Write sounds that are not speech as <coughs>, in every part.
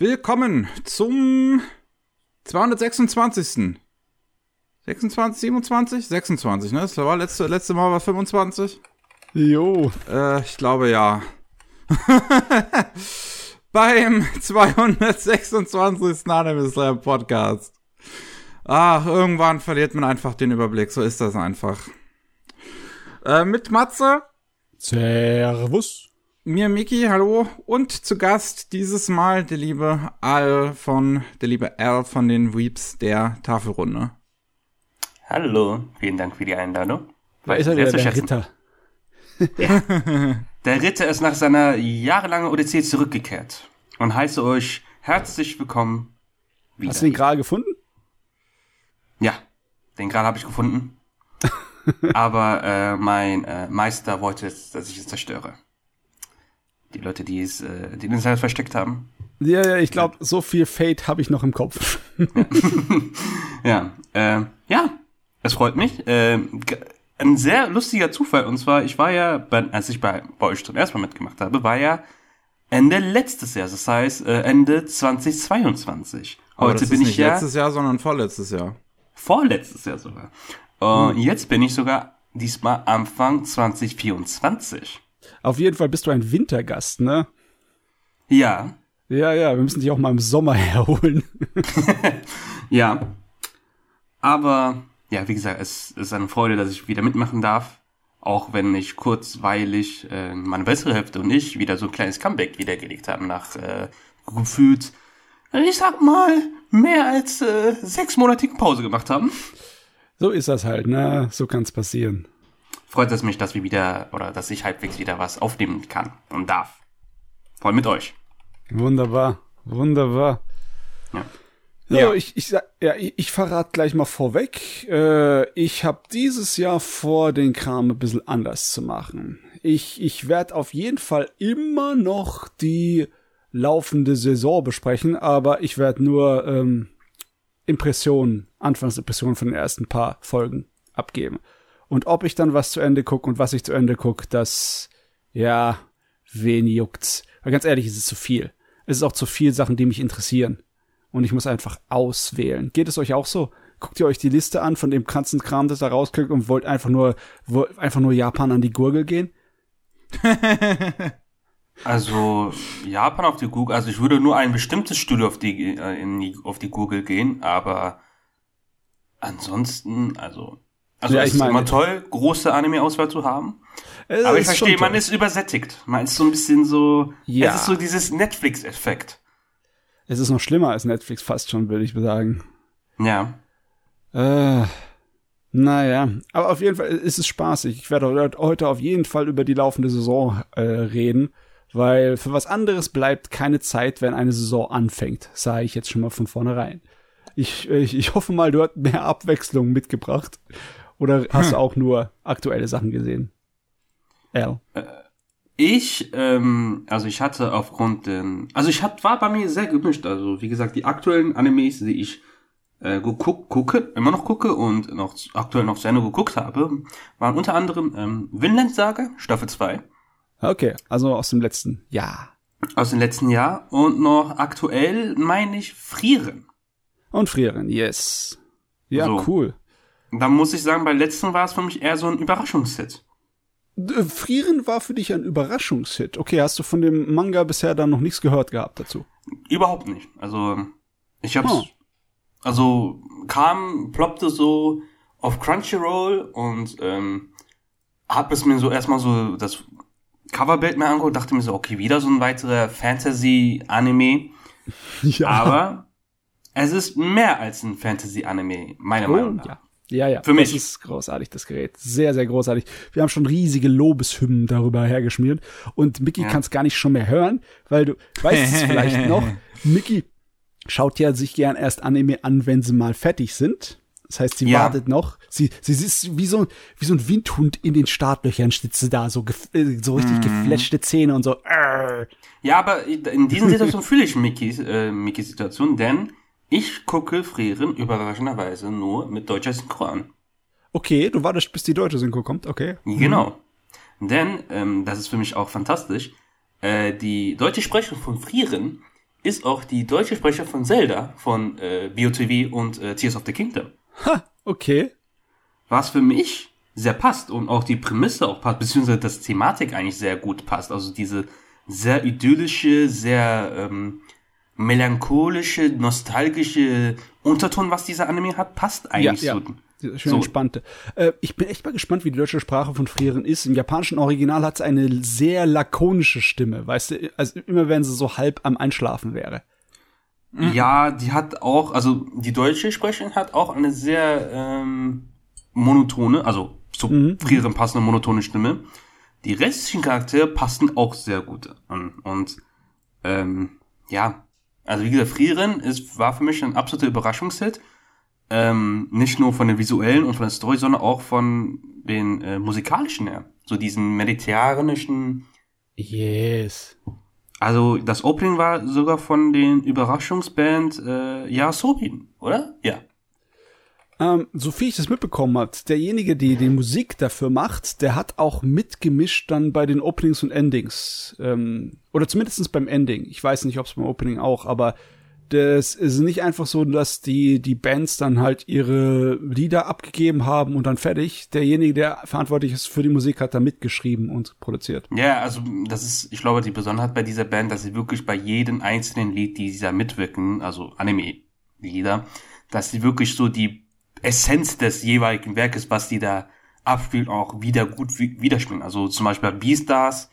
Willkommen zum 226. 26, 27? 26, ne? Das war letzte, letzte Mal war 25. Jo. Äh, ich glaube ja. <laughs> Beim 226. Anime Slam Podcast. Ach, irgendwann verliert man einfach den Überblick. So ist das einfach. Äh, mit Matze. Servus. Mir Miki, hallo. Und zu Gast dieses Mal der liebe Al von, der liebe Al von den Weeps der Tafelrunde. Hallo, vielen Dank für die Einladung. Da ist er wieder, der Ritter. <laughs> Ja. Der Ritter ist nach seiner jahrelangen Odyssee zurückgekehrt und heiße euch herzlich willkommen wieder. Hast du den Gral gefunden? Ja, den Gral habe ich gefunden. <laughs> Aber äh, mein äh, Meister wollte, dass ich es zerstöre. Die Leute, die es, äh, die den Seil versteckt haben. Ja, ja, ich glaube, so viel Fate habe ich noch im Kopf. <laughs> ja, äh, ja, es freut mich. Äh, ein sehr lustiger Zufall. Und zwar, ich war ja, bei, als ich bei, bei euch zum ersten Mal mitgemacht habe, war ja Ende letztes Jahr. Das heißt, äh, Ende 2022. Heute bin ich ja. letztes Jahr, sondern vorletztes Jahr. Vorletztes Jahr sogar. Und hm. jetzt bin ich sogar diesmal Anfang 2024. Auf jeden Fall bist du ein Wintergast, ne? Ja. Ja, ja, wir müssen dich auch mal im Sommer <laughs> herholen. <laughs> ja. Aber ja, wie gesagt, es ist eine Freude, dass ich wieder mitmachen darf. Auch wenn ich kurzweilig äh, meine bessere Hälfte und ich wieder so ein kleines Comeback wiedergelegt haben nach äh, gefühlt, ich sag mal, mehr als äh, sechsmonatigen Pause gemacht haben. So ist das halt, ne? So kann's passieren. Freut es mich, dass wir wieder, oder dass ich halbwegs wieder was aufnehmen kann und darf. Voll mit euch. Wunderbar, wunderbar. Ja. Ja, ich, ich, ja, ich, ich verrate gleich mal vorweg. Äh, ich habe dieses Jahr vor, den Kram ein bisschen anders zu machen. Ich, ich werde auf jeden Fall immer noch die laufende Saison besprechen, aber ich werde nur ähm, Impressionen, Anfangsimpressionen von den ersten paar Folgen abgeben. Und ob ich dann was zu Ende gucke und was ich zu Ende gucke, das, ja, wen juckt's? Aber ganz ehrlich, es ist zu viel. Es ist auch zu viel Sachen, die mich interessieren und ich muss einfach auswählen. Geht es euch auch so? Guckt ihr euch die Liste an von dem ganzen Kram, das da rauskriegt und wollt einfach nur, wollt einfach nur Japan an die Gurgel gehen? <laughs> also Japan auf die Google, also ich würde nur ein bestimmtes Studio auf die, äh, in auf die Google gehen, aber ansonsten, also also ja, es ist immer toll, große Anime-Auswahl zu haben. Aber ich verstehe, man ist übersättigt. Man ist so ein bisschen so, ja. es ist so dieses Netflix-Effekt. Es ist noch schlimmer als Netflix fast schon, würde ich sagen. Ja. Äh, naja, aber auf jeden Fall ist es spaßig. Ich werde heute auf jeden Fall über die laufende Saison äh, reden, weil für was anderes bleibt keine Zeit, wenn eine Saison anfängt, sage ich jetzt schon mal von vornherein. Ich, ich, ich hoffe mal, du hast mehr Abwechslung mitgebracht. Oder hast hm. du auch nur aktuelle Sachen gesehen? L. Äh, ich, ähm, also ich hatte aufgrund den, also ich hat, war bei mir sehr gemischt. Also wie gesagt, die aktuellen Animes, die ich äh, geguckt, gucke, immer noch gucke und noch aktuell noch sehr nur geguckt habe, waren unter anderem ähm, Vinland Saga, Staffel 2. Okay, also aus dem letzten Jahr. Aus dem letzten Jahr und noch aktuell meine ich Frieren. Und Frieren, yes. Ja, so. cool. Da muss ich sagen, bei letzten war es für mich eher so ein Überraschungshit. Äh, Frieren war für dich ein Überraschungshit. Okay, hast du von dem Manga bisher dann noch nichts gehört gehabt dazu? Überhaupt nicht. Also, ich hab's, oh. also, kam, ploppte so auf Crunchyroll und, ähm, hab es mir so erstmal so das Coverbild mir angeguckt, dachte mir so, okay, wieder so ein weiterer Fantasy-Anime. <laughs> Ja. Aber es ist mehr als ein Fantasy-Anime, meiner oh, Meinung nach. Ja. Ja, ja. Für mich. Das ist großartig, das Gerät. Sehr, sehr großartig. Wir haben schon riesige Lobeshymnen darüber hergeschmiert. Und Mickey ja. kann es gar nicht schon mehr hören, weil du weißt es vielleicht <laughs> noch. Mickey schaut ja sich gern erst Anime an, wenn sie mal fertig sind. Das heißt, sie ja. wartet noch. Sie, sie ist wie so, wie so ein Windhund in den Startlöchern sitzt sie da, so, äh, so richtig mm. gefletschte Zähne und so. Ja, aber in diesen Situation fühle ich Mickeys, äh, Mickeys Situation, denn ich gucke Frieren überraschenderweise nur mit deutscher Synchro an. Okay, du wartest, bis die deutsche Synchro kommt, okay. Genau. Denn, ähm, das ist für mich auch fantastisch, äh, die deutsche Sprechung von Frieren ist auch die deutsche Sprecher von Zelda von äh, BioTV und äh, Tears of the Kingdom. Ha, okay. Was für mich sehr passt und auch die Prämisse auch passt, beziehungsweise das Thematik eigentlich sehr gut passt. Also diese sehr idyllische, sehr ähm, melancholische, nostalgische Unterton, was dieser Anime hat, passt eigentlich ja, ja. so. Schön so. entspannte. Äh, ich bin echt mal gespannt, wie die deutsche Sprache von Frieren ist. Im japanischen Original hat es eine sehr lakonische Stimme, weißt du, also immer wenn sie so halb am Einschlafen wäre. Mhm. Ja, die hat auch, also die deutsche Sprecherin hat auch eine sehr ähm, monotone, also zu mhm. Frieren passende monotone Stimme. Die restlichen Charaktere passen auch sehr gut an. Und ähm, ja, also wie gesagt, Frieren ist, war für mich ein absoluter Überraschungshit. Ähm, nicht nur von der visuellen und von der Story, sondern auch von den äh, musikalischen her. So diesen mediterranischen. Yes. Also das Opening war sogar von den Überraschungsband äh, Ja Sobin, oder? Ja. Ähm, so viel ich das mitbekommen hat, derjenige, der die Musik dafür macht, der hat auch mitgemischt dann bei den Openings und Endings. Ähm, oder zumindestens beim Ending. Ich weiß nicht, ob es beim Opening auch, aber das ist nicht einfach so, dass die, die Bands dann halt ihre Lieder abgegeben haben und dann fertig. Derjenige, der verantwortlich ist für die Musik, hat da mitgeschrieben und produziert. Ja, also das ist, ich glaube, die Besonderheit bei dieser Band, dass sie wirklich bei jedem einzelnen Lied, die sie da mitwirken, also Anime-Lieder, dass sie wirklich so die Essenz des jeweiligen Werkes, was die da abspielen, auch wieder gut widerspielen. Also zum Beispiel bei Beastars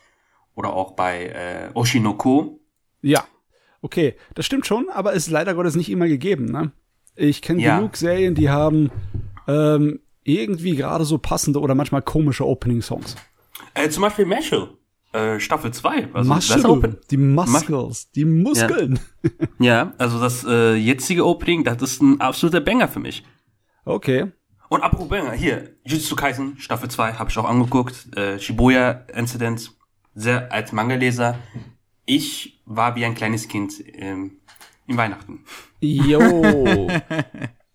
oder auch bei äh, Oshinoko. Ja, okay, das stimmt schon, aber ist leider Gottes nicht immer gegeben. Ne? Ich kenne ja. genug Serien, die haben ähm, irgendwie gerade so passende oder manchmal komische Opening-Songs. Äh, zum Beispiel Mashal. Äh, Staffel 2. Also Muscle, die Muscles, die Muskeln. Ja, ja also das äh, jetzige Opening, das ist ein absoluter Banger für mich. Okay. Und apropos Banger, hier, Jujutsu Kaisen, Staffel 2, habe ich auch angeguckt. Äh, Shibuya Incident, sehr als Manga-Leser. Ich war wie ein kleines Kind ähm, im Weihnachten. Jo. <laughs>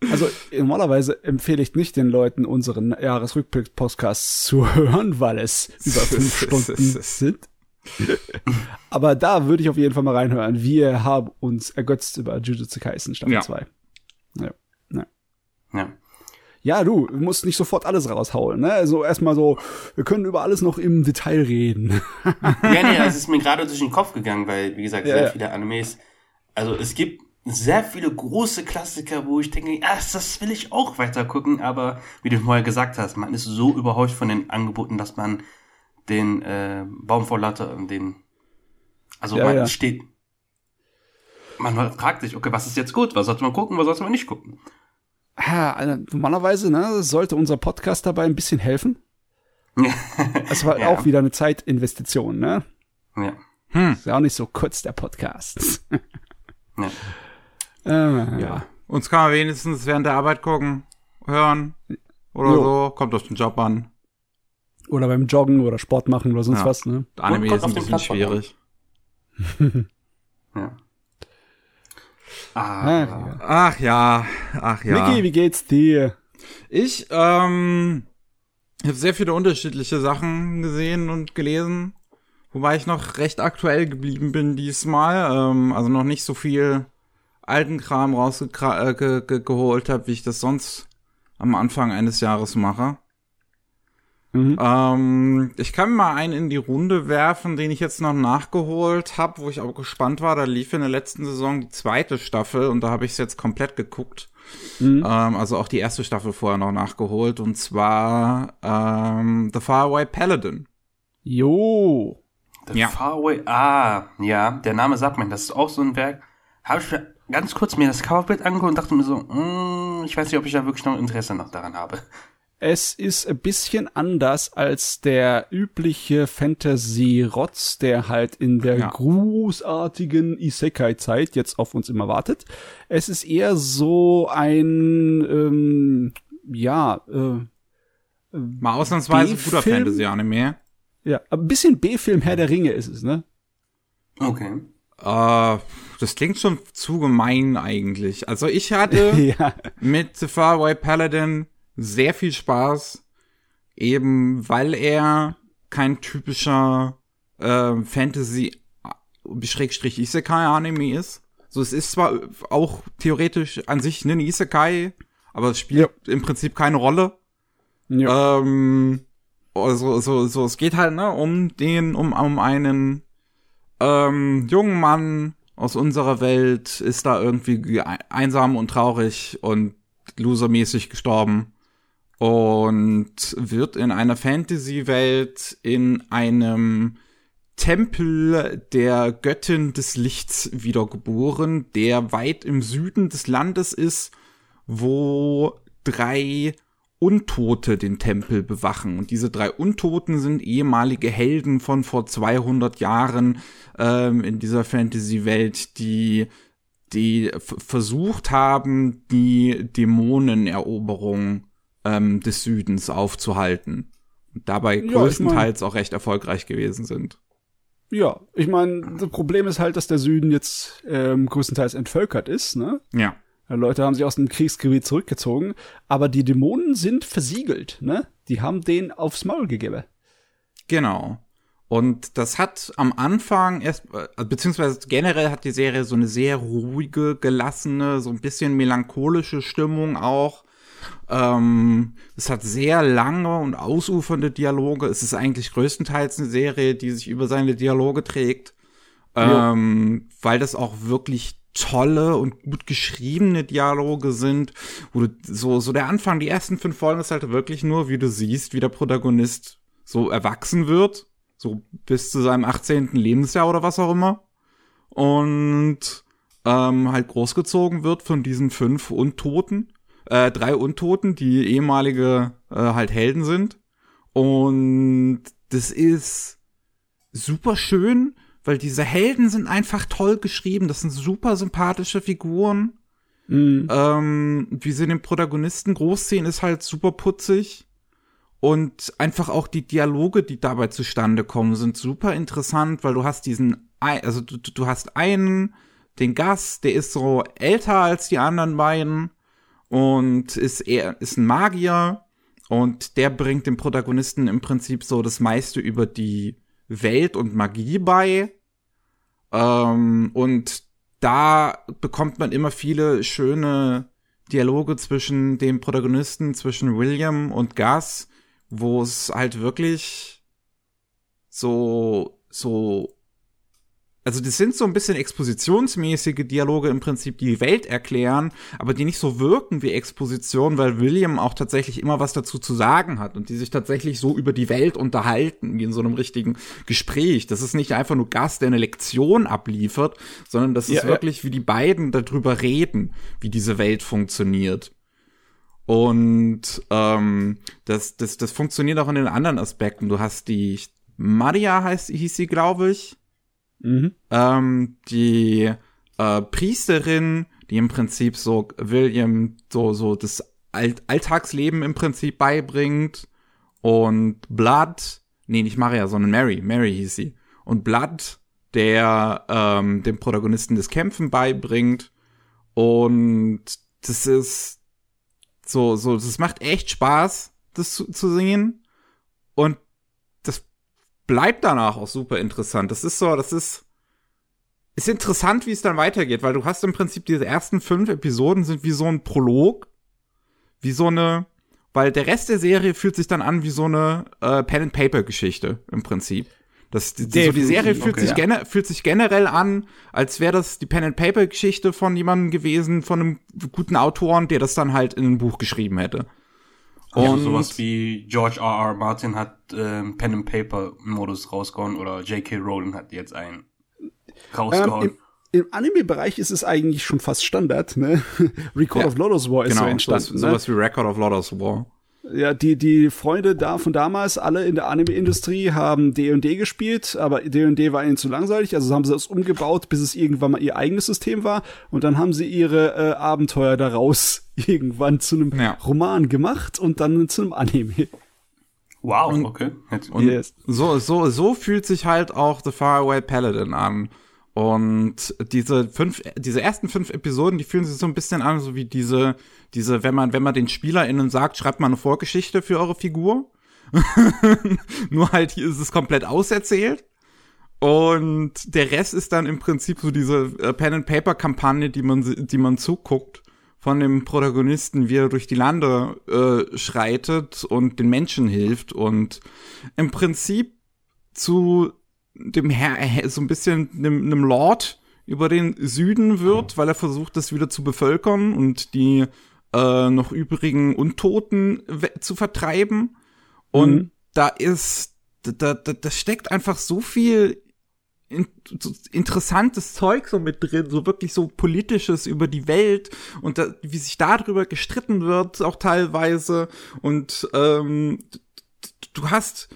Also normalerweise empfehle ich nicht den Leuten unseren Jahresrückblick-Podcast zu hören, weil es über fünf <laughs> Stunden sind. Aber da würde ich auf jeden Fall mal reinhören. Wir haben uns ergötzt über Jujutsu Kaisen Staffel 2. Ja. ja. Ja. ja ja, du musst nicht sofort alles raushauen, ne? Also erstmal so, wir können über alles noch im Detail reden. ja, nee, das ist mir gerade durch den Kopf gegangen, weil, wie gesagt, sehr ja. viele Animes, also es gibt sehr viele große Klassiker, wo ich denke, ja, das will ich auch weiter gucken, aber wie du vorher gesagt hast, man ist so überhäuft von den Angeboten, dass man den äh, Baum vor Latte und den, also ja, man ja. steht, man fragt sich, okay, was ist jetzt gut, was sollte man gucken, was sollte man nicht gucken? Ja, also normalerweise ne, sollte unser Podcast dabei ein bisschen helfen. <laughs> Es war ja. auch wieder eine Zeitinvestition, ne? Ja. Hm. Ist ja auch nicht so kurz, der Podcast. ja. <laughs> Äh, ja. Uns kann man wenigstens während der Arbeit gucken, hören oder jo. so. Kommt auf den Job an. Oder beim Joggen oder Sport machen oder sonst ja. was, ne? Anime ist ein bisschen schwierig. <laughs> ja. Ah, ach, ja. ach ja, Micky, wie geht's dir? Ich, ähm, habe sehr viele unterschiedliche Sachen gesehen und gelesen, wobei ich noch recht aktuell geblieben bin diesmal, ähm, also noch nicht so viel alten Kram rausgeholt äh, ge ge habe, wie ich das sonst am Anfang eines Jahres mache. Mhm. Ähm, ich kann mal einen in die Runde werfen, den ich jetzt noch nachgeholt habe, wo ich auch gespannt war. Da lief in der letzten Saison die zweite Staffel und da habe ich es jetzt komplett geguckt. Mhm. Ähm, also auch die erste Staffel vorher noch nachgeholt und zwar ähm, The Faraway Paladin. Jo. The ja. Faraway, ah, ja, der Name sagt mir, das ist auch so ein Werk. Habe ich ganz kurz mir das Coverbild angeguckt und dachte mir so, mm, ich weiß nicht, ob ich da wirklich noch Interesse noch daran habe. Es ist ein bisschen anders als der übliche Fantasy-Rotz, der halt in der ja. großartigen Isekai-Zeit jetzt auf uns immer wartet. Es ist eher so ein, ähm, ja, äh, Mal ausnahmsweise guter Fantasy-Anime. Ja, ein bisschen B-Film Herr der Ringe ist es, ne? Okay. Uh, das klingt schon zu gemein eigentlich. Also ich hatte <laughs> ja. mit The Faraway Paladin sehr viel Spaß, eben weil er kein typischer äh, Fantasy Schrägstrich Isekai Anime ist, So, es ist zwar auch theoretisch an sich ein Isekai, aber es spielt ja. im Prinzip keine Rolle. Ja. Ähm, also, so, so, es geht halt, ne, um den, um, um einen ähm, jungen Mann aus unserer Welt, ist da irgendwie einsam und traurig und losermäßig gestorben und wird in einer Fantasy-Welt in einem Tempel der Göttin des Lichts wiedergeboren, der weit im Süden des Landes ist, wo drei Untote den Tempel bewachen. Und diese drei Untoten sind ehemalige Helden von vor 200 Jahren ähm, in dieser Fantasy-Welt, die die versucht haben, die Dämoneneroberung ähm, des Südens aufzuhalten. Und dabei ja, größtenteils ich mein, auch recht erfolgreich gewesen sind. Ja, ich meine, das Problem ist halt, dass der Süden jetzt ähm, größtenteils entvölkert ist, ne? Ja. Leute haben sich aus dem Kriegsgebiet zurückgezogen, aber die Dämonen sind versiegelt, ne? Die haben den aufs Maul gegeben. Genau. Und das hat am Anfang erst, äh, beziehungsweise generell hat die Serie so eine sehr ruhige, gelassene, so ein bisschen melancholische Stimmung auch. Ähm, es hat sehr lange und ausufernde Dialoge. Es ist eigentlich größtenteils eine Serie, die sich über seine Dialoge trägt. Ähm, weil das auch wirklich tolle und gut geschriebene Dialoge sind, wo du so, so der Anfang, die ersten fünf Folgen ist halt wirklich nur, wie du siehst, wie der Protagonist so erwachsen wird, so bis zu seinem 18. Lebensjahr oder was auch immer. Und ähm, halt großgezogen wird von diesen fünf Untoten äh, drei Untoten, die ehemalige äh, halt Helden sind. Und das ist super schön, weil diese Helden sind einfach toll geschrieben. Das sind super sympathische Figuren. Mhm. Ähm, wie sie den Protagonisten großziehen, ist halt super putzig. Und einfach auch die Dialoge, die dabei zustande kommen, sind super interessant, weil du hast diesen, also du, du hast einen, den Gast, der ist so älter als die anderen beiden und ist eher ist ein Magier und der bringt dem Protagonisten im Prinzip so das meiste über die Welt und Magie bei. Ähm, und da bekommt man immer viele schöne Dialoge zwischen dem Protagonisten, zwischen William und Gus, wo es halt wirklich so, so also das sind so ein bisschen expositionsmäßige Dialoge im Prinzip, die die Welt erklären, aber die nicht so wirken wie Exposition, weil William auch tatsächlich immer was dazu zu sagen hat und die sich tatsächlich so über die Welt unterhalten, wie in so einem richtigen Gespräch. Das ist nicht einfach nur Gast, der eine Lektion abliefert, sondern das ist ja, wirklich, ja. wie die beiden darüber reden, wie diese Welt funktioniert. Und ähm, das, das, das funktioniert auch in den anderen Aspekten. Du hast die Maria heißt, hieß sie, glaube ich Mhm. Ähm, die äh, Priesterin, die im Prinzip so William so, so das Alt Alltagsleben im Prinzip beibringt. Und Blood, nee, nicht Maria, sondern Mary, Mary hieß sie. Und Blood, der ähm, dem Protagonisten das Kämpfen beibringt. Und das ist so, so, das macht echt Spaß, das zu, zu sehen. Und bleibt danach auch super interessant. Das ist so, das ist, ist interessant, wie es dann weitergeht, weil du hast im Prinzip diese ersten fünf Episoden sind wie so ein Prolog, wie so eine, weil der Rest der Serie fühlt sich dann an wie so eine äh, Pen and Paper Geschichte im Prinzip. Das, die, so die Serie fühlt, okay, sich ja. fühlt sich generell an, als wäre das die Pen and Paper Geschichte von jemandem gewesen, von einem guten Autoren, der das dann halt in ein Buch geschrieben hätte. Und also sowas wie George R. R. Martin hat ähm, Pen and Paper Modus rausgehauen oder J.K. Rowling hat jetzt einen rausgehauen. Ähm, im, im Anime-Bereich ist es eigentlich schon fast Standard, ne? <laughs> Record ja. of Lotus War ist genau, so entstanden. Sowas, ne? sowas wie Record of Lotus War. Ja, die, die Freunde da von damals, alle in der Anime-Industrie, haben D&D gespielt, aber D&D war ihnen zu langweilig, also haben sie das umgebaut, bis es irgendwann mal ihr eigenes System war und dann haben sie ihre äh, Abenteuer daraus <laughs> irgendwann zu einem ja. Roman gemacht und dann zu einem Anime. Wow, und, okay. Und yes. so, so, so fühlt sich halt auch The Faraway Paladin an. Und diese fünf, diese ersten fünf Episoden, die fühlen sich so ein bisschen an, so wie diese, diese, wenn man, wenn man den SpielerInnen sagt, schreibt mal eine Vorgeschichte für eure Figur. <laughs> Nur halt hier ist es komplett auserzählt. Und der Rest ist dann im Prinzip so diese äh, Pen-and-Paper-Kampagne, die man, die man zuguckt von dem Protagonisten, wie er durch die Lande äh, schreitet und den Menschen hilft und im Prinzip zu dem Herr, so ein bisschen einem, einem Lord über den Süden wird, weil er versucht, das wieder zu bevölkern und die äh, noch übrigen Untoten zu vertreiben. Und mhm. da ist, da, da, da steckt einfach so viel in, so interessantes Zeug so mit drin, so wirklich so politisches über die Welt und da, wie sich darüber gestritten wird, auch teilweise. Und ähm, du hast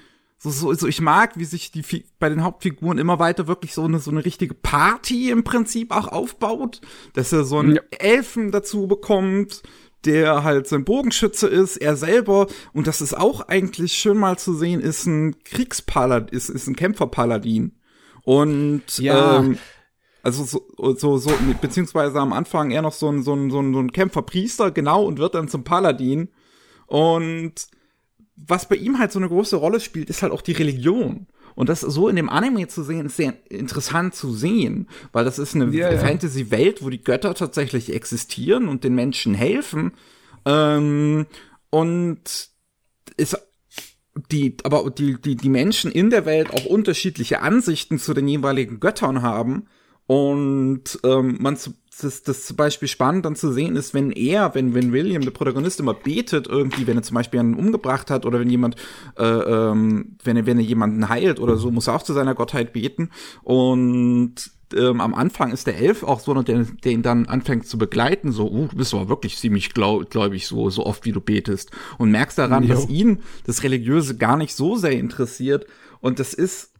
so, so, so ich mag, wie sich die bei den Hauptfiguren immer weiter wirklich so eine so eine richtige Party im Prinzip auch aufbaut, dass er so einen ja. Elfen dazu bekommt, der halt sein Bogenschütze ist, er selber, und das ist auch eigentlich schön mal zu sehen, ist ein Kriegspaladin, ist, ist ein Kämpferpaladin. Und ja. ähm, also so, so, so, beziehungsweise am Anfang eher noch so ein, so ein, so ein, so ein Kämpferpriester, genau, und wird dann zum Paladin. Und was bei ihm halt so eine große Rolle spielt, ist halt auch die Religion. Und das so in dem Anime zu sehen, ist sehr interessant zu sehen, weil das ist eine ja, Fantasy-Welt, wo die Götter tatsächlich existieren und den Menschen helfen. Ähm, und ist die, aber die, die, die Menschen in der Welt auch unterschiedliche Ansichten zu den jeweiligen Göttern haben. Und ähm, man das, das zum Beispiel spannend dann zu sehen ist, wenn er, wenn, wenn William, der Protagonist, immer betet irgendwie, wenn er zum Beispiel einen umgebracht hat oder wenn jemand, äh, ähm, wenn er, wenn er jemanden heilt oder so, muss er auch zu seiner Gottheit beten. Und ähm, am Anfang ist der Elf auch so, der, der ihn dann anfängt zu begleiten, so, uh, du bist aber wirklich ziemlich glaub, gläubig, so, so oft wie du betest. Und merkst daran, jo. dass ihn das Religiöse gar nicht so sehr interessiert. Und das ist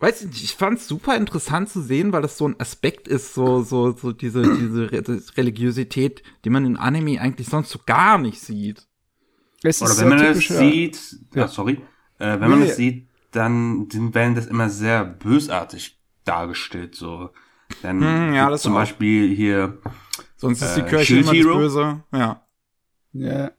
weiß ich nicht, ich fand es super interessant zu sehen, weil das so ein Aspekt ist, so, so, so diese, diese Religiosität, die man in Anime eigentlich sonst so gar nicht sieht. Es Oder wenn man es sieht, ja, sorry, äh, wenn man es sieht, dann werden das immer sehr bösartig dargestellt, so. Dann hm, ja, das zum Beispiel hier. Sonst ist die äh, Kirche immer böse, ja. Ja.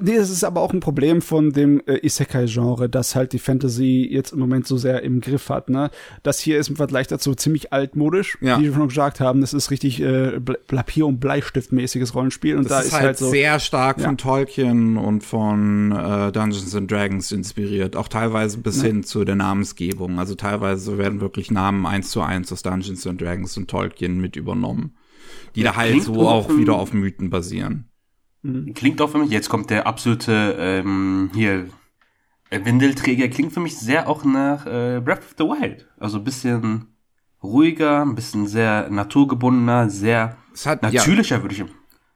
Nee, das ist aber auch ein Problem von dem äh, Isekai-Genre, dass halt die Fantasy jetzt im Moment so sehr im Griff hat. Ne? Das hier ist im Vergleich dazu ziemlich altmodisch, ja. wie wir schon gesagt haben. Das ist richtig äh, Papier- und Bleistiftmäßiges Rollenspiel. Und das da ist, ist halt, halt so, sehr stark ja. von Tolkien und von äh, Dungeons and Dragons inspiriert. Auch teilweise bis ja. hin zu der Namensgebung. Also teilweise werden wirklich Namen eins zu eins aus Dungeons and Dragons und Tolkien mit übernommen. Die da halt so auch wieder auf Mythen basieren. Mhm. Klingt auch für mich, jetzt kommt der absolute ähm, hier äh, Windelträger, klingt für mich sehr auch nach äh, Breath of the Wild. Also bisschen ruhiger, ein bisschen sehr naturgebundener, sehr hat, natürlicher, ja. würde ich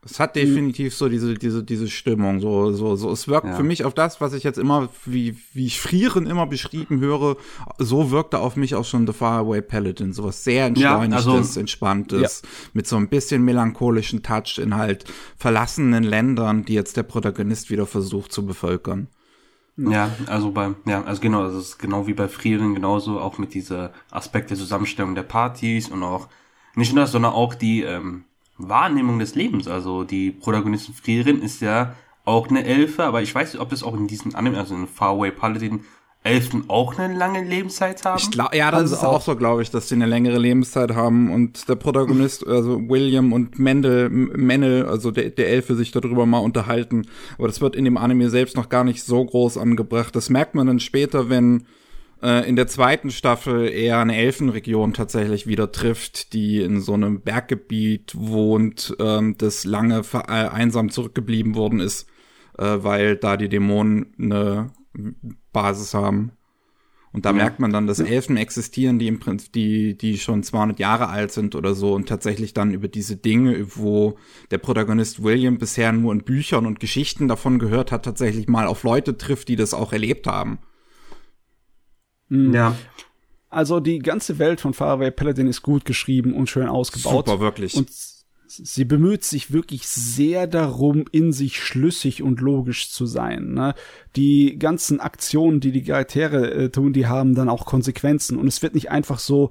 es hat definitiv so diese, diese, diese Stimmung, so, so, so. Es wirkt ja. für mich auf das, was ich jetzt immer, wie, wie ich Frieren immer beschrieben höre, so wirkte auf mich auch schon The Faraway Paladin. Sowas sehr entschleunigtes, ja, also, entspanntes, ja. mit so ein bisschen melancholischen Touch in halt verlassenen Ländern, die jetzt der Protagonist wieder versucht zu bevölkern. Ja, also bei, ja, also genau, das ist genau wie bei Frieren genauso, auch mit dieser Aspekt der Zusammenstellung der Partys und auch, nicht nur das, sondern auch die, ähm, Wahrnehmung des Lebens. Also die Protagonistin Frierin ist ja auch eine Elfe, aber ich weiß nicht, ob das auch in diesen Anime, also in Faraway Paladin, Elfen auch eine lange Lebenszeit haben? Ich glaub, ja, das also ist auch so, glaube ich, dass sie eine längere Lebenszeit haben und der Protagonist, also William und Mendel, Mendel, also der, der Elfe sich darüber mal unterhalten. Aber das wird in dem Anime selbst noch gar nicht so groß angebracht. Das merkt man dann später, wenn äh, in der zweiten Staffel eher eine Elfenregion tatsächlich wieder trifft, die in so einem Berggebiet wohnt, ähm, das lange äh, einsam zurückgeblieben worden ist, äh, weil da die Dämonen eine Basis haben. Und da ja. merkt man dann, dass Elfen existieren, die im Prinzip, die, die schon 200 Jahre alt sind oder so und tatsächlich dann über diese Dinge, wo der Protagonist William bisher nur in Büchern und Geschichten davon gehört hat, tatsächlich mal auf Leute trifft, die das auch erlebt haben. Mhm. Ja. Also die ganze Welt von Faraway Paladin ist gut geschrieben und schön ausgebaut. Super, wirklich. Und sie bemüht sich wirklich sehr darum, in sich schlüssig und logisch zu sein. Ne? Die ganzen Aktionen, die die Charaktere äh, tun, die haben dann auch Konsequenzen. Und es wird nicht einfach so.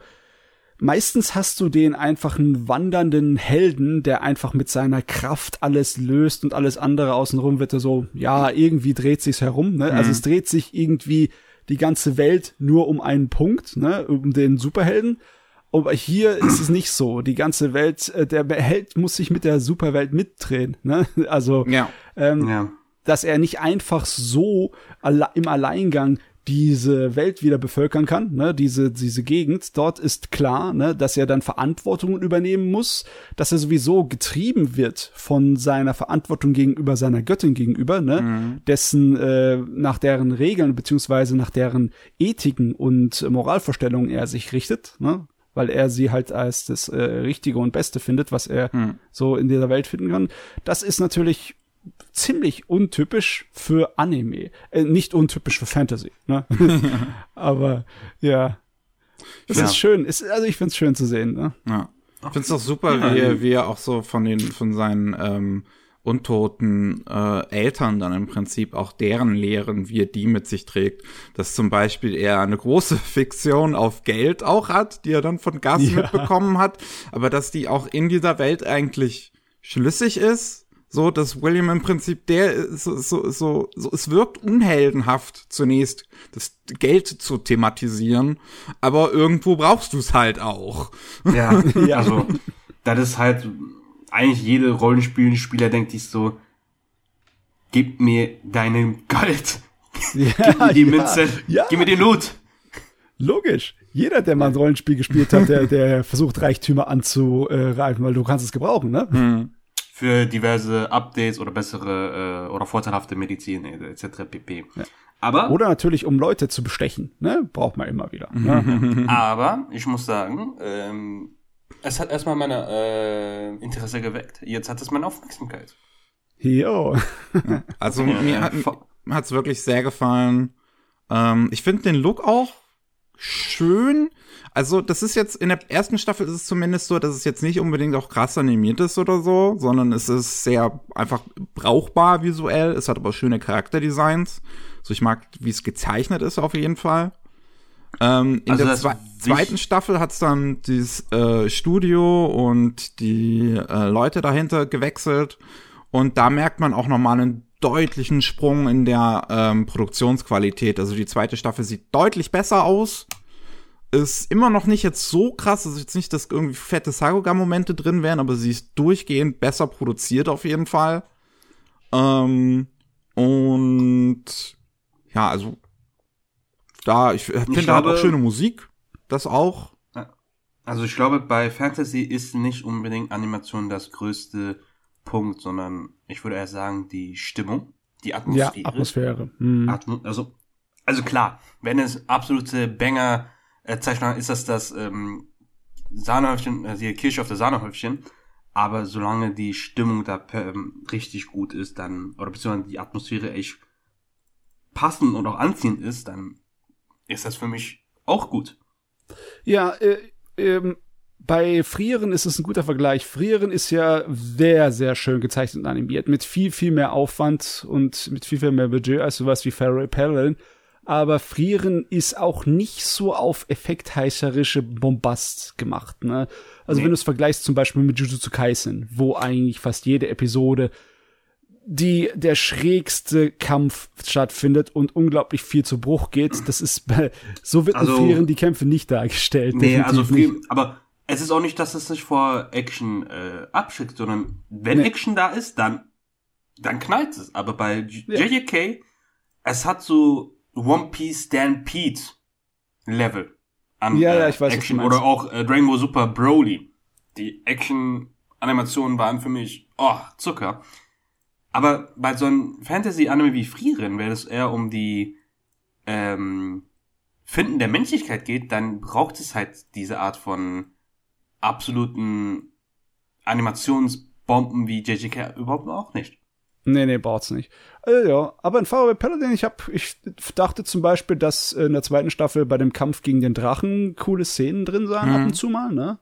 Meistens hast du den einfachen wandernden Helden, der einfach mit seiner Kraft alles löst und alles andere außenrum wird er so, ja, irgendwie dreht sich's herum. Ne? Also mhm. Also es dreht sich irgendwie die ganze Welt nur um einen Punkt, ne, um den Superhelden. Aber hier ist es nicht so. Die ganze Welt, äh, der Held muss sich mit der Superwelt mitdrehen. Ne? Also, ja. Ähm, ja. dass er nicht einfach so alle im Alleingang diese Welt wieder bevölkern kann, ne, diese, diese Gegend, dort ist klar, ne, dass er dann Verantwortung übernehmen muss, dass er sowieso getrieben wird von seiner Verantwortung gegenüber seiner Göttin gegenüber, ne, mhm. dessen, äh, nach deren Regeln beziehungsweise nach deren Ethiken und Moralvorstellungen er sich richtet, ne, weil er sie halt als das äh, Richtige und Beste findet, was er mhm. so in dieser Welt finden kann. Das ist natürlich ziemlich untypisch für Anime. Äh, nicht untypisch für Fantasy, ne? <laughs> Aber ja. Es ja. ist schön. Es, also ich finde es schön zu sehen, ne? Ja. Ich finde es auch super, ja. wie, er, wie er auch so von den, von seinen ähm, untoten äh, Eltern dann im Prinzip auch deren Lehren, wie er die mit sich trägt. Dass zum Beispiel er eine große <laughs> Fiktion auf Geld auch hat, die er dann von Gas ja. mitbekommen hat, aber dass die auch in dieser Welt eigentlich schlüssig ist so, dass William im Prinzip der so, so, so, so es wirkt unheldenhaft zunächst, das Geld zu thematisieren, aber irgendwo brauchst du es halt auch. Ja, <laughs> ja, also das ist halt eigentlich jede Rollenspielspieler denkt sich so, gib mir deinen Gold. Ja, <laughs> gib mir die ja, Münze, ja. gib mir den Loot. Logisch. Jeder, der mal ein Rollenspiel gespielt hat, der, der versucht, Reichtümer anzureifen, weil du kannst es gebrauchen, ne? Hm für diverse Updates oder bessere äh, oder vorteilhafte Medizin etc. pp. Ja. Aber oder natürlich um Leute zu bestechen, ne, braucht man immer wieder. Ne? <laughs> Aber ich muss sagen, ähm, es hat erstmal meine äh, Interesse geweckt. Jetzt hat es meine Aufmerksamkeit. Jo. also ja, mir hat hat's wirklich sehr gefallen. Ähm, ich finde den Look auch schön. Also, das ist jetzt, in der ersten Staffel ist es zumindest so, dass es jetzt nicht unbedingt auch krass animiert ist oder so, sondern es ist sehr einfach brauchbar visuell. Es hat aber schöne Charakterdesigns. So, ich mag, wie es gezeichnet ist auf jeden Fall. Ähm, in also der zwe zweiten Staffel hat es dann dieses äh, Studio und die äh, Leute dahinter gewechselt. Und da merkt man auch nochmal einen deutlichen Sprung in der ähm, Produktionsqualität. Also die zweite Staffel sieht deutlich besser aus ist immer noch nicht jetzt so krass, also jetzt nicht, dass irgendwie fette Sagoga-Momente drin wären, aber sie ist durchgehend besser produziert auf jeden Fall. Ähm, und ja, also da, ich finde, da hat auch schöne Musik, das auch. Also ich glaube, bei Fantasy ist nicht unbedingt Animation das größte Punkt, sondern ich würde eher sagen, die Stimmung, die Atmosphäre. Ja, Atmosphäre. Mhm. Atmo also, also klar, wenn es absolute Banger äh, Zeichner ist das das ähm, Sahnehäufchen, also die Kirsche auf der Sahnehäufchen. Aber solange die Stimmung da ähm, richtig gut ist, dann, oder beziehungsweise die Atmosphäre echt passend und auch anziehend ist, dann ist das für mich auch gut. Ja, äh, ähm, bei Frieren ist es ein guter Vergleich. Frieren ist ja sehr, sehr schön gezeichnet und animiert, mit viel, viel mehr Aufwand und mit viel, viel mehr Budget als sowas wie Fairy Parallel aber Frieren ist auch nicht so auf effektheißerische Bombast gemacht. Ne? Also nee. wenn du es vergleichst zum Beispiel mit Jujutsu Kaisen, wo eigentlich fast jede Episode die der schrägste Kampf stattfindet und unglaublich viel zu Bruch geht. Das ist so wird also, in Frieren die Kämpfe nicht dargestellt. Nee, also Frieren, aber es ist auch nicht, dass es sich vor Action äh, abschickt, sondern wenn nee. Action da ist, dann dann knallt es. Aber bei JJK, ja. es hat so One Piece Stampede Level an ja, ja, ich weiß, Action oder auch äh, Dragon Ball Super Broly. Die Action-Animationen waren für mich, oh, Zucker. Aber bei so einem Fantasy-Anime wie Frieren, wenn es eher um die ähm, Finden der Menschlichkeit geht, dann braucht es halt diese Art von absoluten Animationsbomben wie JJK überhaupt auch nicht. Nee, nee, braucht's nicht. Äh, ja, aber in Fire Paladin, ich hab, ich dachte zum Beispiel, dass in der zweiten Staffel bei dem Kampf gegen den Drachen coole Szenen drin sahen, mhm. ab und zu mal, ne?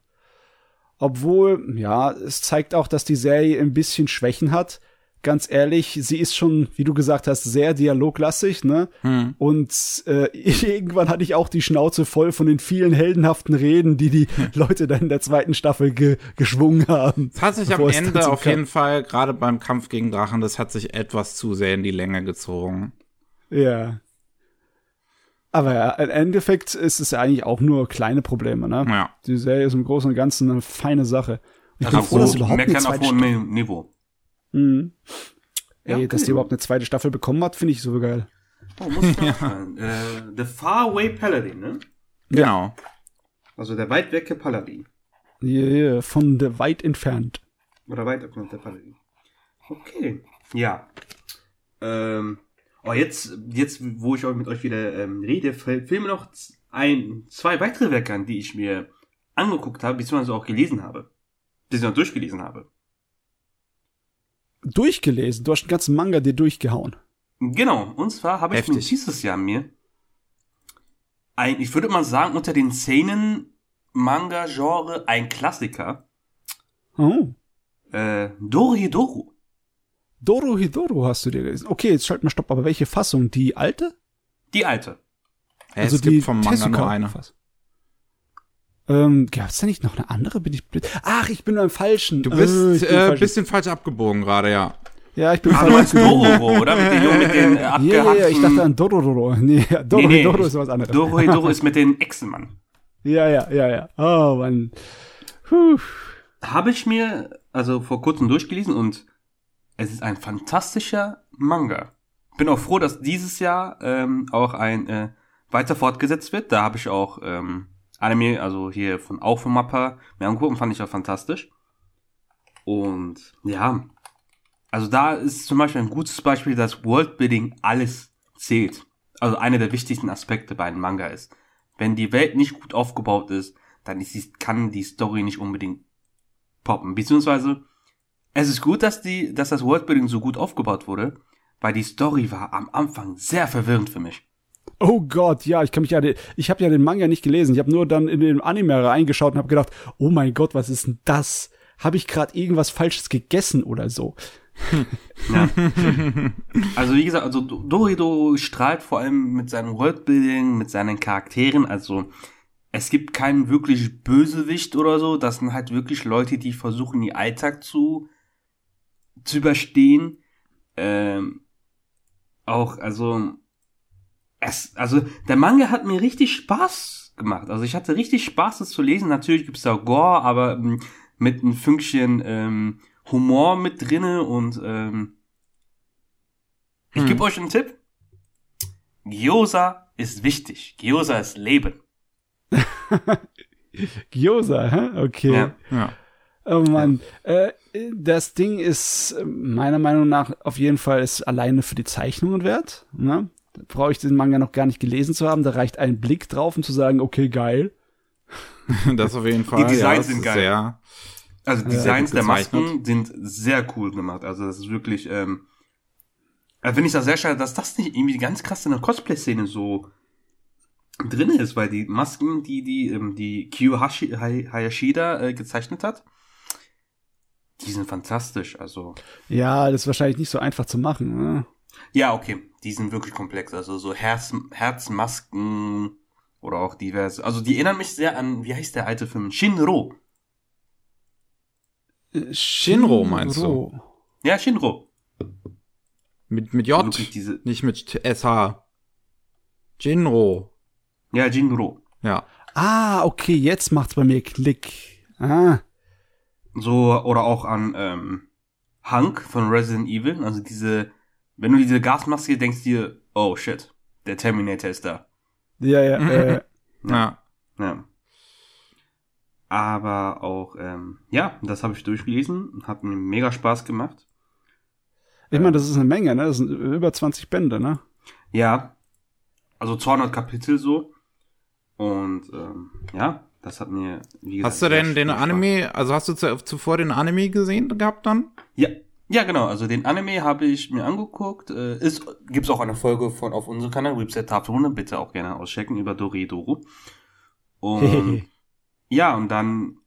Obwohl, ja, es zeigt auch, dass die Serie ein bisschen Schwächen hat ganz ehrlich, sie ist schon, wie du gesagt hast, sehr dialoglastig, ne? Hm. Und äh, <laughs> irgendwann hatte ich auch die Schnauze voll von den vielen heldenhaften Reden, die die <laughs> Leute dann in der zweiten Staffel ge geschwungen haben. Das hat sich am Ende auf jeden Fall, gerade beim Kampf gegen Drachen, das hat sich etwas zu sehr in die Länge gezogen. Ja. Aber ja, im Endeffekt ist es ja eigentlich auch nur kleine Probleme, ne? Ja. Die Serie ist im Großen und Ganzen eine feine Sache. Ich Also bin froh, dass überhaupt meckern auf hohem Niveau. Mhm. Ja, Ey, okay. dass die überhaupt eine zweite Staffel bekommen hat, finde ich so geil. Oh, muss ich äh, The Faraway Paladin, ne? Genau. Also der weit wecke Paladin. Yeah, von der weit entfernt. Oder weit entfernte Paladin. Okay. Ja. Ähm, oh, jetzt, jetzt, wo ich auch mit euch wieder ähm, rede, fällt mir noch ein, zwei weitere Werke an, die ich mir angeguckt habe, beziehungsweise auch gelesen habe. Beziehungsweise durchgelesen habe. Durchgelesen. Du hast den ganzen Manga dir durchgehauen. Genau, und zwar habe ich mir dieses Jahr mir ein, ich würde mal sagen, unter den Szenen Manga-Genre ein Klassiker, Oh. äh, Dorohedoro. Doro Hidoro hast du dir gelesen. Okay, jetzt schalt mal Stopp. Aber welche Fassung? Die alte? Die alte. Ja, es gibt vom Manga Tezuka- nur eine. Fassung. Ähm, gab's da nicht noch eine andere? Bin ich blöd? Ach, ich bin beim Falschen. Du bist Äh, bin äh, falsch. bisschen falsch abgebogen gerade, ja. Ja, ich bin Ah, du falsch. meinst Dororo, oder? Mit den, Jungen mit den äh, Ja, ja, ja, ich dachte an <laughs> Dororo. Nee, Doro Nee, nee, ist was anderes. Dorohedoro <laughs> ist mit den Echsen, Mann. Ja, ja, ja, ja. Oh, Mann. Puh. Habe ich mir also vor kurzem durchgelesen und es ist ein fantastischer Manga. Bin auch froh, dass dieses Jahr ähm, auch ein äh, weiter fortgesetzt wird. Da habe ich auch ähm, Anime, also hier von auch von Mappa, mir angeguckt und fand ich auch fantastisch. Und ja, also da ist zum Beispiel ein gutes Beispiel, dass Worldbuilding alles zählt. Also einer der wichtigsten Aspekte bei einem Manga ist. Wenn die Welt nicht gut aufgebaut ist, dann ist die, kann die Story nicht unbedingt poppen. Beziehungsweise, es ist gut, dass die, dass das Worldbuilding so gut aufgebaut wurde, weil die Story war am Anfang sehr verwirrend für mich. Oh Gott, ja, ich kann mich ja, ich habe ja den Manga nicht gelesen. Ich habe nur dann in den Anime reingeschaut und habe gedacht, oh mein Gott, was ist denn das? Habe ich gerade irgendwas Falsches gegessen oder so? <laughs> Ja. also wie gesagt, also Dorido strahlt vor allem mit seinem Worldbuilding, mit seinen Charakteren, also es gibt keinen wirklich Bösewicht oder so, das sind halt wirklich Leute, die versuchen, ihr Alltag zu, zu überstehen. Ähm, auch, also, es, also, der Manga hat mir richtig Spaß gemacht. Also ich hatte richtig Spaß, das zu lesen. Natürlich gibt's da Gore, aber ähm, mit ein Fünkchen ähm, Humor mit drinne und ähm, ich Hm. gebe euch einen Tipp. Gyoza ist wichtig. Gyoza ist Leben. <laughs> Gyoza, hä? Okay. Ja. Ja. Oh Mann. Äh, das Ding ist äh, meiner Meinung nach auf jeden Fall ist alleine für die Zeichnungen wert. Ne? Brauche ich den Manga noch gar nicht gelesen zu haben. Da reicht ein Blick drauf, um zu sagen, okay, geil. Das auf jeden Fall. Designs ja, sind geil. Sehr, Also Designs der. Masken sind sehr cool gemacht. Also das ist wirklich, ähm, also finde ich das sehr schade, dass das nicht irgendwie ganz krass in der Cosplay-Szene so drin ist, weil die Masken, die die ähm, die Kyo Hashi, Hay- Hayashida äh, gezeichnet hat, die sind fantastisch. Also Ja, das ist wahrscheinlich nicht so einfach zu machen. Ne? Ja, okay, die sind wirklich komplex. Also so Herz, Herzmasken oder auch diverse. Also die erinnern mich sehr an, wie heißt der alte Film? Shinro. Äh, Shinro meinst Shinro. Ja, Shinro. mit, mit J, diese. nicht mit SH. Jinro. Ja, Jinro. Ja. Ah, okay, jetzt macht's bei mir Klick. Ah, So, oder auch an ähm, Hank von Resident Evil. Also diese, wenn du diese Gasmaske denkst dir, oh shit, der Terminator ist da. ja, ja, äh, Ja. Ja. Aber auch, ähm, ja, das habe ich durchgelesen, hat mir mega Spaß gemacht. ich meine, das ist eine Menge, ne? Das sind über 20 Bände, ne? Ja, also 200 Kapitel so. Und ähm, ja, das hat mir, wie gesagt, Hast du denn den Anime, also hast du zu, zuvor den Anime gesehen gehabt dann? Ja, ja, genau. Also den Anime habe ich mir angeguckt. Äh, ist gibt's auch eine Folge von auf unserem Kanal Website Tafelrunde. Bitte auch gerne auschecken über Doredoro. Und <laughs> ja, und dann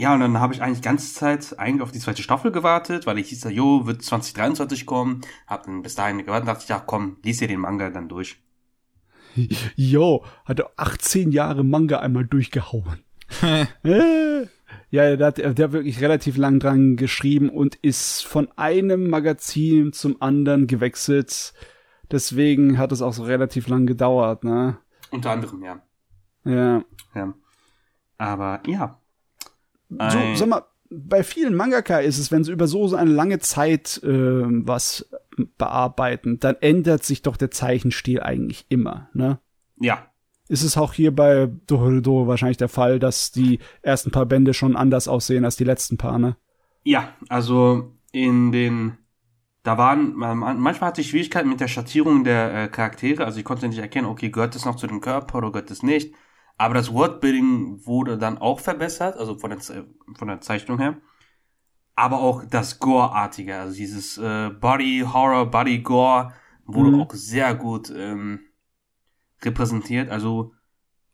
ja, und dann habe ich eigentlich ganze Zeit eigentlich auf die zweite Staffel gewartet, weil ich hieß ja, jo, wird 2023 kommen. Hab dann bis dahin gewartet, dachte ich, ja, komm, lies dir den Manga dann durch. Jo, hat er 18 Jahre Manga einmal durchgehauen. <laughs> Ja, der hat, der hat wirklich relativ lang dran geschrieben und ist von einem Magazin zum anderen gewechselt. Deswegen hat es auch so relativ lang gedauert, ne? Unter anderem, ja. Ja. Ja. Aber ja. So, sag mal, bei vielen Mangaka ist es, wenn sie über so, so eine lange Zeit äh, was bearbeiten, dann ändert sich doch der Zeichenstil eigentlich immer, ne? Ja. Ist es auch hier bei Dorohedoro wahrscheinlich der Fall, dass die ersten paar Bände schon anders aussehen als die letzten paar, ne? Ja, also in den da waren, manchmal hatte ich Schwierigkeiten mit der Schattierung der äh, Charaktere, also ich konnte nicht erkennen, okay, gehört das noch zu dem Körper oder gehört das nicht. Aber das Wordbuilding wurde dann auch verbessert, also von der, von der Zeichnung her. Aber auch das Gore-artige, also dieses äh, Body Horror, Body Gore wurde mhm. auch sehr gut ähm, repräsentiert. Also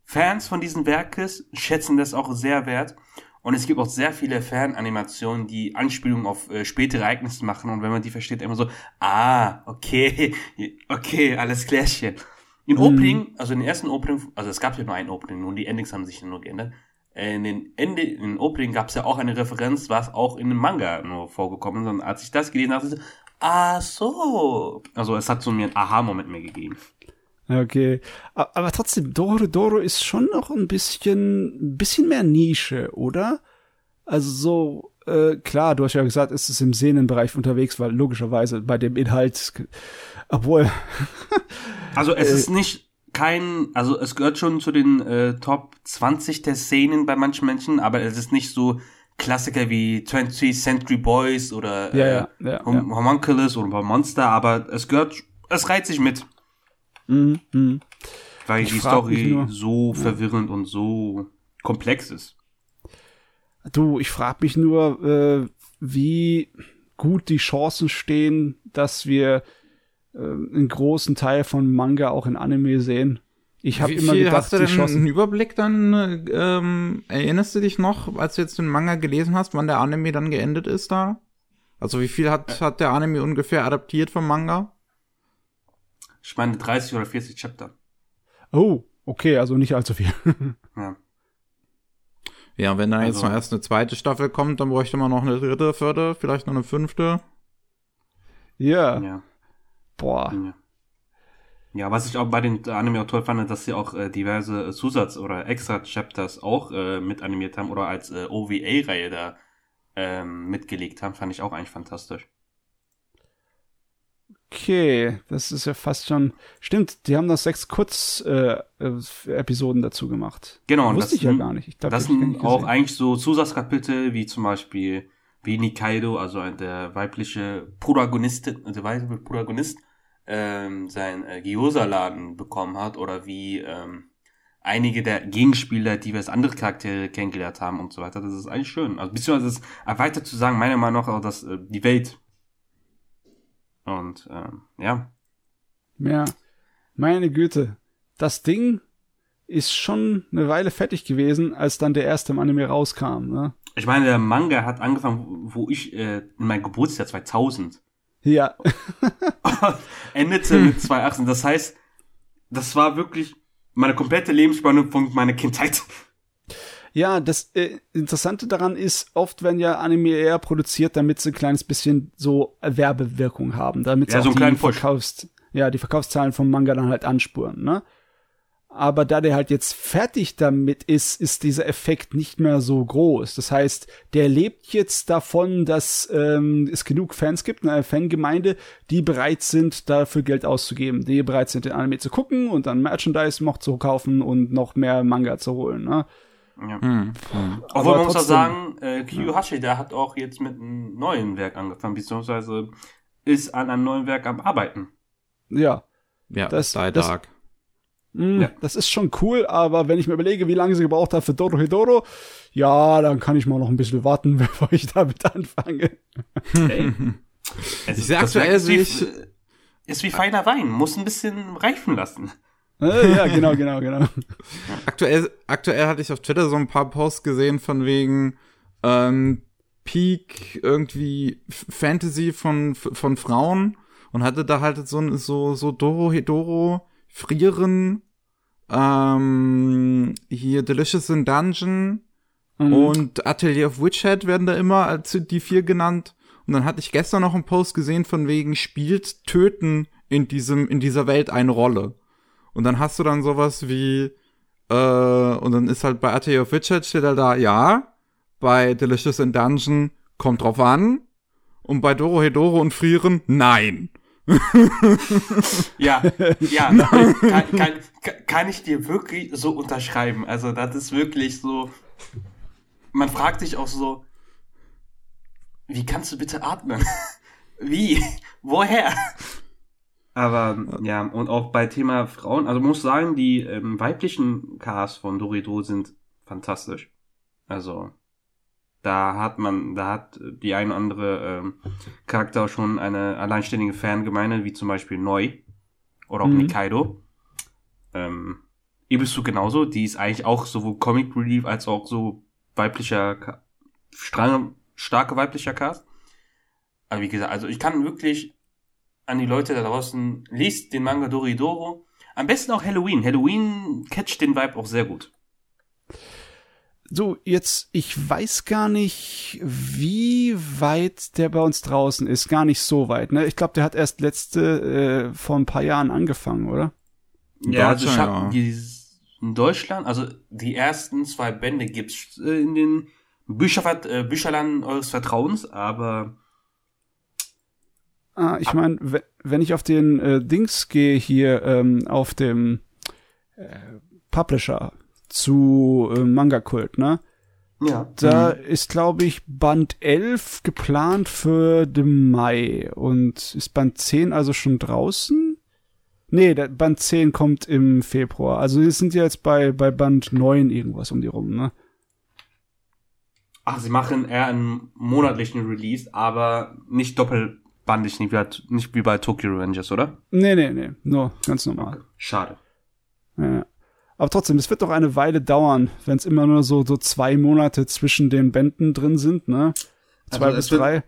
Fans von diesen Werkes schätzen das auch sehr wert. Und es gibt auch sehr viele Fananimationen, die Anspielungen auf äh, spätere Ereignisse machen. Und wenn man die versteht, immer so, ah, okay, <laughs> okay, alles klärchen. In mhm. Opening, also in den ersten Opening, also es gab ja nur ein Opening, und die Endings haben sich nur geändert. Äh, in den Ende, in den Opening gab es ja auch eine Referenz, was auch in dem Manga nur vorgekommen ist. Und als ich das gelesen habe, so, ah so. Also es hat so mir einen Aha-Moment mehr gegeben. Okay, aber trotzdem, Doro Doro ist schon noch ein bisschen, bisschen mehr Nische, oder? Also so, äh, klar, du hast ja gesagt, ist es im Sehnenbereich unterwegs, weil logischerweise bei dem Inhalt, obwohl. <laughs> also es äh, ist nicht kein, also es gehört schon zu den äh, Top 20 der Szenen bei manchen Menschen, aber es ist nicht so Klassiker wie 20th Century Boys oder ja, äh, ja, ja, Hom Homunculus oder Monster, aber es gehört, es reiht sich mit. Mhm, mh. Weil ich die Story so verwirrend und so komplex ist. Du, ich frage mich nur, äh, wie gut die Chancen stehen, dass wir äh, einen großen Teil von Manga auch in Anime sehen. Ich habe immer gedacht, hast du denn Chancen einen Überblick dann? Ähm, erinnerst du dich noch, als du jetzt den Manga gelesen hast, wann der Anime dann geendet ist da? Also wie viel hat, hat der Anime ungefähr adaptiert vom Manga? Ich meine 30 oder 40 Chapter. Oh, okay, also nicht allzu viel. <laughs> ja. Ja, wenn da also, jetzt noch erst eine zweite Staffel kommt, dann bräuchte man noch eine dritte, vierte, vielleicht noch eine fünfte. Ja. Ja. Boah. Ja. Ja, was ich auch bei den Anime auch toll fand, dass sie auch äh, diverse Zusatz- oder Extra-Chapters auch äh, mit animiert haben oder als äh, OVA-Reihe da ähm, mitgelegt haben, fand ich auch eigentlich fantastisch. Okay, das ist ja fast schon. Stimmt, die haben das sechs Kurz-Episoden äh, dazu gemacht. Genau, Wusste das, ich ja gar nicht. Ich glaub, das sind auch eigentlich so Zusatzkapitel, wie zum Beispiel wie Nikaido, also der weibliche Protagonist, der weibliche Protagonist, ähm, sein äh, Gyoza-Laden bekommen hat, oder wie ähm, einige der Gegenspieler, die wir als andere Charaktere kennengelernt haben und so weiter. Das ist eigentlich schön. Also beziehungsweise es erweitert zu sagen, meiner Meinung nach auch, dass äh, die Welt und ähm, ja. Ja, meine Güte. Das Ding ist schon eine Weile fertig gewesen, als dann der erste im Anime rauskam. Ne? Ich meine, der Manga hat angefangen, wo ich äh, in meinem Geburtsjahr 2000. Ja. <laughs> <laughs> endete mit 2018. Das heißt, das war wirklich meine komplette Lebensspanne von meiner Kindheit. Ja, das äh, Interessante daran ist, oft werden ja Anime eher produziert, damit sie ein kleines bisschen so Werbewirkung haben, damit sie ja, auch so die, Verkaufs ja, die Verkaufszahlen vom Manga dann halt anspuren, ne? Aber da der halt jetzt fertig damit ist, ist dieser Effekt nicht mehr so groß. Das heißt, der lebt jetzt davon, dass ähm, es genug Fans gibt, eine Fangemeinde, die bereit sind, dafür Geld auszugeben, die bereit sind, den Anime zu gucken und dann Merchandise noch zu kaufen und noch mehr Manga zu holen. Ne? Ja. Hm. Hm. Obwohl man muss auch sagen, äh, Kiyohashi, der hat auch jetzt mit einem neuen Werk angefangen, beziehungsweise ist an einem neuen Werk am Arbeiten. Ja. Ja, das, Die das, Dark. Mh, hm, ja. Das ist schon cool, aber wenn ich mir überlege, wie lange sie gebraucht hat für Doro Hidoro, ja, dann kann ich mal noch ein bisschen warten, <laughs> bevor ich damit anfange. Hey. <laughs> ich sag aktuell ist wie, ist wie feiner Wein, muss ein bisschen reifen lassen. Äh, ja, genau, genau, genau. <laughs> aktuell, aktuell hatte ich auf Twitter so ein paar Posts gesehen von wegen ähm, Peak irgendwie Fantasy von, von Frauen und hatte da halt so, so, so Doro Hedoro, Frieren, ähm, hier Delicious in Dungeon mhm. und Atelier of Witchhead werden da immer als die vier genannt. Und dann hatte ich gestern noch einen Post gesehen von wegen spielt Töten in diesem, in dieser Welt eine Rolle. Und dann hast du dann sowas wie, äh, und dann ist halt bei Ate of Witcher steht halt da, ja, bei Delicious in Dungeon kommt drauf an. Und bei Doro Hedoro und Frieren, nein. ja, ja, <laughs> kann, kann, kann ich dir wirklich so unterschreiben. Also das ist wirklich so, man fragt sich auch so, wie kannst du bitte atmen? <laughs> wie? Woher? Aber ja, und auch bei Thema Frauen, also muss sagen, die ähm, weiblichen Cars von Dorido sind fantastisch. Also da hat man, da hat die ein oder andere ähm, Charakter schon eine alleinständige Fangemeinde, wie zum Beispiel Neu oder auch mhm. Nikaido. Ähm, Ibisu genauso, die ist eigentlich auch sowohl Comic Relief als auch so weiblicher, starke weiblicher Cast. Aber wie gesagt, also ich kann wirklich an die Leute da draußen, liest den Manga Doridoro. Am besten auch Halloween. Halloween catcht den Vibe auch sehr gut. So, jetzt, ich weiß gar nicht, wie weit der bei uns draußen ist. Gar nicht so weit, ne? Ich glaube, der hat erst letzte, äh, vor ein paar Jahren angefangen, oder? Ja, also ich hab die, in Deutschland, also die ersten zwei Bände gibt's äh, in den Bücher, äh, Bücherland eures Vertrauens, aber Ah, ich meine, wenn ich auf den äh, Dings gehe hier ähm, auf dem äh, Publisher zu äh, Manga Kult, ne? Ja. Da mhm. ist, glaube ich, Band 11 geplant für den Mai. Und ist Band 10 also schon draußen? Nee, der Band 10 kommt im Februar. Also wir sind jetzt bei, bei Band 9 irgendwas um die rum, ne? Ach, sie machen eher einen monatlichen Release, aber nicht doppelbandig, nicht wie, nicht wie bei Tokyo Revengers, oder? Nee, nee, nee. Nur ganz normal. Okay. Schade. Ja. Aber trotzdem, es wird doch eine Weile dauern, wenn es immer nur so, so zwei Monate zwischen den Bänden drin sind, ne? Zwei also bis drei.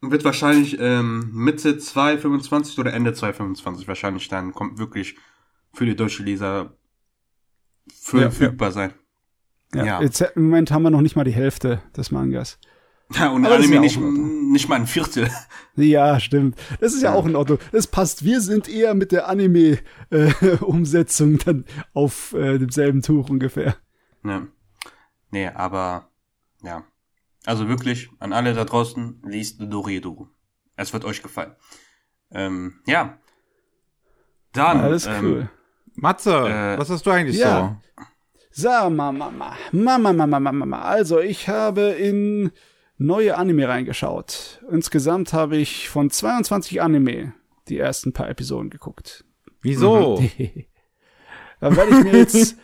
Wird, wird wahrscheinlich ähm, Mitte 2025 oder Ende 2025 wahrscheinlich dann kommt wirklich für die deutsche Leser verfügbar ja, sein. Ja, ja. Jetzt, im Moment haben wir noch nicht mal die Hälfte des Mangas. Ja, und Aber Anime nicht, nicht mal ein Viertel. Ja, stimmt. Das ist ja, ja, auch in Ordnung. Das passt. Wir sind eher mit der Anime-Umsetzung äh, <laughs> dann auf äh, demselben Tuch ungefähr. Ja. Nee, aber ja. Also wirklich, an alle da draußen, liest Doredo. Es wird euch gefallen. Ähm, ja. Dann. Alles ähm, cool. Matze, äh, was hast du eigentlich ja. so? So, Mama, Mama, Mama, Mama, Mama, Mama. Also, ich habe in neue Anime reingeschaut. Insgesamt habe ich von 22 Anime die ersten paar Episoden geguckt. Wieso? <laughs> Dann werde ich mir jetzt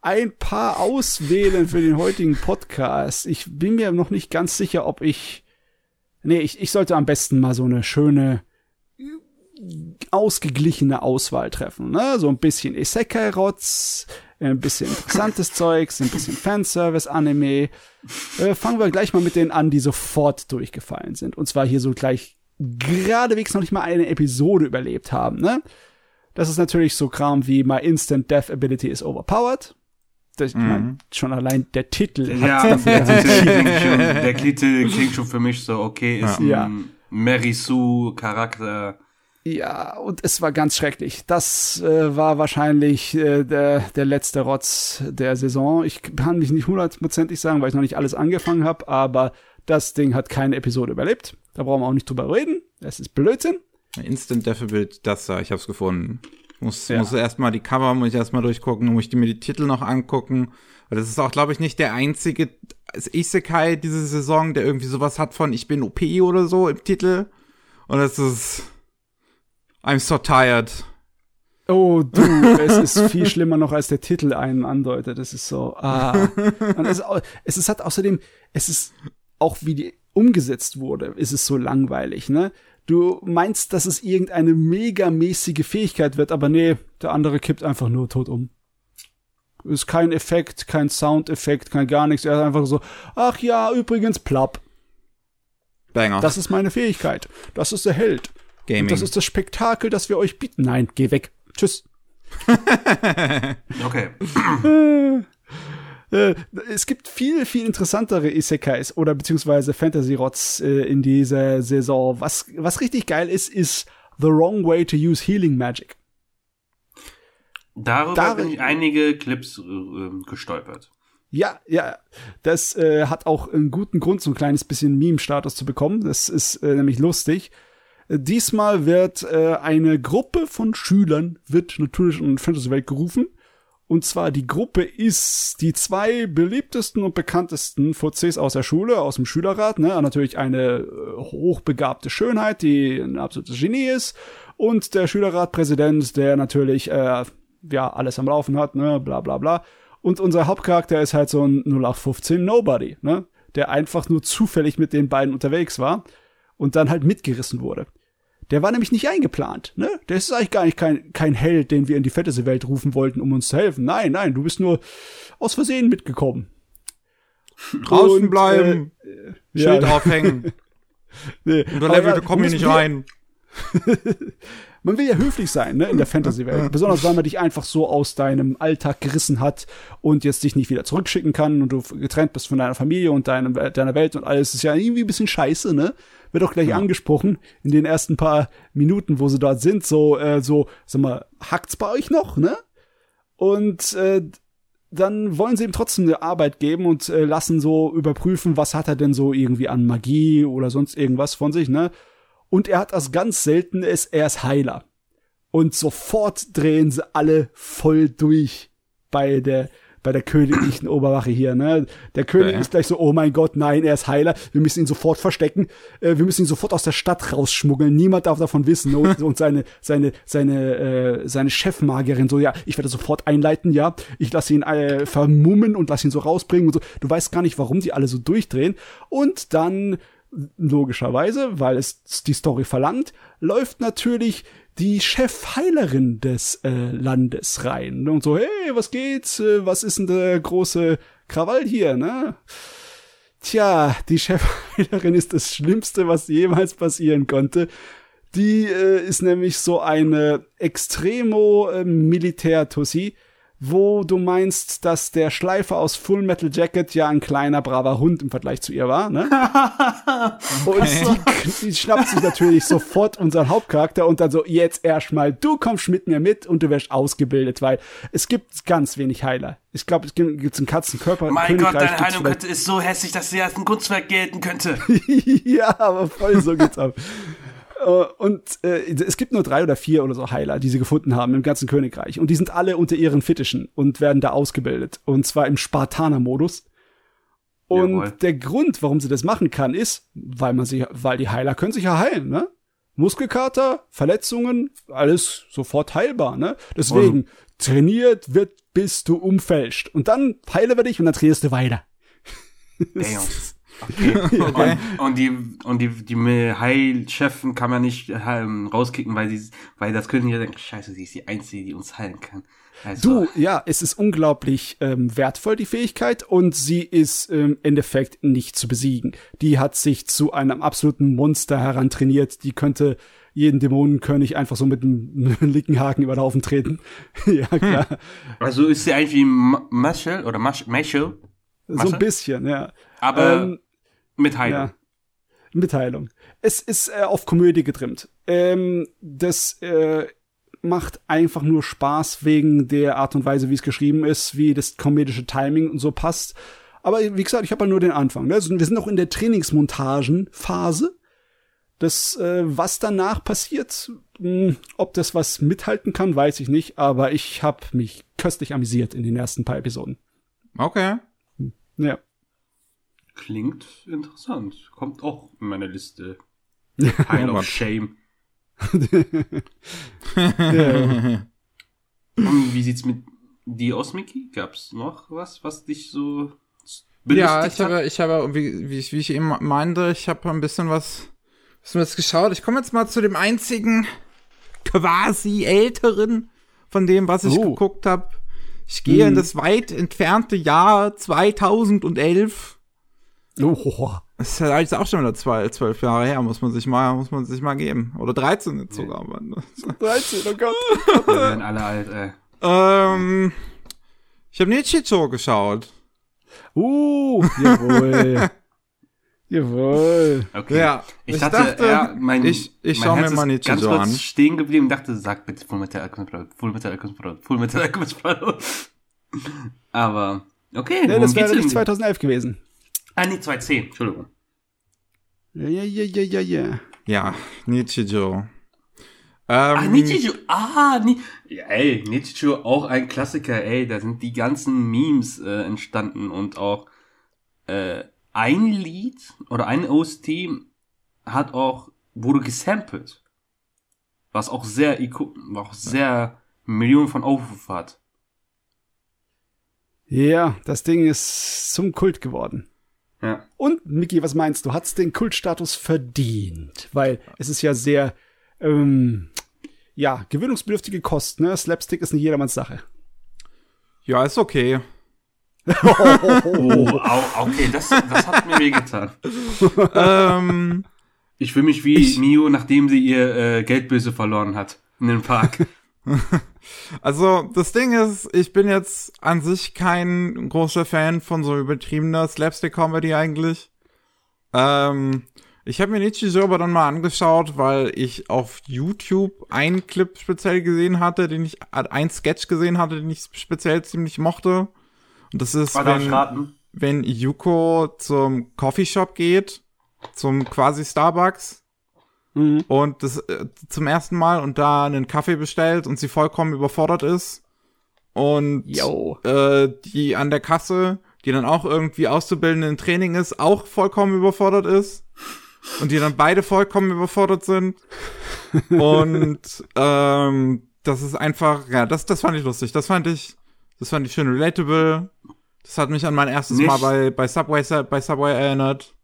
ein paar auswählen für den heutigen Podcast. Ich bin mir noch nicht ganz sicher, ob ich. Nee, ich, ich sollte am besten mal so eine schöne, ausgeglichene Auswahl treffen. Ne? So ein bisschen Isekai-Rotz, ein bisschen interessantes Zeugs, ein bisschen Fanservice-Anime. Äh, fangen wir gleich mal mit denen an, die sofort durchgefallen sind. Und zwar hier so gleich geradewegs noch nicht mal eine Episode überlebt haben, ne? Das ist natürlich so Kram wie My Instant Death Ability is Overpowered. Das, mhm. mein, schon allein der Titel. Ja, der, Titel schon, der Titel klingt schon für mich so, okay, ist ja. ein Mary Sue Charakter ja, und es war ganz schrecklich. Das äh, war wahrscheinlich äh, der, der letzte Rotz der Saison. Ich kann mich nicht hundertprozentig sagen, weil ich noch nicht alles angefangen habe, aber das Ding hat keine Episode überlebt. Da brauchen wir auch nicht drüber reden. Das ist Blödsinn. Instant Deathbild, das da, ich hab's gefunden. Muss, ja. muss erstmal die Cover, muss ich erstmal durchgucken, muss ich mir die Titel noch angucken. Das ist auch, glaube ich, nicht der einzige Isekai diese Saison, der irgendwie sowas hat von Ich bin OP oder so im Titel. Und das ist I'm so tired. Oh, du, es ist viel <laughs> schlimmer noch, als der Titel einen andeutet. Es ist so, ah. Und es, es ist halt außerdem, es ist auch wie die umgesetzt wurde, ist es so langweilig, ne? Du meinst, dass es irgendeine megamäßige Fähigkeit wird, aber nee, der andere kippt einfach nur tot um. Ist kein Effekt, kein Soundeffekt, kein gar nichts. Er ist einfach so, ach ja, übrigens, plapp. Banger. Das ist meine Fähigkeit. Das ist der Held. Gaming. Und das ist das Spektakel, das wir euch bieten. Nein, geh weg. Tschüss. <laughs> okay. Äh, es gibt viel, viel interessantere Isekais oder beziehungsweise Fantasy-Rots äh, in dieser Saison. Was, was richtig geil ist, ist The Wrong Way to Use Healing Magic. Darüber Dar bin ich einige Clips äh, gestolpert. Ja, ja, das äh, hat auch einen guten Grund, so ein kleines bisschen Meme-Status zu bekommen. Das ist äh, nämlich lustig. Diesmal wird äh, eine Gruppe von Schülern, wird natürlich in die Fantasy-Welt gerufen. Und zwar die Gruppe ist die zwei beliebtesten und bekanntesten VCs aus der Schule, aus dem Schülerrat. Ne? Natürlich eine äh, hochbegabte Schönheit, die ein absolutes Genie ist. Und der Schülerratpräsident, der natürlich äh, ja alles am Laufen hat, ne, bla bla bla. Und unser Hauptcharakter ist halt so ein 0815 Nobody, ne? Der einfach nur zufällig mit den beiden unterwegs war und dann halt mitgerissen wurde. Der war nämlich nicht eingeplant, ne? Der ist eigentlich gar nicht kein, kein Held, den wir in die Fantasy-Welt rufen wollten, um uns zu helfen. Nein, nein, du bist nur aus Versehen mitgekommen. <laughs> Draußen bleiben, äh, Schild ja. aufhängen. <laughs> nee, Unterlevelte kommen hier nicht rein. <laughs> man will ja höflich sein, ne, in der Fantasy-Welt. Besonders, weil man dich einfach so aus deinem Alltag gerissen hat und jetzt dich nicht wieder zurückschicken kann und du getrennt bist von deiner Familie und deinem, deiner Welt und alles. Das ist ja irgendwie ein bisschen scheiße, ne? Wird auch gleich ja. angesprochen in den ersten paar Minuten, wo sie dort sind. So, äh, so, sag mal, hackt's bei euch noch, ne? Und, äh, dann wollen sie ihm trotzdem eine Arbeit geben und äh, lassen so überprüfen, was hat er denn so irgendwie an Magie oder sonst irgendwas von sich, ne? Und er hat das ganz Seltenes, er ist Heiler. Und sofort drehen sie alle voll durch bei der, bei der königlichen <clears throat> Oberwache hier, ne? Der König ja. ist gleich so, oh mein Gott, nein, er ist Heiler, wir müssen ihn sofort verstecken, äh, wir müssen ihn sofort aus der Stadt rausschmuggeln, niemand darf davon wissen und, <laughs> und seine, seine, seine, äh, seine Chefmagierin so, ja, ich werde sofort einleiten, ja, ich lasse ihn äh, vermummen und lasse ihn so rausbringen und so. Du weißt gar nicht, warum sie alle so durchdrehen und dann logischerweise, weil es die Story verlangt, läuft natürlich die Chefheilerin des äh, Landes rein und so, hey, was geht's? Äh, was ist denn der große Krawall hier, ne? Tja, die Chefheilerin ist das Schlimmste, was jemals passieren konnte. Die äh, ist nämlich so eine extremo äh, wo du meinst, dass der Schleifer aus Full Metal Jacket ja ein kleiner, braver Hund im Vergleich zu ihr war, ne? <laughs> und die, die, schnappt sich natürlich sofort unseren Hauptcharakter und dann so, jetzt erstmal, du kommst mit mir mit und du wirst ausgebildet, weil es gibt ganz wenig Heiler. Ich glaube, es gibt einen Katzenkörper. Mein Königreich Gott, deine Heilung ist so hässlich, dass sie als ein Kunstwerk gelten könnte. <laughs> ja, aber voll so geht's ab. Äh, und äh, es gibt nur drei oder vier oder so Heiler, die sie gefunden haben im ganzen Königreich. Und die sind alle unter ihren Fittichen und werden da ausgebildet. Und zwar im Spartaner-Modus. Und Jawohl. der Grund, warum sie das machen kann, ist, weil man sich, weil die Heiler können sich ja heilen, ne? Muskelkater, Verletzungen, alles sofort heilbar, ne? Deswegen, also. trainiert wird, bis du umfällst. Und dann heile wir dich und dann trainierst du weiter. <laughs> Damn. Okay. <laughs> okay. Und, und, die und die die Heilchefen kann man nicht ähm, rauskicken, weil sie weil das König ja denkt, scheiße, sie ist die einzige, die uns heilen kann. Also, du, ja, es ist unglaublich ähm, wertvoll, die Fähigkeit, und sie ist im Endeffekt nicht zu besiegen. Die hat sich zu einem absoluten Monster herantrainiert, die könnte jeden Dämonenkönig einfach so mit einem Lickenhaken <laughs> über den Haufen treten. <laughs> ja, klar. Hm. Also ist sie eigentlich wie Mashal oder Mashal? So ein bisschen, ja. Aber ähm, Mitteilung. Ja. Mitteilung. Es ist äh, auf Komödie getrimmt. Ähm, das äh, macht einfach nur Spaß wegen der Art und Weise, wie es geschrieben ist, wie das komödische Timing und so passt. Aber wie gesagt, ich habe halt nur den Anfang. Ne? Also wir sind noch in der Trainingsmontagenphase. Das, äh, was danach passiert, mh, hm, ob das was mithalten kann, weiß ich nicht. Aber ich habe mich köstlich amüsiert in den ersten paar Episoden. Okay. Ja. Klingt interessant. Kommt auch in meine Liste. <laughs> Pile of Shame. ja. <laughs> Und wie sieht's mit dir aus, Mickey? Gab's noch was, was dich so ja, ich habe, ich habe, wie, wie, ich, wie ich eben meinte, ich habe ein bisschen was, bisschen was geschaut. Ich komme jetzt mal zu dem einzigen quasi älteren von dem, was ich oh. geguckt habe. Ich gehe hm. in das weit entfernte Jahr 2011 Oh. Das ist ja eigentlich auch schon wieder zwei, zwölf Jahre her, muss man sich mal, muss man sich mal geben. Oder 13 jetzt sogar. Nee. <laughs> 13, oh Gott. <laughs> Wir werden alle alt, ey. Ähm, ich habe Nichicho geschaut. Uh, jawohl. <laughs> Jawohl. Okay. Ja, ich, ich dachte, dachte, ja, mein, ich- ich mein schau mir mal Nietzsche ganz kurz an. stehen geblieben und dachte, sag bitte Full Metal Alchemist Brotherhood, Full Metal Alchemist Brotherhood, Full Metal Alchemist Brotherhood. Aber, okay. Nee, das wäre nicht denn? 2011 gewesen. Ah, nee, 2010, Entschuldigung. Ja, ja, ja, ja, ja, ja. Ja, Nichijou. Ähm, Ah, Nichijou, ah, Ni ja, ey, Nichijou auch ein Klassiker, ey, da sind die ganzen Memes äh, entstanden und auch äh, ein Lied oder ein OST hat auch, wurde gesampelt. Was auch sehr, auch sehr Millionen von Aufrufen hat. Ja, das Ding ist zum Kult geworden. Ja. Und, Niki, was meinst du? Hat's den Kultstatus verdient? Weil es ist ja sehr, ähm, ja, gewöhnungsbedürftige Kost, ne? Slapstick ist nicht jedermanns Sache. ja, ist okay. <laughs> Oh, okay, das, das hat mir wehgetan. <laughs> ähm, Ich fühle mich wie Mio, nachdem sie ihr äh, Geldböse verloren hat in den Park. <laughs> also, das Ding ist, ich bin jetzt an sich kein großer Fan von so übertriebener Slapstick-Comedy eigentlich. Ähm, ich habe mir Nichijou aber dann mal angeschaut, weil ich auf YouTube einen Clip speziell gesehen hatte, den ich, äh, ein Sketch gesehen hatte, den ich speziell ziemlich mochte. Und das ist, wenn, raten? wenn Yuko zum Coffeeshop geht, zum quasi Starbucks Mhm. und das äh, zum ersten Mal und da einen Kaffee bestellt und sie vollkommen überfordert ist und Yo. äh, die an der Kasse, die dann auch irgendwie Auszubildende in Training ist, auch vollkommen überfordert ist und die dann beide vollkommen überfordert sind <laughs> und ähm, das ist einfach, ja, das, das fand ich lustig, das fand ich, das fand ich schön relatable, das hat mich an mein erstes Nicht- Mal bei, bei Subway, bei Subway erinnert.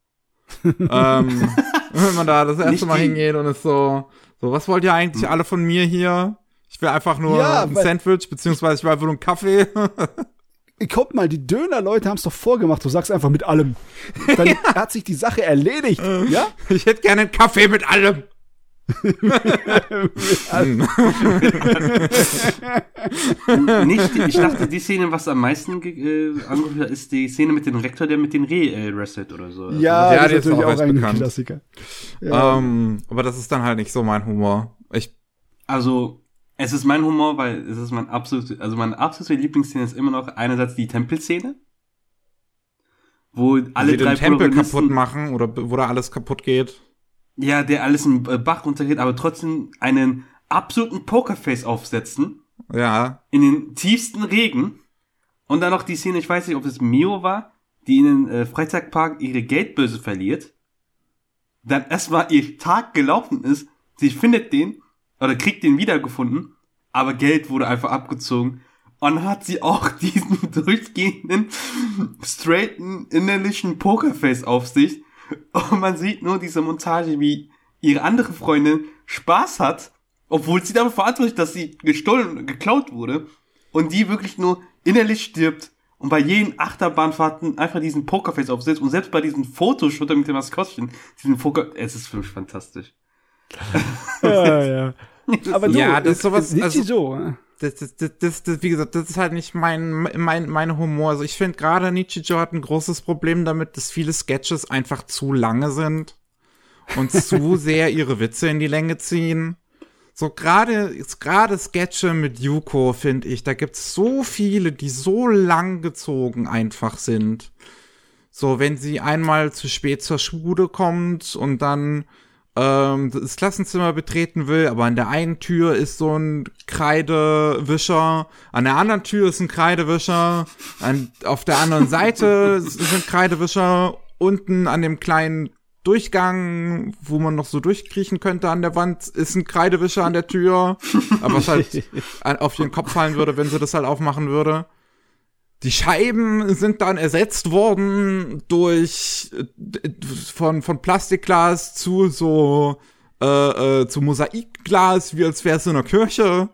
<laughs> ähm, wenn man da das erste Nicht Mal hingeht und ist so, so, was wollt ihr eigentlich alle von mir hier? Ich will einfach nur Ja, ein Sandwich, beziehungsweise ich will einfach nur einen Kaffee. Guck mal, die Döner-Leute haben's doch vorgemacht. Du sagst einfach mit allem. Dann <laughs> hat sich die Sache erledigt. ja? ich hätte gerne einen Kaffee mit allem. <laughs> Nicht, die- ich dachte, die Szene, was am meisten äh, angerufen hat, ist die Szene mit dem Rektor, der mit den Reh äh, wrestelt oder so. Also, Ja, Ja, das die ist natürlich auch auch, ein bekannt. Klassiker. Ja. Ähm, aber das ist dann halt nicht so mein Humor. Ich, Also, es ist mein Humor, weil es ist mein absolute, also meine absolute Lieblingsszene ist immer noch einerseits die Tempelszene, wo alle die drei den Tempel kaputt machen oder wo da alles kaputt geht. Ja, der alles im Bach runtergeht, aber trotzdem einen absoluten Pokerface aufsetzen Ja. in den tiefsten Regen. Und dann noch die Szene, ich weiß nicht, ob es Mio war, die in den äh, Freizeitpark ihre Geldbörse verliert. Dann erstmal ihr Tag gelaufen ist, sie findet den oder kriegt den wiedergefunden, aber Geld wurde einfach abgezogen. Und hat sie auch <laughs> diesen durchgehenden, straighten, innerlichen Pokerface auf sich. <laughs> Und man sieht nur diese Montage, wie ihre andere Freundin Spaß hat, obwohl sie dafür verantwortlich ist, dass sie gestohlen, geklaut wurde. Und die wirklich nur innerlich stirbt und bei jeden Achterbahnfahrten einfach diesen Pokerface aufsetzt und selbst bei diesen Fotoshooter mit dem Maskottchen, diesen Poker, es ist für mich fantastisch. ja, ja. <laughs> Aber du, Ja, das ist sowas- Nicht also- so. Das, das, das, das, das, wie gesagt, das ist halt nicht mein, mein, mein Humor. Also ich finde gerade Nichijou hat ein großes Problem damit, dass viele Sketches einfach zu lange sind und zu <laughs> sehr ihre Witze in die Länge ziehen. So gerade, gerade Sketche mit Yuko, finde ich, da gibt's so viele, die so lang gezogen einfach sind. So, wenn sie einmal zu spät zur Schule kommt und dann ähm, das Klassenzimmer betreten will, aber an der einen Tür ist so ein Kreidewischer, an der anderen Tür ist ein Kreidewischer, an, auf der anderen Seite <laughs> sind Kreidewischer, unten an dem kleinen Durchgang, wo man noch so durchkriechen könnte an der Wand, ist ein Kreidewischer an der Tür, aber was halt <laughs> auf ihren Kopf fallen würde, wenn sie das halt aufmachen würde. Die Scheiben sind dann ersetzt worden durch äh, von von Plastikglas zu so äh, äh, zu Mosaikglas, wie als wäre es in einer Kirche.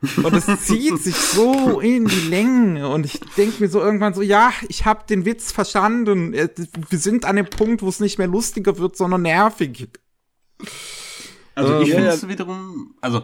Und es zieht <laughs> sich so in die Länge und ich denke mir so irgendwann so, ja, ich habe den Witz verstanden. Äh, Wir sind an dem Punkt, wo es nicht mehr lustiger wird, sondern nervig. Also ich Ähm, finde es wiederum, also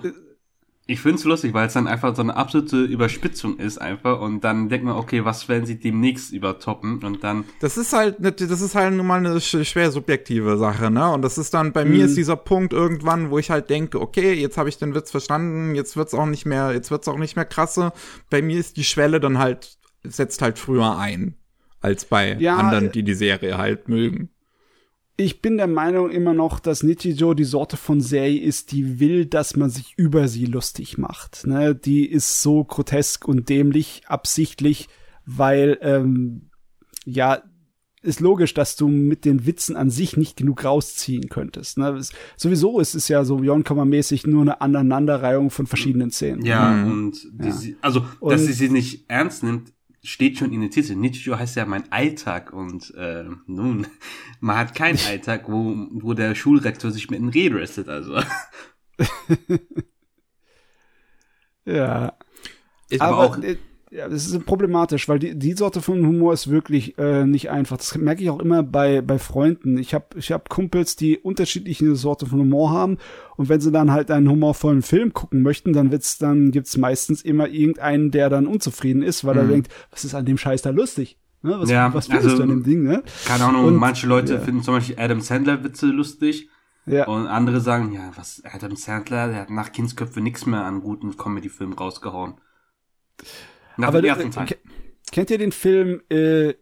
ich finde es lustig, weil es dann einfach so eine absolute Überspitzung ist einfach und dann denkt man, okay, was werden sie demnächst übertoppen und dann. Das ist halt, ne, das ist halt nun mal eine schwer subjektive Sache, ne? Und das ist dann, bei mhm. mir ist dieser Punkt irgendwann, wo ich halt denke, okay, jetzt habe ich den Witz verstanden, jetzt wird's auch nicht mehr, jetzt wird's auch nicht mehr krasse. Bei mir ist die Schwelle dann halt, setzt halt früher ein, als bei ja, anderen, die die Serie halt mögen ich bin der Meinung immer noch, dass Nichijou die Sorte von Serie ist, die will, dass man sich über sie lustig macht. Ne? Die ist so grotesk und dämlich, absichtlich, weil, ähm, ja, ist logisch, dass du mit den Witzen an sich nicht genug rausziehen könntest. Ne? Es, sowieso ist es ja so Beyond-mäßig nur eine Aneinanderreihung von verschiedenen Szenen. Ja, mhm. und die, ja. also, dass und, sie sie nicht ernst nimmt, steht schon in der Titel. Nichijou heißt ja mein Alltag und äh, nun, <laughs> man hat keinen Alltag, wo, wo der Schulrektor sich mit einem Reh restet, also. <laughs> ja. Ist aber, aber auch, ja, das ist problematisch, weil die, die Sorte von Humor ist wirklich äh, nicht einfach. Das merke ich auch immer bei, bei Freunden. Ich habe ich hab Kumpels, die unterschiedliche Sorte von Humor haben und wenn sie dann halt einen humorvollen Film gucken möchten, dann wird's, dann gibt's meistens immer irgendeinen, der dann unzufrieden ist, weil mhm. er denkt, was ist an dem Scheiß da lustig? Ne? Was, ja, was findest also, du an dem Ding, ne? Keine Ahnung, und, manche Leute ja. finden zum Beispiel Adam Sandler Witze lustig. Ja. Und andere sagen, ja, was, Adam Sandler, der hat nach Kindsköpfe nichts mehr an guten Comedy-Filmen rausgehauen. Nach Aber dem ersten Teil. Kennt ihr den Film, äh,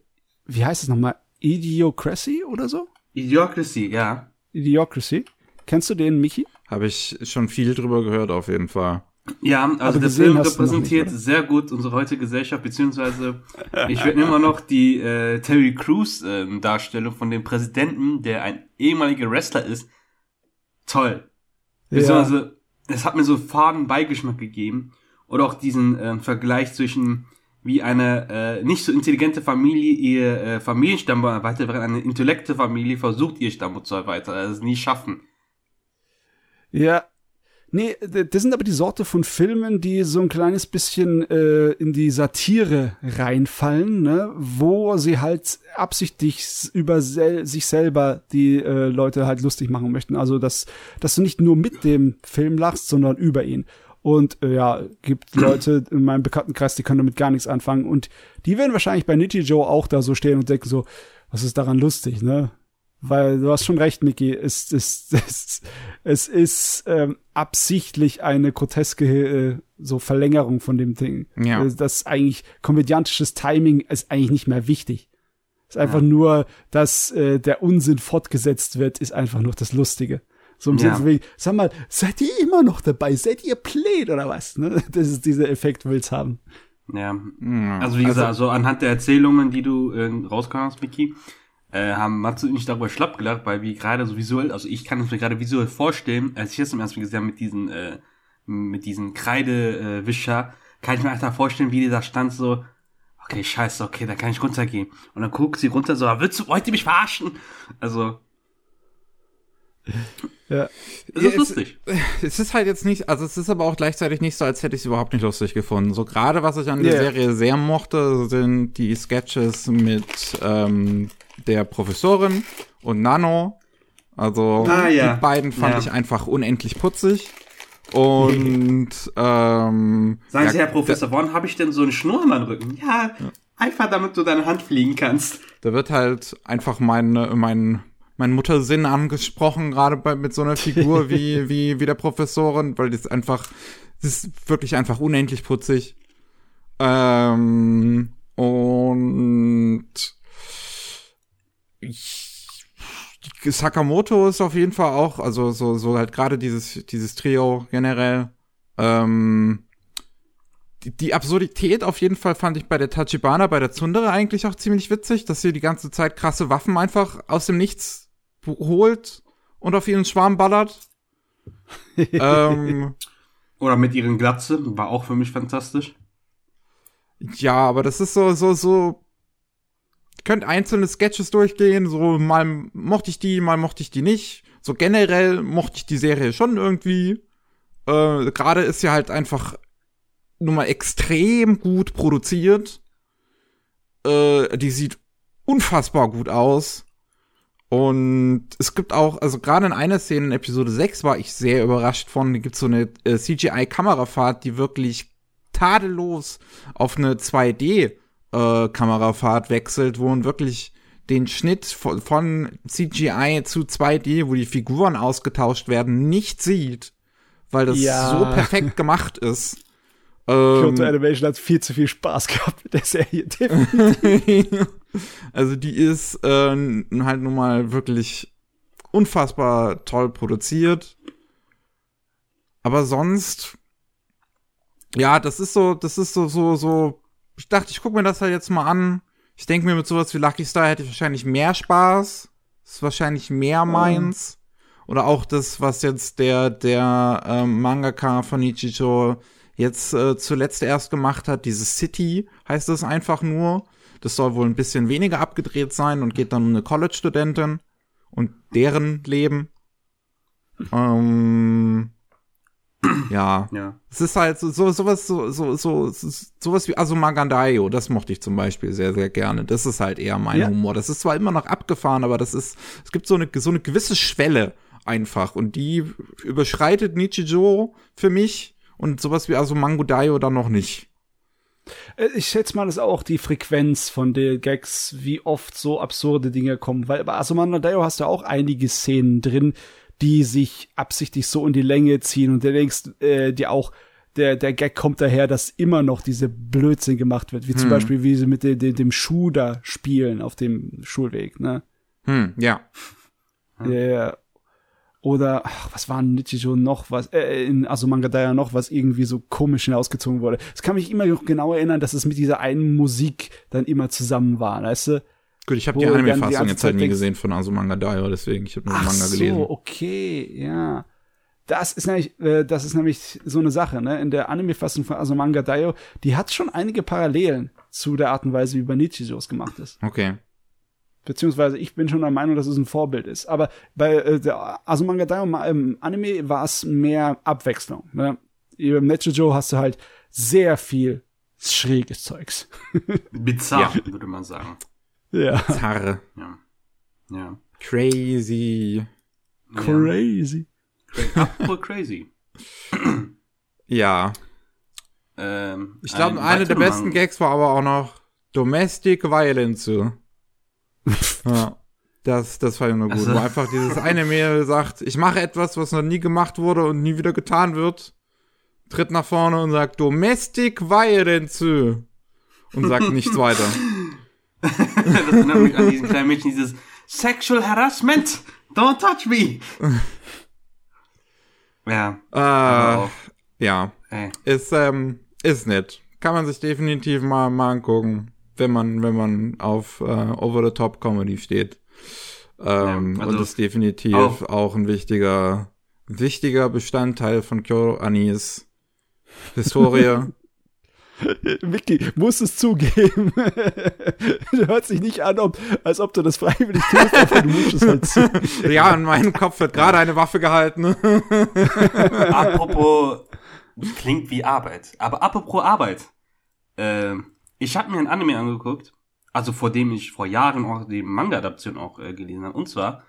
wie heißt es nochmal? Idiocracy oder so? Idiocracy, ja. Idiocracy. Kennst du den, Michi? Habe ich schon viel drüber gehört, auf jeden Fall. Ja, also der Film repräsentiert nicht, sehr gut unsere heutige Gesellschaft, beziehungsweise ich werde immer noch die äh, Terry Crews äh, Darstellung von dem Präsidenten, der ein ehemaliger Wrestler ist, toll. Beziehungsweise, ja. es hat mir so faden Beigeschmack gegeben. Oder auch diesen äh, Vergleich zwischen wie eine äh, nicht so intelligente Familie ihr äh, Familienstamm erweitert, während eine intellekte Familie versucht, ihr Stamm zu erweitern, also es nie schaffen. Ja. Nee, das sind aber die Sorte von Filmen, die so ein kleines bisschen äh, in die Satire reinfallen, ne? wo sie halt absichtlich über sel sich selber die äh, Leute halt lustig machen möchten. Also, dass, dass du nicht nur mit dem Film lachst, sondern über ihn. Und äh, ja, gibt Leute in meinem Bekanntenkreis, die können damit gar nichts anfangen. Und die werden wahrscheinlich bei Nitty Joe auch da so stehen und denken so, was ist daran lustig, ne? Weil du hast schon recht, Mickey. Es, es, <laughs> es, es ist ähm, absichtlich eine groteske äh, so Verlängerung von dem Ding. Ja. Äh, das eigentlich komödiantisches Timing ist eigentlich nicht mehr wichtig. Es ist einfach ja. nur, dass äh, der Unsinn fortgesetzt wird, ist einfach nur das Lustige. So im ja. Sinne von, sag mal, seid ihr immer noch dabei? Seid ihr played oder was? Ne? <laughs> Das ist dieser Effekt, will's haben. Ja, also wie gesagt, also, also anhand der Erzählungen, die du äh, rausgekommen hast, Miki, äh, haben Matze und ich darüber schlapp gelacht, weil wie gerade so visuell, also ich kann es mir gerade visuell vorstellen, als ich das zum ersten Mal gesehen habe mit diesen, äh, mit diesen Kreidewischer, äh, kann ich mir einfach vorstellen, wie die da stand, so, okay, scheiße, okay, da kann ich runtergehen. Und dann guckt sie runter, so, willst du, wollt ihr mich verarschen? Also, ja. Es ist lustig. Es ist halt jetzt nicht, also es ist aber auch gleichzeitig nicht so, als hätte ich es überhaupt nicht lustig gefunden. So gerade was ich an der yeah. Serie sehr mochte, sind die Sketches mit ähm, der Professorin und Nano. Also ah, ja. die beiden fand ja. ich einfach unendlich putzig. Und <laughs> ähm, Sagen Sie, ja, Herr Professor, wann habe ich denn so einen Schnur am Rücken? Ja, einfach damit du deine Hand fliegen kannst. Da wird halt einfach mein, mein mein Muttersinn angesprochen, gerade bei, mit so einer Figur <laughs> wie, wie, wie der Professorin, weil das einfach, das ist wirklich einfach unendlich putzig. Ähm, und ich, Sakamoto ist auf jeden Fall auch, also so, so halt gerade dieses, dieses Trio generell, ähm, die, Absurdität auf jeden Fall fand ich bei der Tachibana, bei der Tsundere eigentlich auch ziemlich witzig, dass sie die ganze Zeit krasse Waffen einfach aus dem Nichts holt und auf ihren Schwarm ballert. <laughs> ähm, Oder mit ihren Glatze, war auch für mich fantastisch. Ja, aber das ist so, so, so. Könnt einzelne Sketches durchgehen, so mal mochte ich die, mal mochte ich die nicht. So generell mochte ich die Serie schon irgendwie. Äh, Gerade ist sie halt einfach nun mal extrem gut produziert. Äh, die sieht unfassbar gut aus. Und es gibt auch, also gerade in einer Szene in Episode 6 war ich sehr überrascht von, gibt so eine äh, CGI-Kamerafahrt, die wirklich tadellos auf eine 2D-Kamerafahrt äh, wechselt, wo man wirklich den Schnitt von, von CGI zu 2D, wo die Figuren ausgetauscht werden, nicht sieht, weil das ja. so perfekt gemacht ist. Kyoto ähm, Animation hat viel zu viel Spaß <laughs> gehabt mit der Serie. <laughs> also die ist äh, halt nun mal wirklich unfassbar toll produziert. Aber sonst, ja, das ist so, das ist so, so, so. Ich dachte, ich gucke mir das halt jetzt mal an. Ich denke mir, mit sowas wie Lucky Star hätte ich wahrscheinlich mehr Spaß. Das ist wahrscheinlich mehr meins. Oder auch das, was jetzt der, der ähm, Mangaka von Ichijo jetzt äh, zuletzt erst gemacht hat, dieses City heißt es einfach nur. Das soll wohl ein bisschen weniger abgedreht sein und geht dann um eine College-Studentin und deren Leben. Ähm, ja. ja. Es ist halt so, so sowas, so, so, so, sowas wie Asumagandayo, das mochte ich zum Beispiel sehr, sehr gerne. Das ist halt eher mein ja. Humor. Das ist zwar immer noch abgefahren, aber das ist, es gibt so eine, so eine gewisse Schwelle einfach und die überschreitet Nichijou für mich und sowas wie also Mango Daio dann noch nicht. Äh, ich schätze mal, das ist auch die Frequenz von den Gags, wie oft so absurde Dinge kommen, weil bei Asumanda Daio hast du auch einige Szenen drin, die sich absichtlich so in die Länge ziehen und du denkst äh, dir auch, der, der Gag kommt daher, dass immer noch diese Blödsinn gemacht wird, wie hm. zum Beispiel, wie sie mit de, de, dem Schuh da spielen auf dem Schulweg, ne? Hm, ja. Ja, oder, ach, was war in Nichijou noch, was, äh, in Asumangadaya noch, was irgendwie so komisch hinausgezogen wurde. Es kann mich immer noch genau erinnern, dass es mit dieser einen Musik dann immer zusammen war, weißt du? Gut, ich habe die Anime-Fassung jetzt halt nie gesehen von Asumangadaya, deswegen, ich habe nur den Manga so, gelesen. okay, ja. Das ist nämlich, äh, das ist nämlich so eine Sache, ne? In der Anime-Fassung von Asumanga Daio, die hat schon einige Parallelen zu der Art und Weise, wie bei Nichijos gemacht ist. Okay. Beziehungsweise ich bin schon der Meinung, dass es ein Vorbild ist. Aber bei äh, der Asumanga Daio im Anime war es mehr Abwechslung. Ne? Im Nechijo hast du halt sehr viel schräges Zeugs. <laughs> Bizarr, ja. würde man sagen. Ja. Bizarre. Ja. ja. Crazy. Crazy. Ja. Apropos crazy. <clears throat> ja. Ähm, ich glaube, ein eine der besten Gags war aber auch noch Domestic Violence. Ja. Das, das war ja nur gut. Also. Wo einfach dieses eine Mädel sagt, ich mache etwas, was noch nie gemacht wurde und nie wieder getan wird. Tritt nach vorne und sagt, Domestic Violence. Und sagt nichts weiter. <laughs> das erinnert mich an diesen kleinen Mädchen, dieses Sexual Harassment. Don't touch me. ja. Äh, ja. Ey. Ist, ähm, ist nett. Kann man sich definitiv mal, mal angucken wenn man, wenn man auf äh, Over-the-Top-Comedy steht. Ähm, ja, also und das ist definitiv auch, auch ein wichtiger, wichtiger Bestandteil von Kyo Anis Historie. <laughs> Vicky, muss es zugeben. <laughs> Hört sich nicht an, ob, als ob du das freiwillig tust, aber du musst es halt zu. <laughs> Ja, in meinem Kopf wird gerade eine Waffe gehalten. apropos, klingt wie Arbeit. Aber apropos Arbeit. Ähm, ich habe mir ein Anime angeguckt, also vor dem ich vor Jahren auch die Manga-Adaption auch äh, gelesen habe, und zwar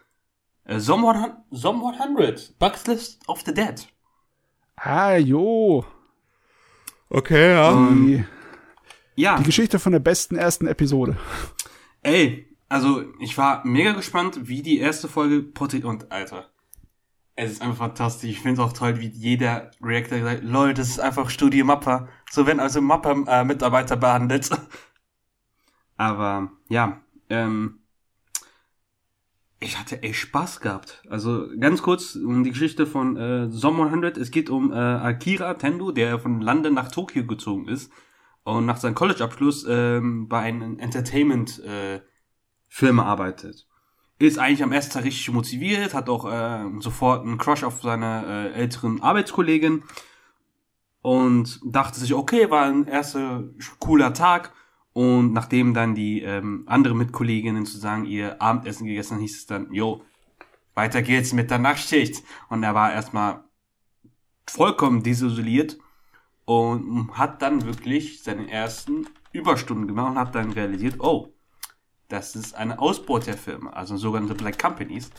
äh, Zom 100, Bugs List of the Dead. Ah, jo. Okay, ja. Die, ja. Die Geschichte von der besten ersten Episode. Ey, also ich war mega gespannt, wie die erste Folge Potti und Alter. Es ist einfach fantastisch. Ich finde es auch toll, wie jeder Reactor sagt, lol, das ist einfach Studio Mappa. So werden also Mappa-Mitarbeiter äh, behandelt. <laughs> Aber ja, ähm, ich hatte echt Spaß gehabt. Also ganz kurz um die Geschichte von äh, Som 100. Es geht um äh, Akira Tendo, der von London nach Tokio gezogen ist und nach seinem College-Abschluss ähm, bei einem Entertainment-Firma äh, arbeitet ist eigentlich am ersten Tag richtig motiviert, hat auch äh, sofort einen Crush auf seine äh, älteren Arbeitskollegin und dachte sich, okay, war ein erster cooler Tag. Und nachdem dann die ähm, andere Mitkolleginnen zu sagen, ihr Abendessen gegessen, hieß es dann, jo, weiter geht's mit der Nachtschicht. Und er war erstmal vollkommen desoliert und hat dann wirklich seine ersten Überstunden gemacht und hat dann realisiert, oh, das ist eine Ausbeuterfirma, also sogenannte Black Companies.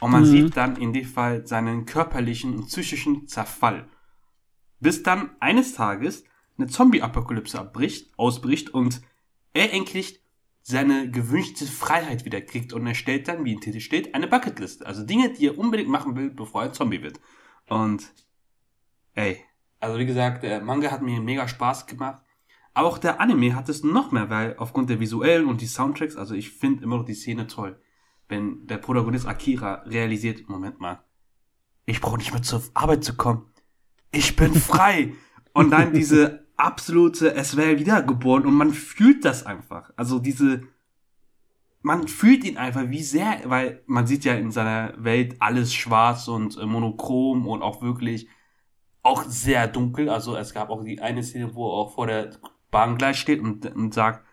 Und man mhm. sieht dann in dem Fall seinen körperlichen und psychischen Zerfall. Bis dann eines Tages eine Zombie-Apokalypse abbricht, ausbricht und er endlich seine gewünschte Freiheit wieder kriegt und er stellt dann, wie im Titel steht, eine Bucketliste. Also Dinge, die er unbedingt machen will, bevor er Zombie wird. Und ey, also wie gesagt, der Manga hat mir mega Spaß gemacht. Aber auch der Anime hat es noch mehr, weil aufgrund der visuellen und die Soundtracks, also ich finde immer noch die Szene toll. Wenn der Protagonist Akira realisiert, Moment mal, ich brauche nicht mehr zur Arbeit zu kommen. Ich bin <laughs> frei. und dann diese absolute, es wäre wiedergeboren und man fühlt das einfach. Also diese, man fühlt ihn einfach wie sehr, weil man sieht ja in seiner Welt alles schwarz und äh, monochrom und auch wirklich auch sehr dunkel. Also es gab auch die eine Szene, wo er auch vor der Bahn gleich steht und, und sagt,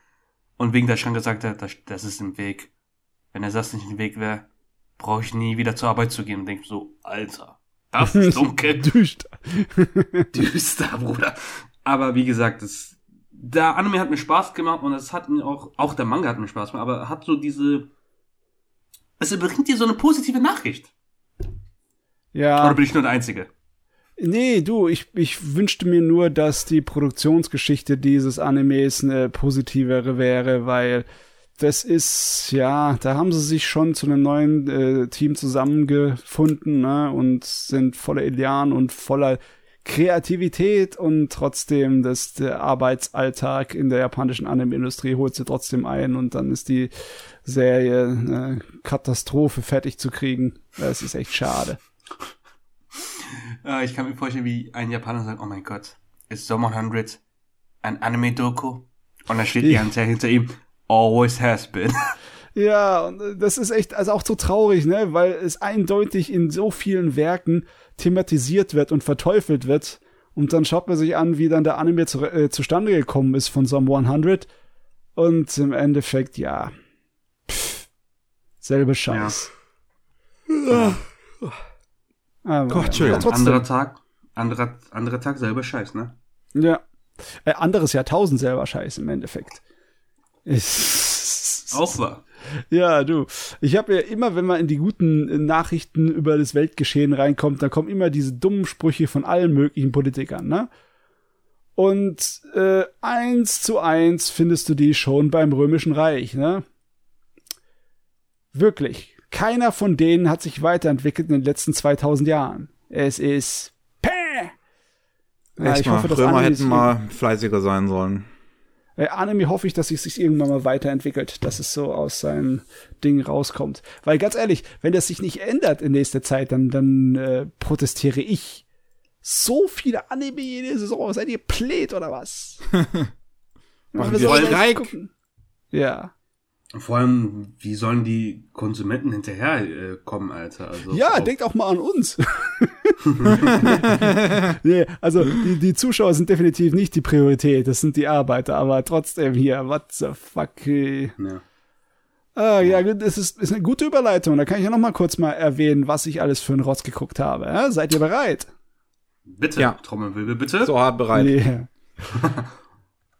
und wegen der schon gesagt hat, das, das ist im Weg. Wenn er das nicht im Weg wäre, brauche ich nie wieder zur Arbeit zu gehen und denke so, Alter, das ist <laughs> dunkel. Düster. <laughs> Düster, Bruder. Aber wie gesagt, das, der Anime hat mir Spaß gemacht und es hat mir auch, auch der Manga hat mir Spaß gemacht, aber hat so diese, es bringt dir so eine positive Nachricht. Ja. Oder bin ich nur der Einzige? Nee, du, ich, ich wünschte mir nur, dass die Produktionsgeschichte dieses Animes eine positivere wäre, weil das ist, ja, da haben sie sich schon zu einem neuen äh, Team zusammengefunden ne, und sind voller Elian und voller Kreativität und trotzdem das, der Arbeitsalltag in der japanischen Anime-Industrie holt sie trotzdem ein und dann ist die Serie eine Katastrophe fertig zu kriegen. Das ist echt schade. Ich kann mir vorstellen, wie ein Japaner sagt, oh mein Gott, ist Sommer 100 ein Anime-Doku? Und da steht die Ganze hinter ihm, always has been. <laughs> Ja, und das ist echt, also auch so traurig, ne, weil es eindeutig in so vielen Werken thematisiert wird und verteufelt wird. Und dann schaut man sich an, wie dann der Anime zu, äh, zustande gekommen ist von Some 100. Und im Endeffekt, ja, pff, selbe Scheiß. Ja. Aber, Gott, ja, anderer Tag, anderer, anderer Tag selber Scheiß, ne? Ja. Äh, anderes Jahrtausend selber Scheiß im Endeffekt. Ist <laughs> auch wahr. Ja, du. Ich habe ja immer, wenn man in die guten Nachrichten über das Weltgeschehen reinkommt, da kommen immer diese dummen Sprüche von allen möglichen Politikern, ne? Und äh, eins zu eins findest du die schon beim Römischen Reich, ne? Wirklich. Keiner von denen hat sich weiterentwickelt in den letzten 2000 Jahren. Es ist Päh! Ja, ich hoffe, dass Römer hätten mal fleißiger sein sollen. Äh, Anime hoffe ich, dass sich sich irgendwann mal weiterentwickelt, dass es so aus seinem Ding rauskommt. Weil ganz ehrlich, wenn das sich nicht ändert in nächster Zeit, dann, dann äh, protestiere ich. So viele Anime jede Saison, seid ihr plät oder was? <laughs> Machen wir voll Ja. Vor allem, wie sollen die Konsumenten hinterher äh, kommen, Alter? Also, ja, denkt auch mal an uns. <laughs> <laughs> nee, also die, die Zuschauer sind definitiv nicht die Priorität, das sind die Arbeiter, aber trotzdem hier, what the fuck. Ey. Ja. Ah, ja, das ist, ist eine gute Überleitung. Da kann ich ja noch mal kurz mal erwähnen, was ich alles für einen Rotz geguckt habe. Ja, seid ihr bereit? Bitte, ja. Trommelwirbel, bitte. So hart bereit. <laughs> Yeah.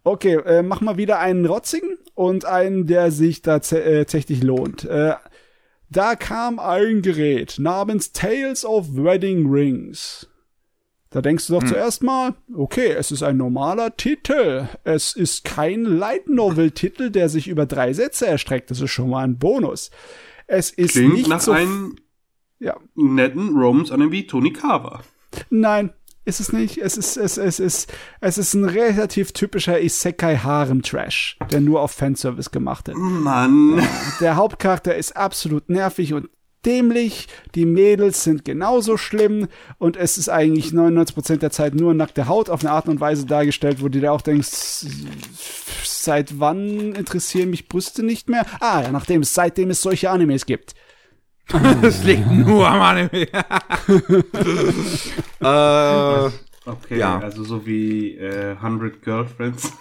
Okay, äh, mach mal wieder einen rotzigen und einen, der sich da äh, tatsächlich lohnt. Äh, da kam ein Gerät namens Tales of Wedding Rings. Da denkst du doch hm. zuerst mal, okay, es ist ein normaler Titel. Es ist kein Light Novel Titel, der sich über drei Sätze erstreckt. Das ist schon mal ein Bonus. Es ist Klingt nicht nach so einem ja. netten Romance an wie Tony Carver. Nein, ist es nicht. Es ist, es, es ist, es ist ein relativ typischer Isekai Harem Trash, der nur auf Fanservice gemacht ist. Mann. Der Hauptcharakter ist absolut nervig und dämlich, die Mädels sind genauso schlimm und es ist eigentlich 99% der Zeit nur nackte Haut auf eine Art und Weise dargestellt, wo du dir auch denkst, seit wann interessieren mich Brüste nicht mehr? Ah, ja, nachdem es, seitdem es solche Animes gibt. <laughs> Es liegt nur am Anime. <laughs> äh, okay, ja. also so wie äh, 100 Girlfriends.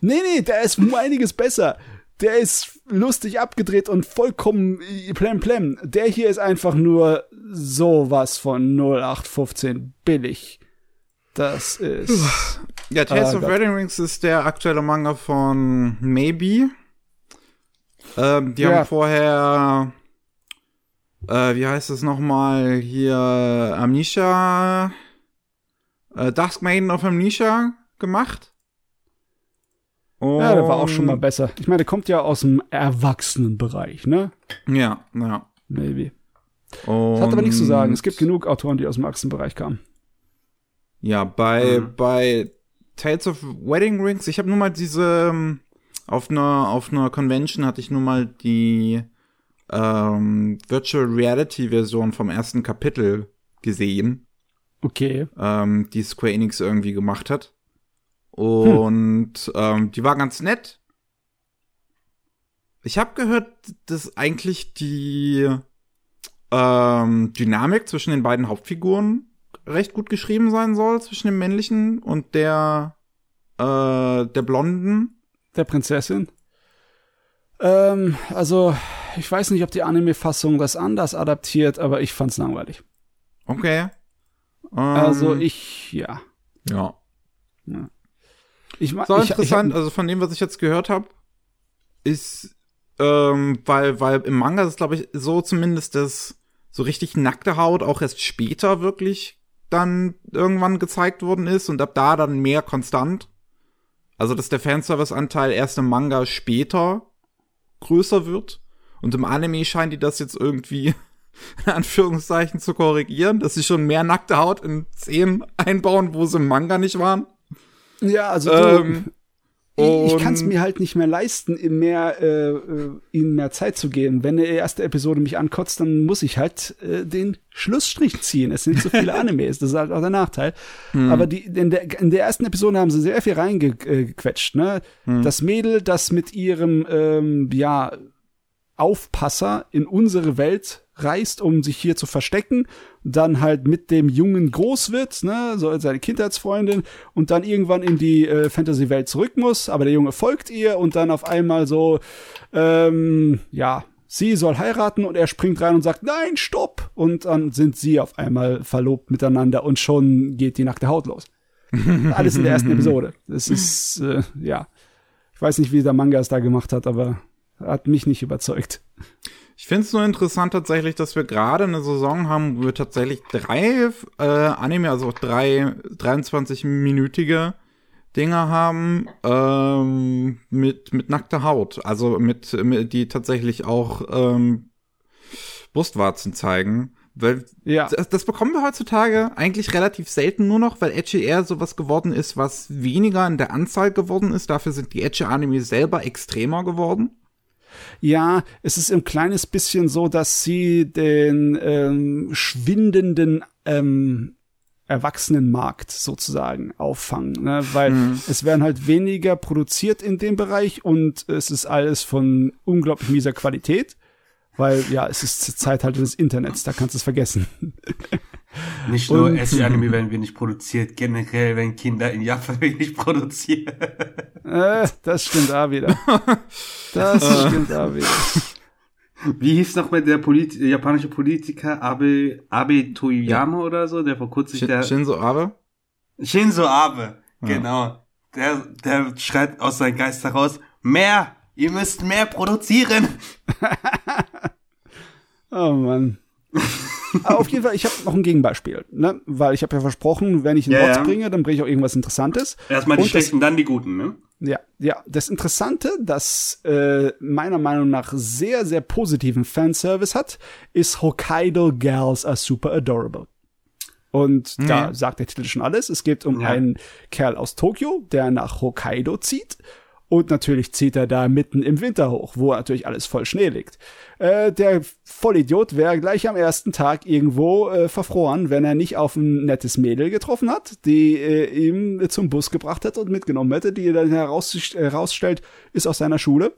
Nee, nee, der ist um einiges besser. Der ist lustig abgedreht und vollkommen plem plem. Der hier ist einfach nur sowas von 0815 billig. Das ist. Ja, Tales ah, of Wedding Rings ist der aktuelle Manga von Maybe. Ähm, die ja. haben vorher, äh, wie heißt es nochmal, hier Amnesia, äh, Dusk Maiden of Amnesia gemacht. Und ja, der war auch schon mal besser. Ich meine, der kommt ja aus dem Erwachsenenbereich, ne? Ja, ja. Maybe. Und das hat aber nichts zu sagen. Es gibt genug Autoren, die aus dem Erwachsenenbereich kamen. Ja, bei, mhm. bei Tales of Wedding Rings, ich habe nur mal diese, ähm, auf einer, auf einer Convention hatte ich nur mal die ähm, Virtual Reality Version vom ersten Kapitel gesehen. Okay. Ähm, die Square Enix irgendwie gemacht hat. Und hm. ähm, die war ganz nett. Ich habe gehört, dass eigentlich die ähm, Dynamik zwischen den beiden Hauptfiguren recht gut geschrieben sein soll, zwischen dem männlichen und der äh, der Blonden. Der Prinzessin. Ähm, also, ich weiß nicht, ob die Anime-Fassung das anders adaptiert, aber ich fand's langweilig. Okay. Um, also ich, ja. Ja. ja. Ich, so ich, interessant, ich also von dem, was ich jetzt gehört habe, ist, ähm, weil, weil im Manga ist, glaube ich, so zumindest, dass so richtig nackte Haut auch erst später wirklich dann irgendwann gezeigt worden ist und ab da dann mehr konstant. Also, dass der Fanservice-Anteil erst im Manga später größer wird. Und im Anime scheint die das jetzt irgendwie <laughs> in Anführungszeichen zu korrigieren, dass sie schon mehr nackte Haut in Szenen einbauen, wo sie im Manga nicht waren. Ja, also ähm, ich, ich kann es mir halt nicht mehr leisten, ihm mehr, äh, äh, ihnen mehr Zeit zu geben. Wenn die erste Episode mich ankotzt, dann muss ich halt äh, den Schlussstrich ziehen. Es sind so viele <laughs> Animes, das ist halt auch der Nachteil. Hm. Aber die, in, der, in der ersten Episode haben sie sehr viel reingequetscht. Ne? Hm. Das Mädel, das mit ihrem ähm, ja Aufpasser in unsere Welt reist, um sich hier zu verstecken, dann halt mit dem Jungen groß wird, ne, so seine Kindheitsfreundin und dann irgendwann in die äh, Fantasy-Welt zurück muss, aber der Junge folgt ihr und dann auf einmal so, ähm, ja, sie soll heiraten und er springt rein und sagt, nein, stopp! Und dann sind sie auf einmal verlobt miteinander und schon geht die nackte Haut los. <laughs> Alles in der ersten Episode. Das ist, äh, ja. Ich weiß nicht, wie der Manga es da gemacht hat, aber hat mich nicht überzeugt. Ich finde es nur interessant tatsächlich, dass wir gerade eine Saison haben, wo wir tatsächlich drei äh, Anime, also drei 23-minütige Dinger haben ähm, mit, mit nackter Haut. Also mit, mit die tatsächlich auch ähm, Brustwarzen zeigen. Weil ja. das, das, bekommen wir heutzutage eigentlich relativ selten nur noch, weil Edgy eher sowas geworden ist, was weniger in der Anzahl geworden ist. Dafür sind die Edgy Anime selber extremer geworden. Ja, es ist ein kleines bisschen so, dass sie den ähm, schwindenden ähm, Erwachsenenmarkt sozusagen auffangen, ne? weil mhm. es werden halt weniger produziert in dem Bereich und es ist alles von unglaublich mieser Qualität, weil ja, es ist Zeitalter des Internets, da kannst du es vergessen. <laughs> Nicht nur Anime werden wir nicht produziert, generell werden Kinder in Japan <laughs> nicht produziert. Äh, das stimmt auch wieder. Das äh. stimmt auch wieder. Wie hieß noch mal der Polit japanische Politiker Abe, Abe Toyama ja. oder so, der vor kurzem Shin, der Shinzo Abe? Shinzo Abe, ja. genau. Der, der schreit aus seinem Geist heraus, mehr, ihr müsst mehr produzieren. <laughs> oh Mann. auf jeden Fall, ich habe noch ein Gegenbeispiel, ne? Weil ich habe ja versprochen, wenn ich einen ja, Bots ja. bringe, dann bringe ich auch irgendwas Interessantes. Erstmal die und schlechten, das, dann die guten, ne? Ja, ja. Das Interessante, das äh, meiner Meinung nach sehr, sehr positiven Fanservice hat, ist Hokkaido Girls are super adorable. Und mhm. da sagt der Titel schon alles. Es geht um ja. einen Kerl aus Tokio, der nach Hokkaido zieht und natürlich zieht er da mitten im Winter hoch, wo natürlich alles voll Schnee liegt. Äh, der Vollidiot wäre gleich am ersten Tag irgendwo äh, verfroren, wenn er nicht auf ein nettes Mädel getroffen hat, die äh, ihm zum Bus gebracht hat und mitgenommen hätte, die er dann heraus, herausstellt, ist aus seiner Schule.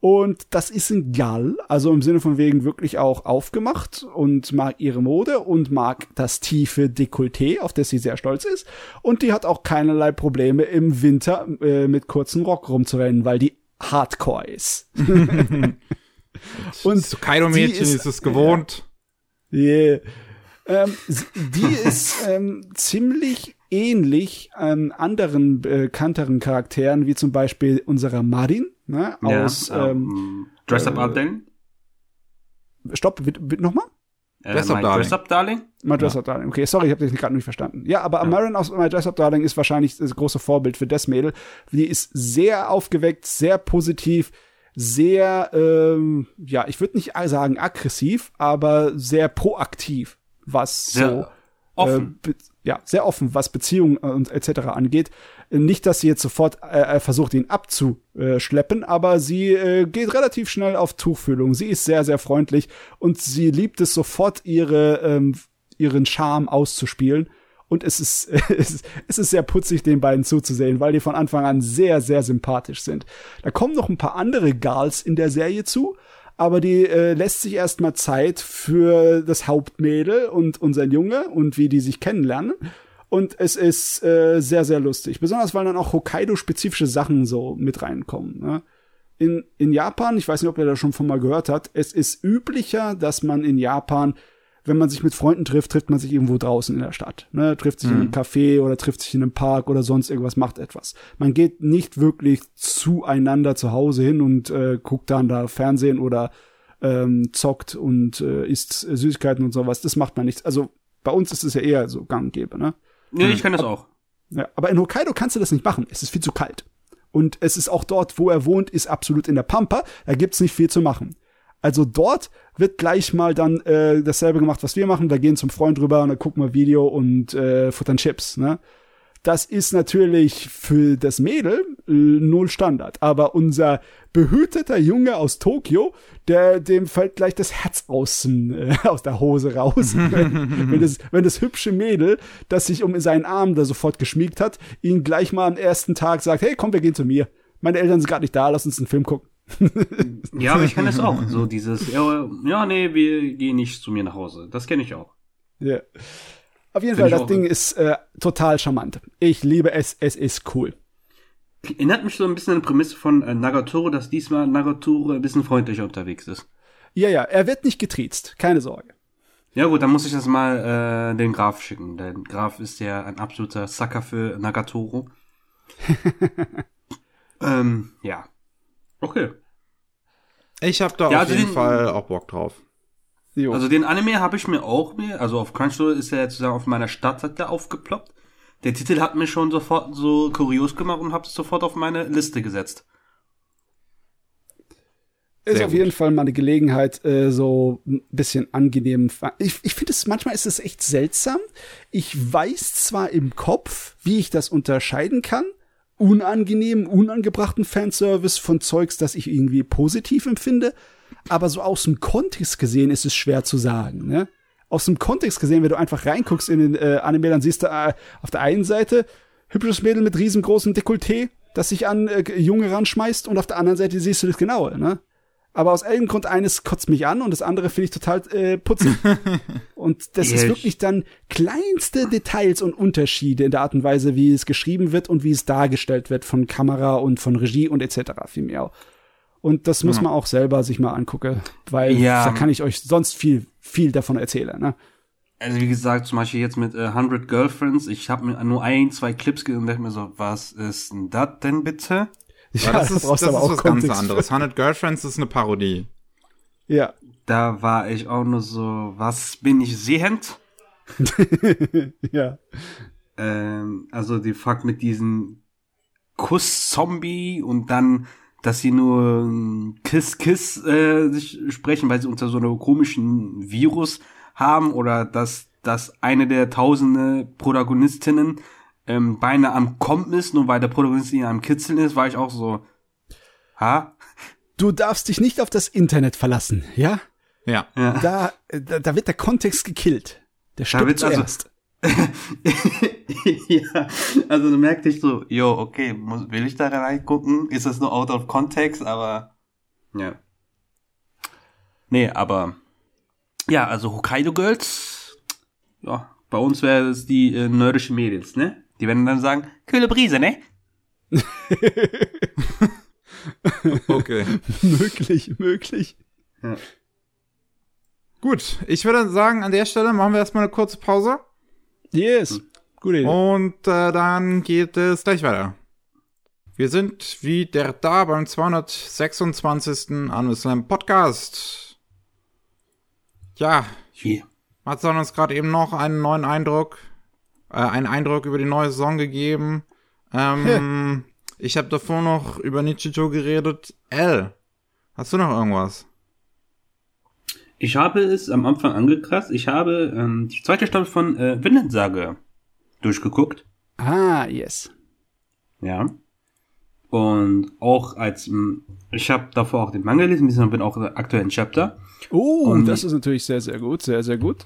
Und das ist ein Gal, also im Sinne von wegen wirklich auch aufgemacht und mag ihre Mode und mag das tiefe Dekolleté, auf das sie sehr stolz ist. Und die hat auch keinerlei Probleme im Winter äh, mit kurzen Rock rumzurennen, weil die Hardcore ist. <laughs> und so Kaido-Mädchen ist, ist, es gewohnt. Yeah. Ähm, die ist ähm, ziemlich ähnlich an anderen bekannteren Charakteren, wie zum Beispiel unserer Marin, ne, aus, ja, ähm, Dress Up äh, Darling? Stopp, nochmal? Äh, Dress Up Darling. Dress Up Darling? My Dress ja. Up Darling. Okay, sorry, ich habe dich gerade nicht verstanden. Ja, aber ja. Marin aus My Dress Up Darling ist wahrscheinlich das große Vorbild für das Mädel. Die ist sehr aufgeweckt, sehr positiv, sehr, ähm, ja, ich würde nicht sagen aggressiv, aber sehr proaktiv, was sehr so offen. Äh, ja, sehr offen, was Beziehungen und etc. angeht. Nicht, dass sie jetzt sofort äh, äh, versucht, ihn abzuschleppen, aber sie äh, geht relativ schnell auf Tuchfühlung. Sie ist sehr, sehr freundlich und sie liebt es sofort, ihre, ähm, ihren Charme auszuspielen. Und es ist, <laughs> es ist sehr putzig, den beiden zuzusehen, weil die von Anfang an sehr, sehr sympathisch sind. Da kommen noch ein paar andere Gals in der Serie zu, aber die äh, lässt sich erstmal Zeit für das Hauptmädel und unseren Junge und wie die sich kennenlernen. Und es ist äh, sehr, sehr lustig. Besonders, weil dann auch Hokkaido-spezifische Sachen so mit reinkommen. Ne? In, in Japan, ich weiß nicht, ob ihr da schon von mal gehört habt, es ist üblicher, dass man in Japan, wenn man sich mit Freunden trifft, trifft man sich irgendwo draußen in der Stadt. Ne? Trifft sich mhm. in einem Café oder trifft sich in einem Park oder sonst irgendwas, macht etwas. Man geht nicht wirklich zueinander zu Hause hin und äh, guckt dann da Fernsehen oder ähm, zockt und äh, isst Süßigkeiten und sowas. Das macht man nicht. Also bei uns ist es ja eher so gang und gäbe, ne? Nee, ich kann das auch. Ja, aber in Hokkaido kannst du das nicht machen. Es ist viel zu kalt. Und es ist auch dort, wo er wohnt, ist absolut in der Pampa. Da gibt's nicht viel zu machen. Also dort wird gleich mal dann äh, dasselbe gemacht, was wir machen. Wir gehen zum Freund rüber und dann gucken wir Video und äh, futtern Chips. Ne? Das ist natürlich für das Mädel äh, null Standard. Aber unser behüteter Junge aus Tokio, der, dem fällt gleich das Herz aus, äh, <laughs> aus der Hose raus. <laughs> wenn, das, wenn das hübsche Mädel, das sich um seinen Arm da sofort geschmiegt hat, ihn gleich mal am ersten Tag sagt, hey, komm, wir gehen zu mir. Meine Eltern sind gerade nicht da, lass uns einen Film gucken. <laughs> ja, aber ich kenne das auch. So dieses, ja, ja, nee, wir gehen nicht zu mir nach Hause. Das kenne ich auch. Ja. Auf jeden Find Fall, das Ding ist äh, total charmant. Ich liebe es, es ist cool. Erinnert mich so ein bisschen an die Prämisse von äh, Nagatoro, dass diesmal Nagatoro ein bisschen freundlicher unterwegs ist. Ja, ja, er wird nicht getriezt, keine Sorge. Ja gut, dann muss ich das mal äh, den Graf schicken. Der Graf ist ja ein absoluter Sucker für Nagatoro. <laughs> ähm, ja. Okay. Ich habe da ja, auf also jeden den, Fall auch Bock drauf. Jo. Also den Anime habe ich mir auch mir, also auf Crunchyroll ist er jetzt auf meiner Startseite aufgeploppt. Der Titel hat mir schon sofort so kurios gemacht und habe es sofort auf meine Liste gesetzt. Ist Sehr auf gut. jeden Fall mal eine Gelegenheit, äh, so ein bisschen angenehm. Ich, ich finde es, manchmal ist es echt seltsam. Ich weiß zwar im Kopf, wie ich das unterscheiden kann, unangenehmen, unangebrachten Fanservice von Zeugs, das ich irgendwie positiv empfinde, aber so aus dem Kontext gesehen ist es schwer zu sagen, ne? Aus dem Kontext gesehen, wenn du einfach reinguckst in den äh, Anime, dann siehst du äh, auf der einen Seite hübsches Mädel mit riesengroßem Dekolleté, das sich an äh, Junge ranschmeißt und auf der anderen Seite siehst du das genaue, ne? Aber aus irgendeinem Grund eines kotzt mich an und das andere finde ich total äh, putzig. <laughs> und das ist wirklich dann kleinste Details und Unterschiede in der Art und Weise, wie es geschrieben wird und wie es dargestellt wird von Kamera und von Regie und etc. vielmehr. Und das muss man auch selber sich mal angucken, weil ja. da kann ich euch sonst viel, viel davon erzählen. Ne? Also wie gesagt, zum Beispiel jetzt mit äh, 100 Girlfriends, ich habe mir nur ein, zwei Clips gesehen und dachte mir so, was ist denn das denn bitte? Ja, das, ist, das ist was ganz anderes. 100 Girlfriends ist eine Parodie. Ja. Da war ich auch nur so, was bin ich sehend? <laughs> ja. Ähm, also die Fakt mit diesem Kuss-Zombie und dann dass sie nur Kiss Kiss äh, sich sprechen, weil sie unter so einem komischen Virus haben oder dass dass eine der tausende Protagonistinnen ähm, beinahe am Kommen ist, nur weil der Protagonist in einem Kitzeln ist, war ich auch so, ha? Du darfst dich nicht auf das Internet verlassen, ja? Ja. ja. Da, da, da wird der Kontext gekillt. Der stirbt zuerst. Also, <laughs> ja, also du merkst dich so, yo, okay, muss, will ich da reingucken? Ist das nur out of context? Aber, ja. Nee, aber, ja, also Hokkaido Girls, ja, bei uns wäre es die äh, nordische Mädels, ne? Die werden dann sagen, kühle Brise, ne? <laughs> okay. <laughs> möglich, möglich. Ja. Gut, ich würde sagen, an der Stelle machen wir erstmal eine kurze Pause. Yes. Gute Idee. Und äh, dann geht es gleich weiter. Wir sind wieder da beim 226. Anuslam Podcast. Ja, Hier. Mats hat uns gerade eben noch einen neuen Eindruck, äh, einen Eindruck über die neue Saison gegeben. Ähm, ich habe davor noch über Nichito geredet. L, hast du noch irgendwas? Ich habe es am Anfang angekratzt. Ich habe ähm, die zweite Staffel von äh, Vinland Saga durchgeguckt. Ah, yes. Ja. Und auch als, ich habe davor auch den Manga gelesen, ich bin auch aktuell in Chapter. Oh, Und- das ist natürlich sehr, sehr gut, sehr, sehr gut.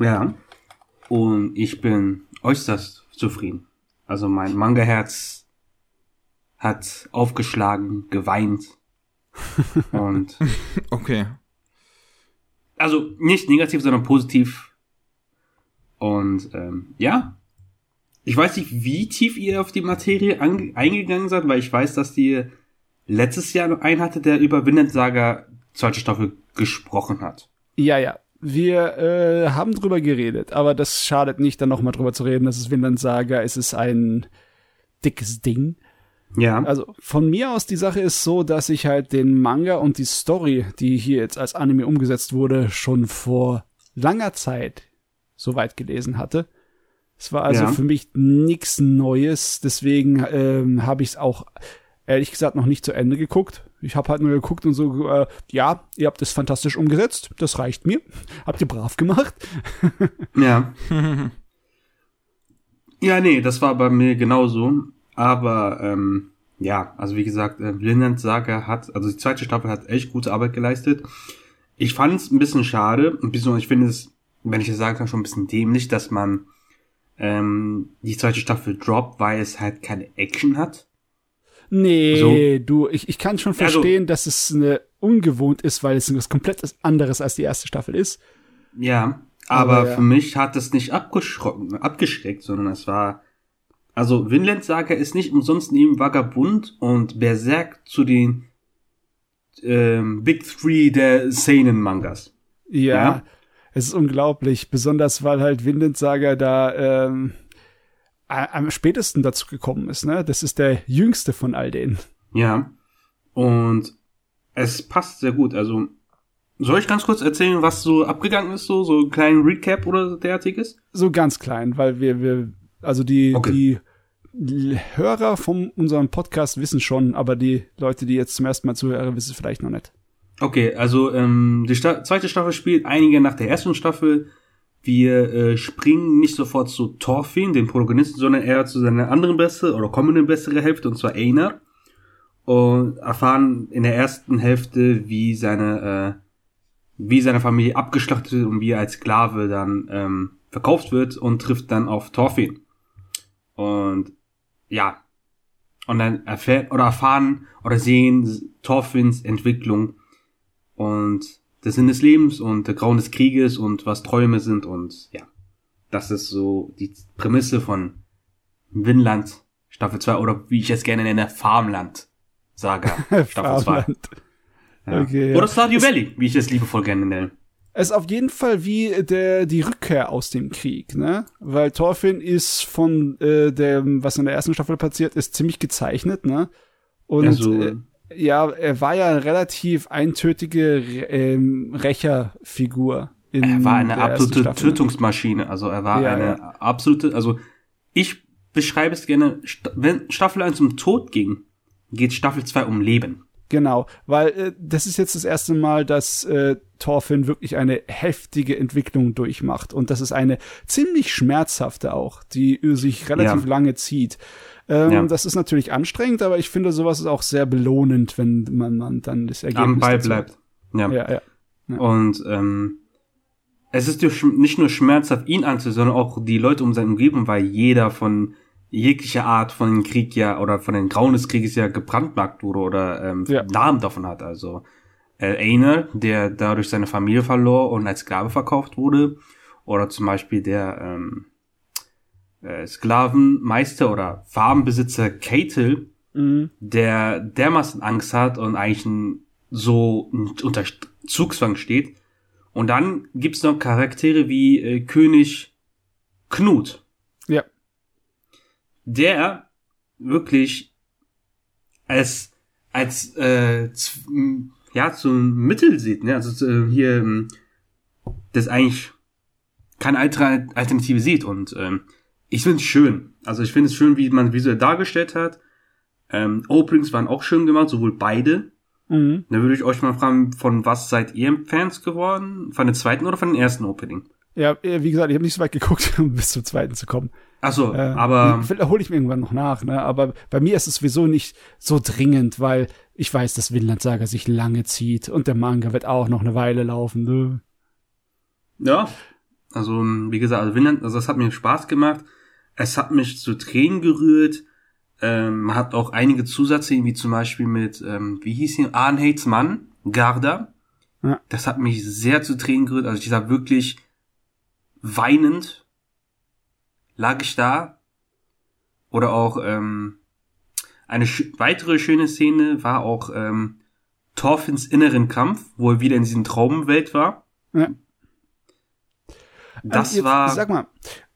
Ja. Und ich bin äußerst zufrieden. Also mein Manga-Herz hat aufgeschlagen, geweint. <laughs> Und Okay. Also nicht negativ, sondern positiv. Und ähm, ja, ich weiß nicht, wie tief ihr auf die Materie ange- eingegangen seid, weil ich weiß, dass ihr letztes Jahr noch einen hatte, der über Vinland Saga zweite Staffel gesprochen hat. Ja, ja. Wir äh, haben drüber geredet, aber das schadet nicht, dann nochmal drüber zu reden. Das ist Vinland Saga, es ist ein dickes Ding. Ja, Also von mir aus, die Sache ist so, dass ich halt den Manga und die Story, die hier jetzt als Anime umgesetzt wurde, schon vor langer Zeit soweit gelesen hatte. Es war also Ja. für mich nichts Neues, deswegen ähm, habe ich es auch ehrlich gesagt noch nicht zu Ende geguckt. Ich habe halt nur geguckt und so, äh, ja, ihr habt es fantastisch umgesetzt, das reicht mir. Habt ihr brav gemacht. <laughs> ja. <laughs> ja, nee, das war bei mir genauso. Aber ähm, ja, also wie gesagt, äh, Vinland Saga hat, also die zweite Staffel hat echt gute Arbeit geleistet. Ich fand es ein bisschen schade, ein bisschen, ich finde es, wenn ich das sagen kann, schon ein bisschen dämlich, dass man ähm, die zweite Staffel droppt, weil es halt keine Action hat. Nee, du, ich, ich kann schon Also- verstehen, dass es eine ungewohnt ist, weil es was komplett anderes als die erste Staffel ist. Ja, aber, Aber ja. für mich hat es nicht abgeschreckt, sondern es war, also Vinland Saga ist nicht umsonst neben Vagabund und Berserk zu den ähm, Big Three der Seinen Mangas. Ja, Ja. es ist unglaublich, besonders weil halt Vinland Saga da ähm, am spätesten dazu gekommen ist, ne? Das ist der jüngste von all denen. Ja. Und es passt sehr gut. Also, soll ich ganz kurz erzählen, was so abgegangen ist, so, so einen kleinen Recap oder derartiges? So ganz klein, weil wir, wir, also die, Okay. die Hörer von unserem Podcast wissen schon, aber die Leute, die jetzt zum ersten Mal zuhören, wissen es vielleicht noch nicht. Okay, also ähm, die Sta zweite Staffel spielt einige nach der ersten Staffel. Wir äh, springen nicht sofort zu Thorfinn, dem Protagonisten, sondern eher zu seiner anderen bessere oder kommenden bessere Hälfte, und zwar Einar. Und erfahren in der ersten Hälfte, wie seine, äh, wie seine Familie abgeschlachtet wird und wie er als Sklave dann ähm, verkauft wird und trifft dann auf Thorfinn. Und ja, und dann erfährt oder erfahren oder sehen Thorfinns Entwicklung und der Sinn des Lebens und der Grauen des Krieges und was Träume sind und ja, das ist so die Prämisse von Vinland Staffel 2 oder wie ich es gerne nenne, Farmland Saga <laughs> Staffel 2. Farmland. Ja. Okay, ja. Oder Stardew Valley, wie ich es liebevoll gerne nenne. Es ist auf jeden Fall wie der, die Rückkehr aus dem Krieg, ne? Weil Thorfinn ist von äh, dem, was in der ersten Staffel passiert ist, ziemlich gezeichnet, ne? Und Also- äh, ja, er war ja eine relativ eintötige ähm, Rächerfigur. In Er war eine absolute. Tötungsmaschine. Also er war Ja, eine ja. absolute, also ich beschreibe es gerne, wenn Staffel 1 um Tod ging, geht Staffel 2 um Leben. Genau, weil äh, das ist jetzt das erste Mal, dass äh, Thorfinn wirklich eine heftige Entwicklung durchmacht. Und das ist eine ziemlich schmerzhafte auch, die äh, sich relativ Ja. lange zieht. Ähm, Ja. Das ist natürlich anstrengend, aber ich finde, sowas ist auch sehr belohnend, wenn man, man dann das Ergebnis Am Ball bleibt. Ja. Ja, ja. Und ähm, es ist nicht nur schmerzhaft, ihn anzusehen, sondern auch die Leute um seine Umgebung, weil jeder von jeglicher Art von Krieg ja oder von den Grauen des Krieges ja gebrandmarkt wurde oder ähm, Ja. Namen davon hat. Also äh, Einer, der dadurch seine Familie verlor und als Sklave verkauft wurde, oder zum Beispiel der ähm, äh, Sklavenmeister oder Farmbesitzer Catel, Mhm. der dermaßen Angst hat und eigentlich ein, so unter Zugzwang steht. Und dann gibt's noch Charaktere wie äh, König Knut. Der wirklich als, als, äh, ja, zum Mittel sieht, ne? Also äh, hier, ähm, das eigentlich keine Alternative sieht und ähm, ich finde es schön. Also ich finde es schön, wie man visuell dargestellt hat. Ähm, Openings waren auch schön gemacht, sowohl beide. Mhm. Da würde ich euch mal fragen, von was seid ihr Fans geworden? Von dem zweiten oder von dem ersten Opening? Ja, äh, wie gesagt, ich habe nicht so weit geguckt, <laughs> um bis zum zweiten zu kommen. Ach so, äh, aber hole ich mir irgendwann noch nach, ne? Aber bei mir ist es sowieso nicht so dringend, weil ich weiß, dass Vinland Saga sich lange zieht und der Manga wird auch noch eine Weile laufen. Ne? Ja, also wie gesagt, also Vinland, also das hat mir Spaß gemacht. Es hat mich zu Tränen gerührt. Ähm, man hat auch einige Zusatzszenen, wie zum Beispiel mit, ähm, wie hieß ihn, Arnhates Mann, Garda. Ja. Das hat mich sehr zu Tränen gerührt. Also ich sag wirklich weinend lag ich da. Oder auch ähm, eine sch weitere schöne Szene war auch ähm, Thorfinns inneren Kampf, wo er wieder in diesem Traumwelt war. Ja. Das jetzt, war. Sag mal,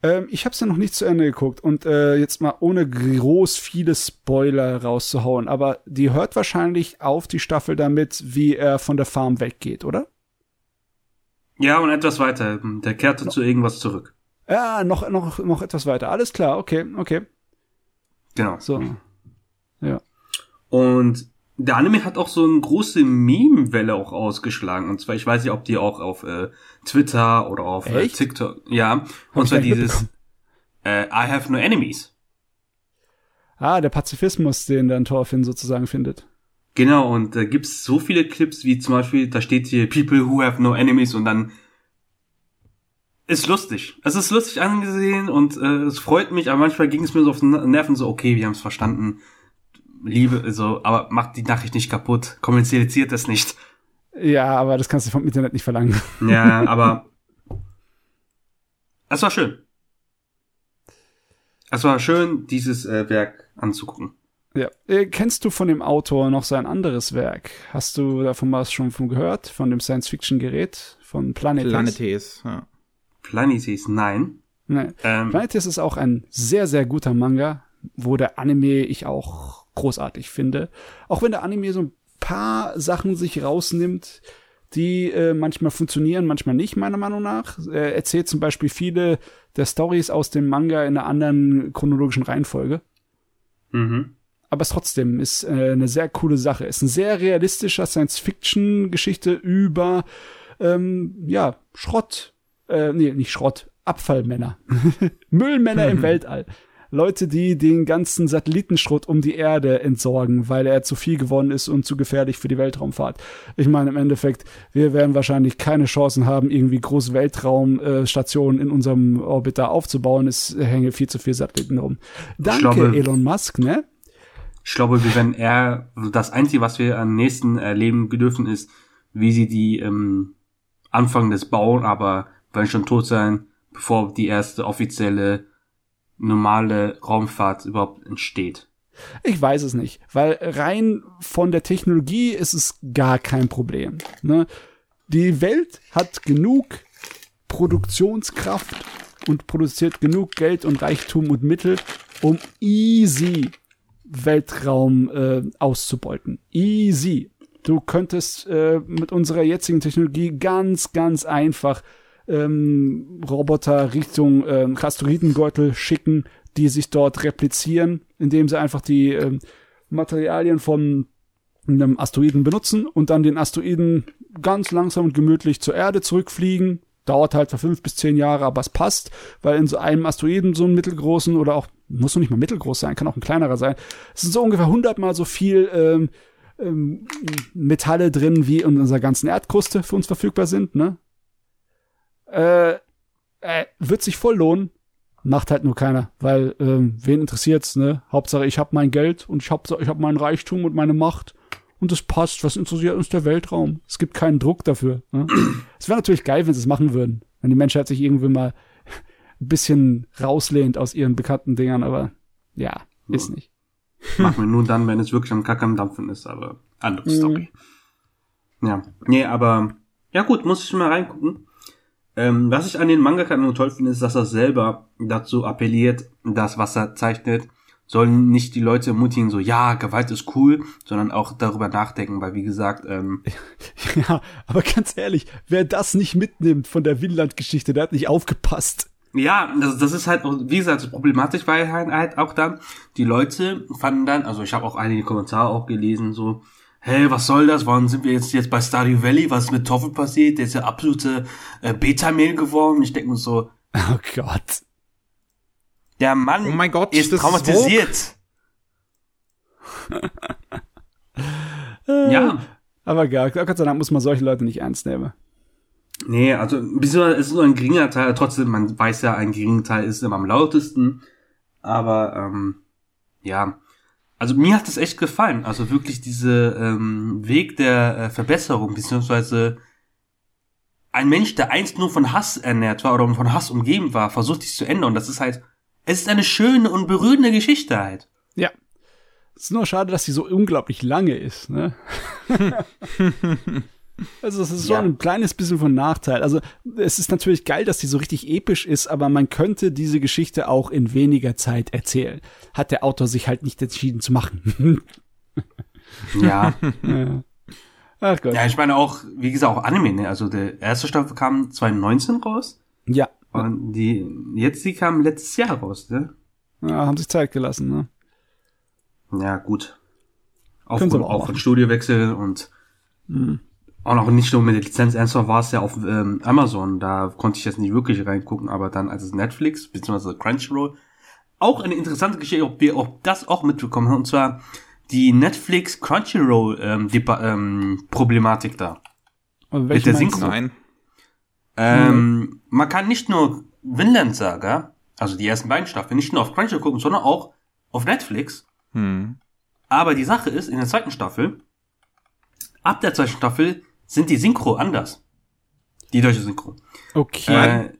ähm, ich habe es ja noch nicht zu Ende geguckt und äh, jetzt mal ohne groß viele Spoiler rauszuhauen, aber die hört wahrscheinlich auf die Staffel damit, wie er von der Farm weggeht, oder? Ja, und etwas weiter. Der kehrte no. zu irgendwas zurück. Ja, noch, noch, noch etwas weiter. Alles klar, okay, okay. Genau. So. Ja. Und der Anime hat auch so eine große Meme-Welle auch ausgeschlagen. Und zwar, ich weiß nicht, ob die auch auf äh, Twitter oder auf äh, TikTok. Ja. Hab und zwar dieses äh, I have no enemies. Ah, der Pazifismus, den dann Thorfinn sozusagen findet. Genau, und da gibt's so viele Clips, wie zum Beispiel, da steht hier People who have no enemies und dann ist lustig. Es ist lustig angesehen und äh, es freut mich, aber manchmal ging es mir so auf den Nerven so, okay, wir haben es verstanden Liebe, also, aber macht die Nachricht nicht kaputt, kommuniziert das nicht. Ja, aber das kannst du vom Internet nicht verlangen. Ja, aber <laughs> es war schön. Es war schön, dieses äh, Werk anzugucken. Ja. Äh, kennst du von dem Autor noch sein anderes Werk? Hast du davon was schon von gehört? Von dem Science-Fiction-Gerät? Von Planetes? Planetes, ja. Planetes, nein. Nein. Ähm, Planetes ist auch ein sehr, sehr guter Manga, wo der Anime ich auch großartig finde. Auch wenn der Anime so ein paar Sachen sich rausnimmt, die äh, manchmal funktionieren, manchmal nicht, meiner Meinung nach. Er erzählt zum Beispiel viele der Stories aus dem Manga in einer anderen chronologischen Reihenfolge. Mhm. Aber es trotzdem ist äh, eine sehr coole Sache. Ist ein sehr realistischer Science-Fiction-Geschichte über ähm, ja Schrott, äh, nee nicht Schrott, Abfallmänner, <laughs> Müllmänner im Weltall. Leute, die den ganzen Satellitenschrott um die Erde entsorgen, weil er zu viel geworden ist und zu gefährlich für die Weltraumfahrt. Ich meine, im Endeffekt, wir werden wahrscheinlich keine Chancen haben, irgendwie große Weltraumstationen in unserem Orbit da aufzubauen. Es hängen viel zu viele Satelliten rum. Danke, glaube, Elon Musk, ne? Ich glaube, wir werden eher, das Einzige, was wir am nächsten erleben dürfen, ist, wie sie die ähm, Anfang des Bauen, aber werden schon tot sein, bevor die erste offizielle normale Raumfahrt überhaupt entsteht? Ich weiß es nicht, weil rein von der Technologie ist es gar kein Problem. Ne? Die Welt hat genug Produktionskraft und produziert genug Geld und Reichtum und Mittel, um easy Weltraum äh, auszubeuten. Easy. Du könntest äh, mit unserer jetzigen Technologie ganz, ganz einfach ähm, Roboter Richtung ähm, Asteroidengürtel schicken, die sich dort replizieren, indem sie einfach die ähm, Materialien von einem Asteroiden benutzen und dann den Asteroiden ganz langsam und gemütlich zur Erde zurückfliegen. Dauert halt für fünf bis zehn Jahre, aber es passt, weil in so einem Asteroiden so einen mittelgroßen oder auch, muss noch nicht mal mittelgroß sein, kann auch ein kleinerer sein. Es sind so ungefähr hundertmal so viel ähm, ähm, Metalle drin, wie in unserer ganzen Erdkruste für uns verfügbar sind, ne? Äh, äh, wird sich voll lohnen. Macht halt nur keiner, weil ähm, wen interessiert's, ne? Hauptsache ich hab mein Geld und ich hab, ich hab meinen Reichtum und meine Macht und es passt. Was interessiert uns der Weltraum? Es gibt keinen Druck dafür. Ne? <clears throat> es wäre natürlich geil, wenn sie es machen würden, wenn die Menschheit sich irgendwie mal ein bisschen rauslehnt aus ihren bekannten Dingern, aber ja, ist nicht. Machen wir nur dann, wenn es wirklich am Kack am Dampfen ist, aber andere Story. Mhm. Ja. Nee, aber ja gut, muss ich mal reingucken. Ähm, was ich an den Mangaka nur toll finde, ist, dass er selber dazu appelliert, das, was er zeichnet, sollen nicht die Leute ermutigen, so, ja, Gewalt ist cool, sondern auch darüber nachdenken, weil wie gesagt, ähm, <laughs> Ja, aber ganz ehrlich, wer das nicht mitnimmt von der Winland-Geschichte, der hat nicht aufgepasst. Ja, das, das ist halt, auch, wie gesagt, problematisch weil halt, halt auch dann, die Leute fanden dann, also ich habe auch einige Kommentare auch gelesen, so, hey, was soll das? Warum sind wir jetzt jetzt bei Stardew Valley? Was ist mit Toffel passiert? Der ist ja absolute äh, Beta-Mail geworden. Ich denke mir so, <laughs> Oh Gott. der Mann Oh mein Gott, ist traumatisiert. <laughs> ja, Aber gar, Gott sei Dank muss man solche Leute nicht ernst nehmen. Nee, also beziehungsweise es ist nur ein geringer Teil, trotzdem, man weiß ja, ein geringer Teil ist immer am lautesten. Aber ähm, ja, also mir hat das echt gefallen. Also wirklich diese ähm, Weg der äh, Verbesserung, beziehungsweise ein Mensch, der einst nur von Hass ernährt war oder von Hass umgeben war, versucht dies zu ändern. Und das ist halt, es ist eine schöne und berührende Geschichte halt. Ja. Es ist nur schade, dass sie so unglaublich lange ist, ne? <laughs> also es ist so Ja. ein kleines bisschen von Nachteil. Also es ist natürlich geil, dass die so richtig episch ist, aber man könnte diese Geschichte auch in weniger Zeit erzählen. Hat der Autor sich halt nicht entschieden zu machen. <laughs> Ja. <laughs> ja. Ach Gott. ja, ich meine auch, wie gesagt, auch Anime, ne? Also der erste Staffel kam 2019 raus. Ja. Und die, jetzt die kam letztes Jahr raus, ne? ja. Haben sich Zeit gelassen, ne? Ja, gut. Auch auch von Studiowechsel und Mhm. Auch noch nicht nur mit der Lizenz. Ernsthaft war es ja auf ähm, Amazon, da konnte ich jetzt nicht wirklich reingucken, aber dann als es Netflix bzw. Crunchyroll auch eine interessante Geschichte, ob wir auch das auch mitbekommen haben, und zwar die Netflix Crunchyroll ähm, die, ähm, Problematik da. Und welche der Synchro. Nein. Ähm, Man kann nicht nur Vinland Saga, also die ersten beiden Staffeln, nicht nur auf Crunchyroll gucken, sondern auch auf Netflix. Hm. Aber die Sache ist, in der zweiten Staffel, ab der zweiten Staffel sind die Synchro anders. Die deutsche Synchro. Okay. Äh,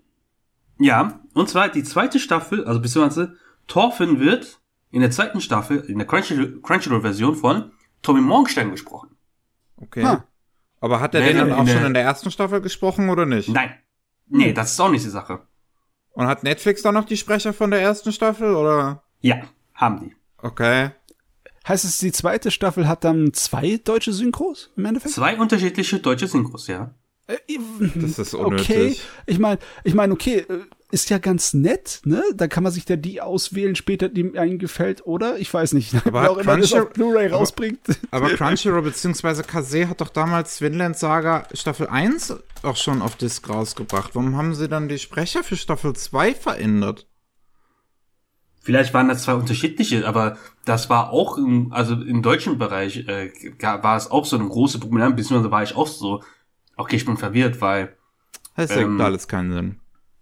ja, und zwar die zweite Staffel, also beziehungsweise Thorfinn wird in der zweiten Staffel, in der Crunchyroll- Crunchyroll-Version von Tommy Morgenstern gesprochen. Okay. Ha. Aber hat er Nee, den dann in auch der- schon in der ersten Staffel gesprochen oder nicht? Nein. Nee, das ist auch nicht die Sache. Und hat Netflix dann noch die Sprecher von der ersten Staffel oder? Ja, haben die. Okay. Heißt es, die zweite Staffel hat dann zwei deutsche Synchros im Endeffekt? Zwei unterschiedliche deutsche Synchros, ja. Äh, Das ist Okay, unnötig. ich meine, ich meine, okay, äh, ist ja ganz nett, ne? Da kann man sich ja die auswählen später, die einem gefällt, oder? Ich weiß nicht. <laughs> Aber Wer auch immer das auf Blu-ray aber- rausbringt. Aber <laughs> Crunchyroll bzw. Kase hat doch damals Vinland Saga Staffel 1 auch schon auf Disc rausgebracht. Warum haben sie dann die Sprecher für Staffel 2 verändert? Vielleicht waren das zwei unterschiedliche, aber das war auch, im, also im deutschen Bereich äh, war es auch so eine große Problem, beziehungsweise war ich auch so, okay, ich bin verwirrt, weil, Das Ähm, ergibt alles keinen Sinn.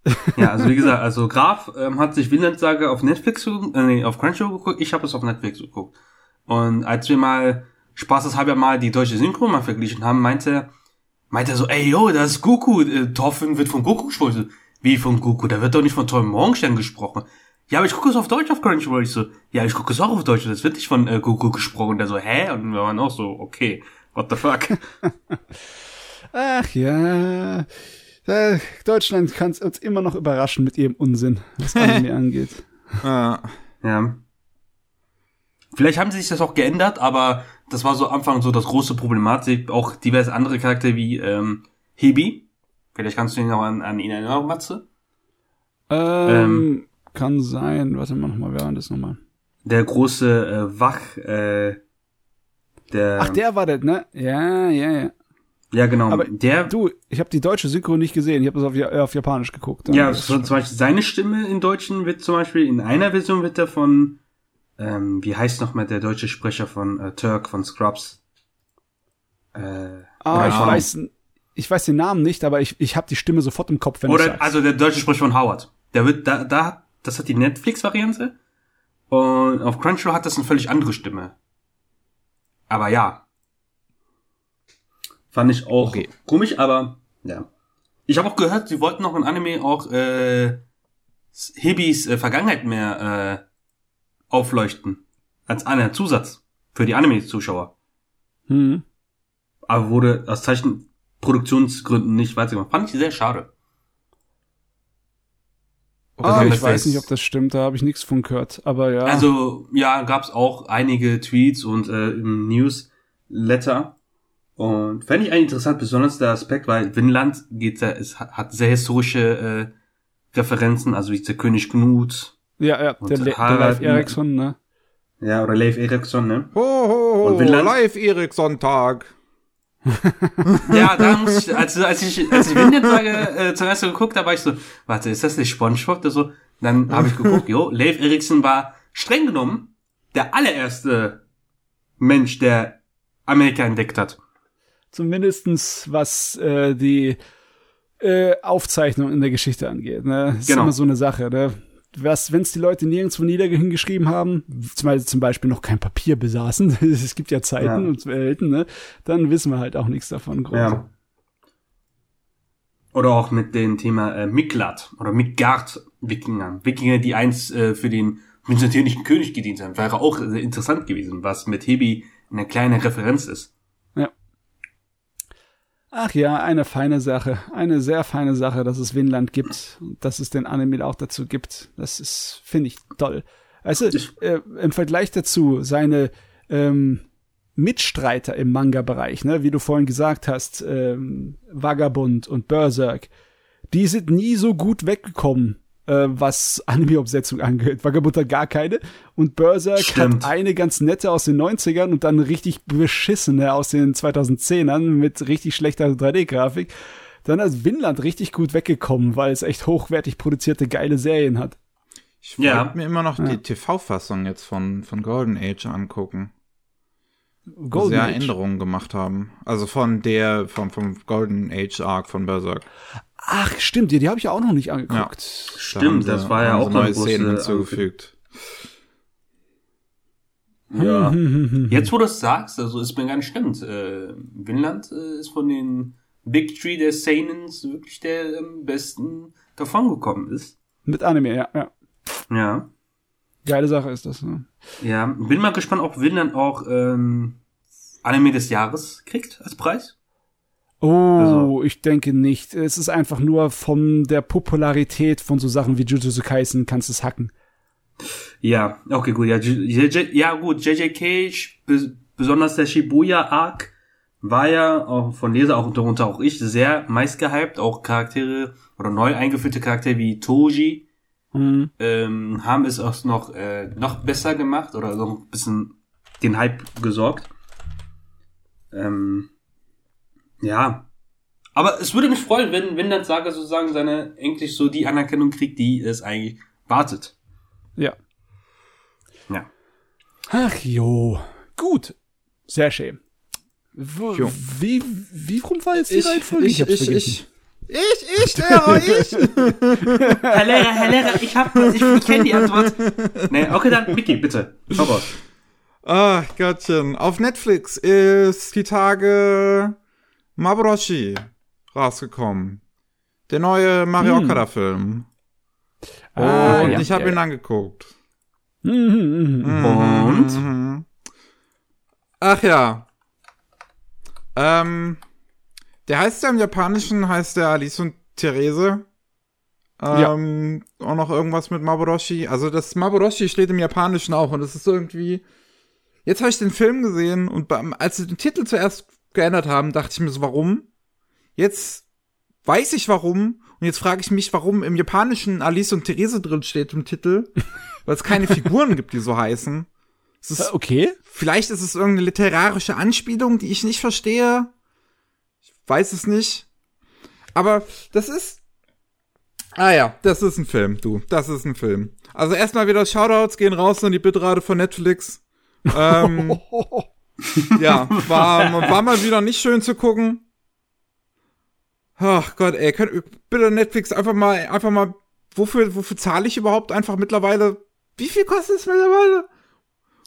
<laughs> ja, also wie gesagt, also Graf ähm, hat sich Vinland Saga auf Netflix, geguckt, äh, nee, auf Crunchyroll geguckt, ich habe es auf Netflix geguckt. Und als wir mal spaßeshalber mal die deutsche Synchro mal verglichen haben, meinte er, meinte er so, ey, yo, das ist Goku, äh, Thorfinn wird von Goku gesprochen. Wie von Goku? Da wird doch nicht von Tom Morgenstern gesprochen. Ja, aber ich gucke es auf Deutsch auf Crunchyroll. Ich so, ja, ich gucke es auch auf Deutsch. Das wird nicht von äh, Goku gesprochen. Der so, hä? Und wir waren auch so, okay, what the fuck? <laughs> Ach ja. Äh, Deutschland kann uns immer noch überraschen mit ihrem Unsinn, was <laughs> Anime angeht. Äh, Ja. Vielleicht haben sie sich das auch geändert, aber das war so am Anfang so das große Problematik. Auch diverse andere Charaktere wie ähm, Hebi. Vielleicht kannst du ihn noch an, an ihn erinnern, Matze. Ähm, kann sein. Warte mal nochmal, wer war das nochmal? Der große äh, Wach, äh, der, Ach, der war das, ne? Ja, ja, ja. ja genau, aber der, Du, ich habe die deutsche Synchro nicht gesehen. Ich habe das auf, Ja- auf Japanisch geguckt. ja, so, zum Beispiel seine Stimme im Deutschen wird zum Beispiel, in einer Version wird er von, ähm, wie heißt noch mal der deutsche Sprecher von äh, Turk, von Scrubs? Äh, Ah, ich Ahnung. weiß, ich weiß den Namen nicht, aber ich, ich habe die Stimme sofort im Kopf, wenn Oder, also der deutsche Sprecher von Howard. Der wird, da, da, das hat die Netflix-Variante. Und auf Crunchyroll hat das eine völlig andere Stimme. Aber ja. Fand ich auch Okay. komisch, aber ja. Ich habe auch gehört, sie wollten noch in Anime auch äh, Hebis äh, Vergangenheit mehr äh, aufleuchten. Als einen Zusatz für die Anime-Zuschauer. Hm. Aber wurde aus Zeichenproduktionsgründen nicht weitergemacht. Fand ich sehr schade. Ah, ich weiß nicht, ob das stimmt, da habe ich nichts von gehört, aber ja. Also, ja, gab's auch einige Tweets und äh, im Newsletter. Und fände ich eigentlich interessant, besonders der Aspekt, weil Vinland geht ja, es hat sehr historische äh, Referenzen, also wie der König Knut. Ja, ja, der, Le der Leif Eriksson, ne? Ja, oder Leif Eriksson, ne? Ho, ho, ho, und Vinland, Leif Eriksson-Tag. <laughs> ja, da muss ich, als, als ich, als ich Vinland sage, äh, zuerst geguckt, da war ich so, warte, ist das nicht Spongebob? Da so, dann habe ich geguckt, jo, Leif Erikson war streng genommen der allererste Mensch, der Amerika entdeckt hat. Zumindestens was äh, die äh, Aufzeichnung in der Geschichte angeht. Ne? Das genau. ist immer so eine Sache. Ne? Wenn es die Leute nirgendwo niedergeschrieben haben, zum, zum Beispiel noch kein Papier besaßen, <laughs> es gibt ja Zeiten ja. und Welten, ne, dann wissen wir halt auch nichts davon groß. Ja. Oder auch mit dem Thema äh, Miklat oder Midgard-Wikinger. Wikinger, die eins äh, für den byzantinischen König gedient haben. Wäre auch sehr interessant gewesen, was mit Hebi eine kleine Referenz ist. Ach ja, eine feine Sache, eine sehr feine Sache, dass es Winland gibt, dass es den Anime auch dazu gibt. Das ist, finde ich, toll. Also äh, im Vergleich dazu seine ähm, Mitstreiter im Manga-Bereich, ne, wie du vorhin gesagt hast, ähm, Vagabund und Berserk, die sind nie so gut weggekommen äh, was Anime-Umsetzung angeht. Vagabund hat gar keine. Und Berserk Stimmt. hat eine ganz nette aus den 90ern und dann richtig beschissene aus den 2010ern mit richtig schlechter 3D-Grafik. Dann ist Winland richtig gut weggekommen, weil es echt hochwertig produzierte geile Serien hat. Ich wollte ja. mir immer noch ja. die TV-Fassung jetzt von, von Golden Age angucken. Golden wo sie ja Age. Änderungen gemacht haben. Also von der, vom, vom Golden Age Arc von Berserk. Ach, stimmt, die, die habe ich auch noch nicht angeguckt. Ja, stimmt, da das war ja auch neue Szenen hinzugefügt. Ja. <laughs> Jetzt, wo du es sagst, also ist mir ganz stimmt. Äh, Vinland äh, ist von den Big Tree der Seinens wirklich der am besten davongekommen ist. Mit Anime, ja, ja. Ja. Geile Sache ist das, ne? Ja, bin mal gespannt, ob Vinland auch ähm, Anime des Jahres kriegt als Preis. Oh, also, ich denke nicht. Es ist einfach nur von der Popularität von so Sachen wie Jujutsu Kaisen kannst du es hacken. Ja, okay, gut. Ja, ja gut, JJ Cage, besonders der Shibuya Arc, war ja auch von Leser, auch darunter auch ich, sehr meist gehypt. Auch Charaktere oder neu eingeführte Charaktere wie Toji mhm. ähm, haben es auch noch, äh, noch besser gemacht oder so ein bisschen den Hype gesorgt. Ähm, ja. Aber es würde mich freuen, wenn, wenn dann Saga sozusagen seine endlich so die Anerkennung kriegt, die es eigentlich wartet. Ja. Ja. Ach jo. Gut. Sehr schön. Wo, wie, wie rum war jetzt die ich, Reihenfolge? Ich, ich, ich, ich, ich, Lehrer, ich. <laughs> Herr Lehrer, Herr Lehrer, ich hab, ich, ich kenne die Antwort. Nee, okay, dann, Mickey, bitte. Hau raus. Ach, Gottchen. Auf Netflix ist die Tage Mabroshi rausgekommen. Der neue Mario hm. Okada-Film. Ah, und ja, ich habe ja. ihn angeguckt. Mhm, mhm. Und? Mhm. Ach ja. Ähm, der heißt ja im Japanischen, heißt der Alice und Therese. Ähm, ja. Auch noch irgendwas mit Maboroshi. Also das Maboroshi steht im Japanischen auch und das ist irgendwie. Jetzt habe ich den Film gesehen und als sie den Titel zuerst geändert haben, dachte ich mir so, warum? Jetzt weiß ich warum. Und jetzt frage ich mich, warum im Japanischen Alice und Therese drin steht im Titel. <laughs> Weil es keine Figuren gibt, die so heißen. Ist, äh, okay. Vielleicht ist es irgendeine literarische Anspielung, die ich nicht verstehe. Ich weiß es nicht. Aber das ist. Ah ja, das ist ein Film, du. Das ist ein Film. Also erstmal wieder Shoutouts gehen raus an die Bitrate von Netflix. <laughs> ähm, <laughs> ja, <laughs> war, war mal wieder nicht schön zu gucken. Ach Gott, ey, könnt, bitte Netflix einfach mal, einfach mal, wofür, wofür zahle ich überhaupt einfach mittlerweile? Wie viel kostet es mittlerweile?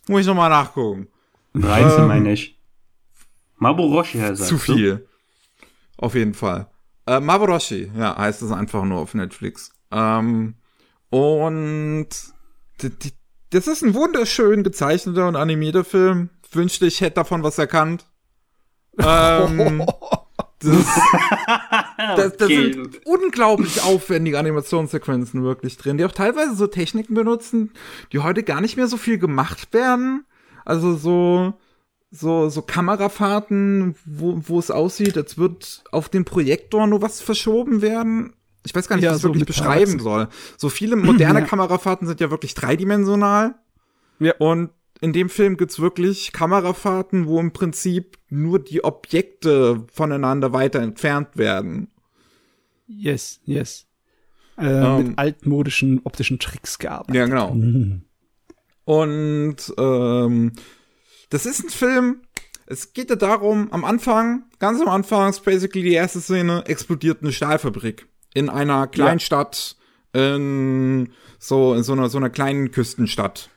Muss ich nochmal nachgucken. 13 ähm, meine ich. Maboroshi heißt Zu viel. Du? Auf jeden Fall. Äh, Maboroshi, ja, heißt es einfach nur auf Netflix. Ähm, und die, die, das ist ein wunderschön gezeichneter und animierter Film. Wünschte, ich hätte davon was erkannt. Ähm, <laughs> Das, das, das okay. sind unglaublich aufwendige Animationssequenzen wirklich drin, die auch teilweise so Techniken benutzen, die heute gar nicht mehr so viel gemacht werden. Also so, so, so Kamerafahrten, wo, wo es aussieht, als wird auf den Projektor nur was verschoben werden. Ich weiß gar nicht, ja, wie ich es so wirklich beschreiben soll. So viele moderne ja. Kamerafahrten sind ja wirklich dreidimensional. Ja. Und in dem Film gibt's wirklich Kamerafahrten, wo im Prinzip nur die Objekte voneinander weiter entfernt werden. Yes, yes. Äh, um, ähm. mit altmodischen optischen Tricks gearbeitet. Ja, genau. Mhm. Und ähm, das ist ein Film, es geht ja darum, am Anfang, ganz am Anfang, ist basically die erste Szene, explodiert eine Stahlfabrik in einer Kleinstadt, ja. in so, in so einer, so einer kleinen Küstenstadt.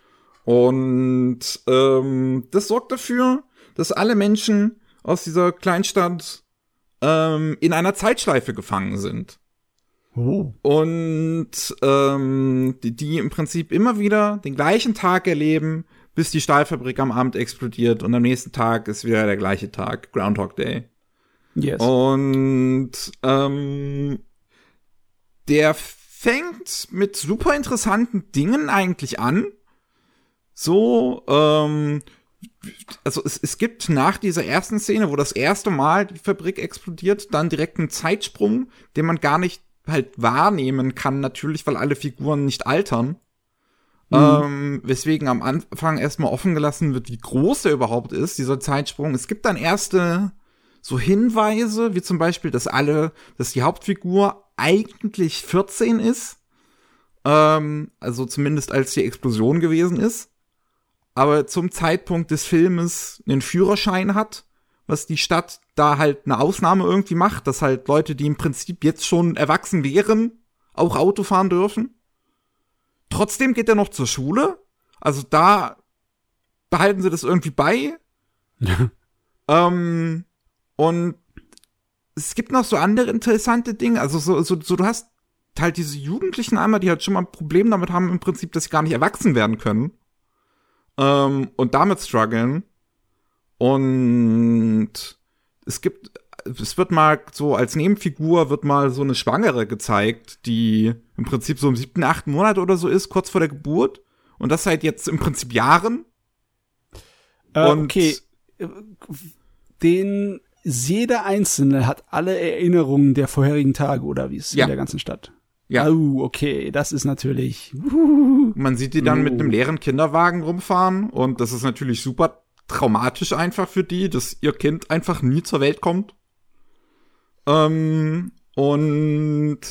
Und ähm, das sorgt dafür, dass alle Menschen aus dieser Kleinstadt ähm, in einer Zeitschleife gefangen sind. Oh. Und ähm, die, die im Prinzip immer wieder den gleichen Tag erleben, bis die Stahlfabrik am Abend explodiert und am nächsten Tag ist wieder der gleiche Tag, Groundhog Day. Yes. Und ähm, der fängt mit super interessanten Dingen eigentlich an. So, ähm, also es, es gibt nach dieser ersten Szene, wo das erste Mal die Fabrik explodiert, dann direkt einen Zeitsprung, den man gar nicht halt wahrnehmen kann, natürlich, weil alle Figuren nicht altern. Mhm. Ähm, weswegen am Anfang erstmal offen gelassen wird, wie groß der überhaupt ist, dieser Zeitsprung. Es gibt dann erste so Hinweise, wie zum Beispiel, dass alle, dass die Hauptfigur eigentlich 14 ist. Ähm, also zumindest als die Explosion gewesen ist. Aber zum Zeitpunkt des Filmes einen Führerschein hat, was die Stadt da halt eine Ausnahme irgendwie macht, dass halt Leute, die im Prinzip jetzt schon erwachsen wären, auch Auto fahren dürfen. Trotzdem geht er noch zur Schule. Also da behalten sie das irgendwie bei. <laughs> ähm, und es gibt noch so andere interessante Dinge. Also so, so, so du hast halt diese Jugendlichen einmal, die halt schon mal ein Problem damit haben, im Prinzip, dass sie gar nicht erwachsen werden können. Ähm, und damit strugglen. Und es gibt, es wird mal so als Nebenfigur wird mal so eine Schwangere gezeigt, die im Prinzip so im siebten, achten Monat oder so ist, kurz vor der Geburt. Und das seit jetzt im Prinzip Jahren. Äh, und okay. Den jeder Einzelne hat alle Erinnerungen der vorherigen Tage oder wie es ja. in der ganzen Stadt. Ja. Oh, okay, das ist natürlich. <laughs> Man sieht die dann uh. mit einem leeren Kinderwagen rumfahren und das ist natürlich super traumatisch einfach für die, dass ihr Kind einfach nie zur Welt kommt. Ähm, und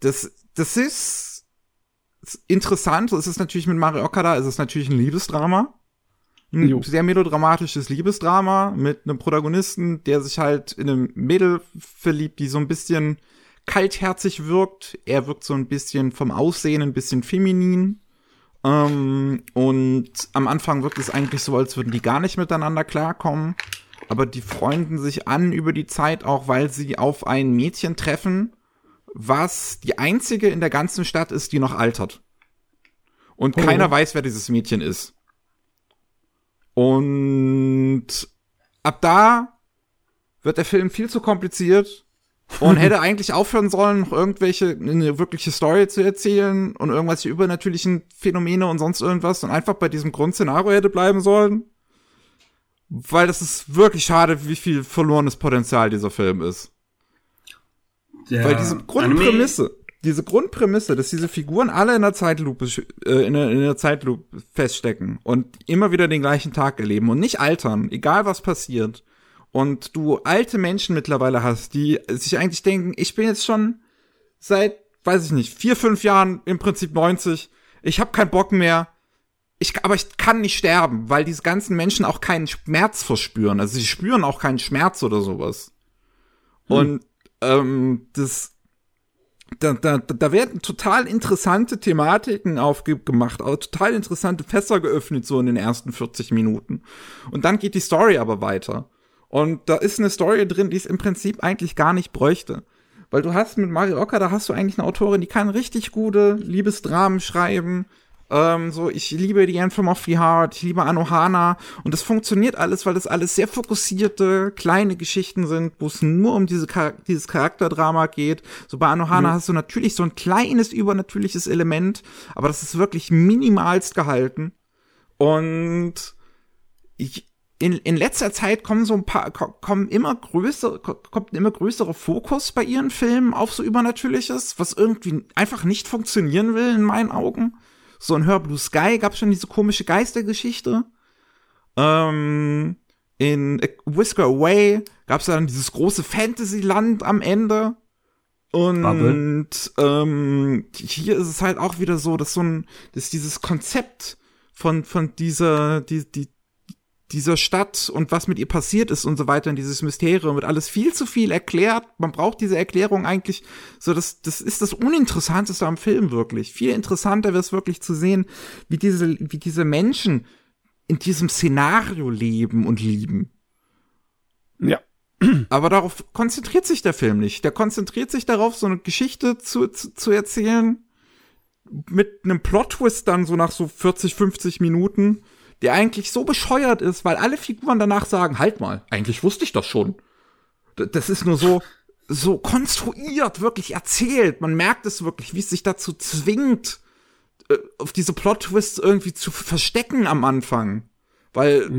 das, das ist interessant. Es ist natürlich mit Mario Okada, es ist natürlich ein Liebesdrama. Ein jo. sehr melodramatisches Liebesdrama mit einem Protagonisten, der sich halt in einem Mädel verliebt, die so ein bisschen kaltherzig wirkt. Er wirkt so ein bisschen vom Aussehen ein bisschen feminin. Ähm, und am Anfang wirkt es eigentlich so, als würden die gar nicht miteinander klarkommen. Aber die freunden sich an über die Zeit auch, weil sie auf ein Mädchen treffen, was die einzige in der ganzen Stadt ist, die noch altert. Und oh. keiner weiß, wer dieses Mädchen ist. Und ab da wird der Film viel zu kompliziert und hätte <laughs> eigentlich aufhören sollen, noch irgendwelche, eine wirkliche Story zu erzählen und irgendwelche übernatürlichen Phänomene und sonst irgendwas und einfach bei diesem Grundszenario hätte bleiben sollen. Weil das ist wirklich schade, wie viel verlorenes Potenzial dieser Film ist. Der Weil diese Grundprämisse, Anime diese Grundprämisse, dass diese Figuren alle in der Zeitlupe, äh, in, der, in der Zeitlupe feststecken und immer wieder den gleichen Tag erleben und nicht altern, egal was passiert. Und du alte Menschen mittlerweile hast, die sich eigentlich denken, ich bin jetzt schon seit, weiß ich nicht, vier, fünf Jahren im Prinzip 90, ich habe keinen Bock mehr, ich, aber ich kann nicht sterben, weil diese ganzen Menschen auch keinen Schmerz verspüren. Also sie spüren auch keinen Schmerz oder sowas. Hm. Und ähm, das da, da, da werden total interessante Thematiken aufgemacht, auch total interessante Fässer geöffnet, so in den ersten 40 Minuten. Und dann geht die Story aber weiter. Und da ist eine Story drin, die es im Prinzip eigentlich gar nicht bräuchte. Weil du hast mit Mario Oka, da hast du eigentlich eine Autorin, die kann richtig gute Liebesdramen schreiben, Ähm, so, ich liebe die Anthem of the Heart, ich liebe Anohana und das funktioniert alles, weil das alles sehr fokussierte, kleine Geschichten sind, wo es nur um diese Char dieses Charakterdrama geht. So bei Anohana mhm. hast du natürlich so ein kleines übernatürliches Element, aber das ist wirklich minimalst gehalten. Und ich, in, in letzter Zeit kommen so ein paar, kommen immer größere, kommt immer größere Fokus bei ihren Filmen auf so Übernatürliches, was irgendwie einfach nicht funktionieren will in meinen Augen. So in Hör Blue Sky gab es schon diese komische Geistergeschichte. Ähm, in Whisker Away gab es dann dieses große Fantasyland am Ende. Und ähm, hier ist es halt auch wieder so, dass so ein, dass dieses Konzept von, von dieser, die, die, dieser Stadt und was mit ihr passiert ist und so weiter in dieses Mysterium wird alles viel zu viel erklärt. Man braucht diese Erklärung eigentlich so, das, das ist das Uninteressanteste am Film wirklich. Viel interessanter wäre es wirklich zu sehen, wie diese, wie diese Menschen in diesem Szenario leben und lieben. Ja. Aber darauf konzentriert sich der Film nicht. Der konzentriert sich darauf, so eine Geschichte zu, zu, zu erzählen, mit einem Plot-Twist dann so nach so 40, 50 Minuten, der eigentlich so bescheuert ist, weil alle Figuren danach sagen, halt mal, eigentlich wusste ich das schon. Das ist nur so, so konstruiert, wirklich erzählt. Man merkt es wirklich, wie es sich dazu zwingt, äh, auf diese Plot-Twists irgendwie zu verstecken am Anfang. Weil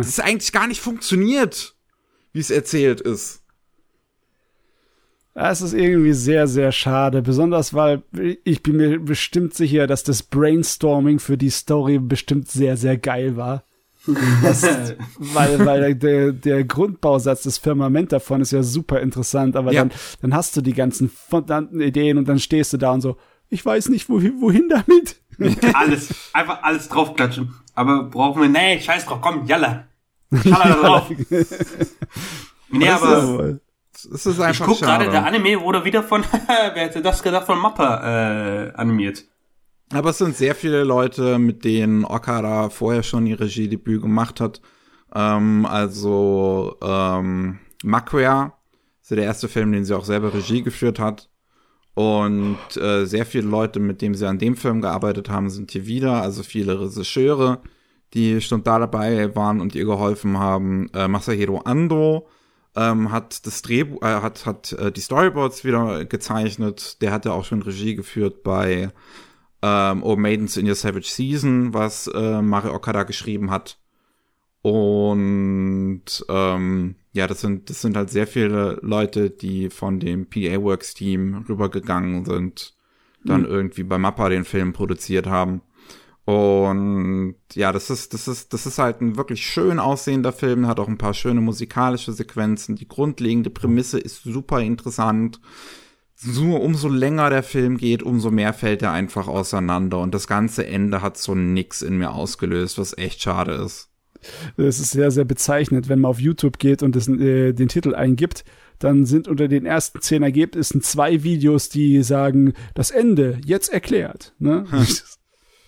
es eigentlich gar nicht funktioniert, wie es erzählt ist. Es ist irgendwie sehr, sehr schade. Besonders, weil ich bin mir bestimmt sicher, dass das Brainstorming für die Story bestimmt sehr, sehr geil war. Das, <laughs> weil weil der, der Grundbausatz, das Firmament davon ist ja super interessant, aber ja. dann, dann hast du die ganzen fondanten Ideen und dann stehst du da und so, ich weiß nicht, wohin, wohin damit. <laughs> alles, einfach alles draufklatschen. Aber brauchen wir, nee, scheiß drauf, komm, jalla. Jalla drauf. <laughs> nee, aber es ist einfach Ich guck gerade, der Anime wurde wieder von, <laughs> wer hätte das gedacht, von Mappa äh, animiert. Aber es sind sehr viele Leute, mit denen Okada vorher schon ihr Regiedebüt gemacht hat. Ähm, also ähm, Macquarie ist ja der erste Film, den sie auch selber Regie geführt hat. Und äh, sehr viele Leute, mit denen sie an dem Film gearbeitet haben, sind hier wieder. Also viele Regisseure, die schon da dabei waren und ihr geholfen haben. Äh, Masahiro Ando ähm, hat das Drehbuch, äh, hat, hat äh, die Storyboards wieder gezeichnet. Der hat ja auch schon Regie geführt bei ähm, Oh Maidens in Your Savage Season, was äh, Mario Okada geschrieben hat. Und ähm, ja, das sind, das sind halt sehr viele Leute, die von dem PA Works Team rübergegangen sind, dann mhm. irgendwie bei Mappa den Film produziert haben. Und ja, das ist, das ist, das ist halt ein wirklich schön aussehender Film, hat auch ein paar schöne musikalische Sequenzen. Die grundlegende Prämisse ist super interessant. So, umso länger der Film geht, umso mehr fällt er einfach auseinander. Und das ganze Ende hat so nix in mir ausgelöst, was echt schade ist. Das ist sehr, sehr bezeichnend, wenn man auf YouTube geht und das, äh, den Titel eingibt. Dann sind unter den ersten zehn Ergebnissen zwei Videos, die sagen, das Ende jetzt erklärt. Ne? <laughs>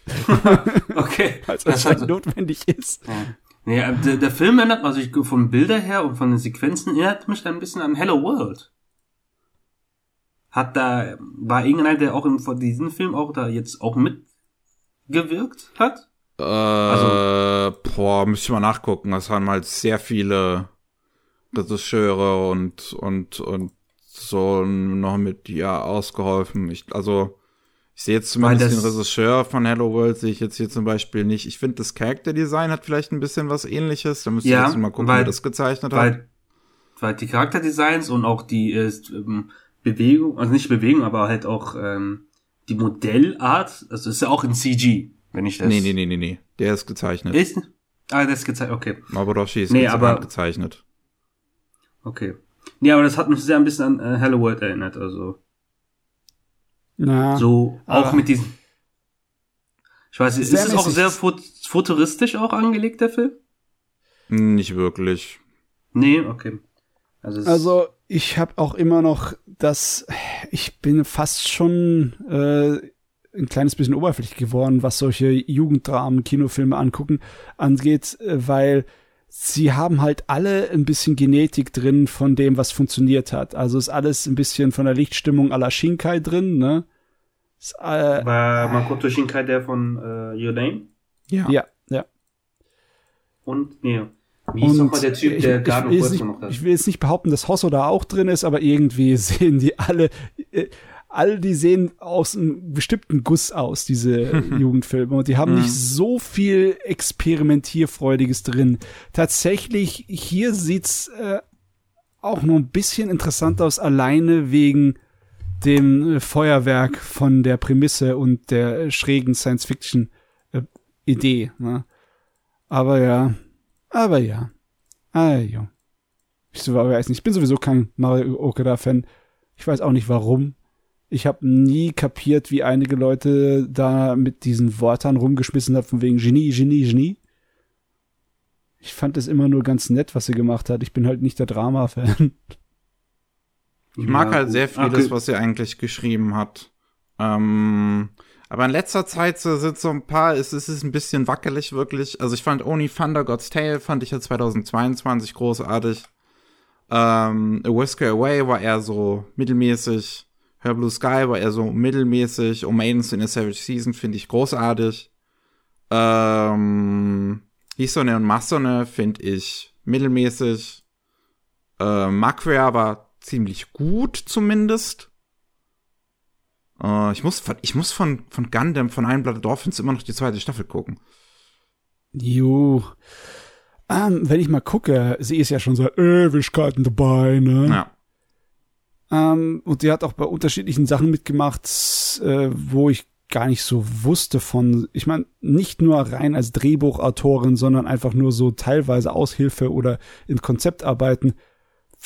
<laughs> okay. <laughs> Als das halt notwendig ist. Ja. Nee, äh, der, der Film erinnert, also ich, von Bilder her und von den Sequenzen erinnert mich ein bisschen an Hello World. Hat da, war irgendeiner, der auch in, von diesem Film auch da jetzt auch mitgewirkt hat? Äh, also, boah, müsste ich mal nachgucken. Das waren mal sehr viele Regisseure und, und, und so noch mit, ja, ausgeholfen. Ich, also, ich sehe jetzt zumindest den Regisseur von Hello World, sehe ich jetzt hier zum Beispiel nicht. Ich finde, das Character Design hat vielleicht ein bisschen was ähnliches. Da müsste ja, ich jetzt mal gucken, weil, wer das gezeichnet weil, hat. Weil die Charakterdesigns und auch die äh, ähm, Bewegung, also nicht Bewegung, aber halt auch ähm, die Modellart, also ist ja auch in CG, wenn ich das. Nee, nee, nee, nee, nee. Der ist gezeichnet. Ist? Ah, der ist gezeichnet, okay. Maboroshi ist nee, aber, gezeichnet. Okay. Nee, aber das hat mich sehr ein bisschen an äh, Hello World erinnert, also. Na, so auch mit diesen. Ich weiß nicht, ist es auch sehr futuristisch auch angelegt, der Film? Nicht wirklich. Nee, okay. Also, also ich habe auch immer noch das, ich bin fast schon äh, ein kleines bisschen oberflächlich geworden, was solche Jugenddramen, Kinofilme angucken angeht, äh, weil sie haben halt alle ein bisschen Genetik drin von dem, was funktioniert hat. Also ist alles ein bisschen von der Lichtstimmung à la Shinkai drin, ne? Äh, War Makoto Shinkai der von äh, Your Name? Ja. Ja, ja. Und, nee. Wie ist nochmal der Typ, der Garden of Words noch hat? Ich will jetzt nicht behaupten, dass Hosso da auch drin ist, aber irgendwie <laughs> sehen die alle, äh, all die sehen aus einem bestimmten Guss aus, diese <laughs> Jugendfilme. Und die haben nicht mhm. so viel Experimentierfreudiges drin. Tatsächlich, hier sieht's äh, auch nur ein bisschen interessant aus, alleine wegen dem Feuerwerk von der Prämisse und der schrägen Science-Fiction-Idee. Äh, ne? Aber ja, aber ja. Ah. Ich, weiß nicht, ich bin sowieso kein Mario Okada-Fan. Ich weiß auch nicht warum. Ich habe nie kapiert, wie einige Leute da mit diesen Worten rumgeschmissen haben, von wegen Genie, Genie, Genie. Ich fand es immer nur ganz nett, was sie gemacht hat. Ich bin halt nicht der Drama-Fan. Ich mag ja, halt sehr vieles, was sie eigentlich geschrieben hat. Ähm, aber in letzter Zeit so, sind so ein paar, es, es ist ein bisschen wackelig wirklich. Also ich fand Only Thunder God's Tale fand ich ja 2022 großartig. Ähm, A Whisker Away war eher so mittelmäßig. Her Blue Sky war eher so mittelmäßig. O Maidens in a Savage Season finde ich großartig. Ähm, Hisone und Masone finde ich mittelmäßig. Äh, Macquarie war ziemlich gut zumindest. Uh, ich muss, von, ich muss von, von Gundam, von Iron Blooded Dolphins immer noch die zweite Staffel gucken. Jo. Ähm, wenn ich mal gucke, sie ist ja schon seit Ewigkeiten dabei, ne? Ja. Ähm, und die hat auch bei unterschiedlichen Sachen mitgemacht, äh, wo ich gar nicht so wusste von, ich meine, nicht nur rein als Drehbuchautorin, sondern einfach nur so teilweise Aushilfe oder in Konzeptarbeiten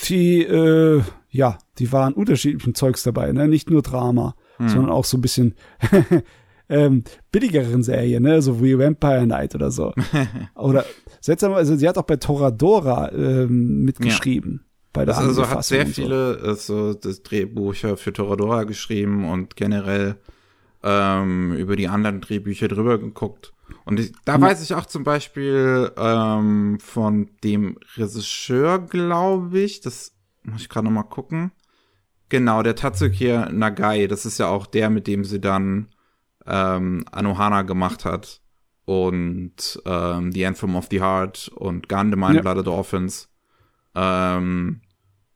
die, äh, ja, die waren unterschiedlichen Zeugs dabei, ne? Nicht nur Drama, hm. sondern auch so ein bisschen <laughs> ähm, billigeren Serien, ne? So wie Vampire Night oder so. <laughs> oder seltsam, also sie hat auch bei Toradora ähm, mitgeschrieben. Ja. Bei der das also hat sehr so. viele also das Drehbücher für Toradora geschrieben und generell ähm, über die anderen Drehbücher drüber geguckt. Und ich, da mhm. weiß ich auch zum Beispiel ähm, von dem Regisseur, glaube ich, das muss ich gerade noch mal gucken. Genau, der Tatsuki Nagai, das ist ja auch der, mit dem sie dann ähm, Anohana gemacht hat und ähm, The Anthem of the Heart und Gundam ja. Blooded Orphans. Ähm,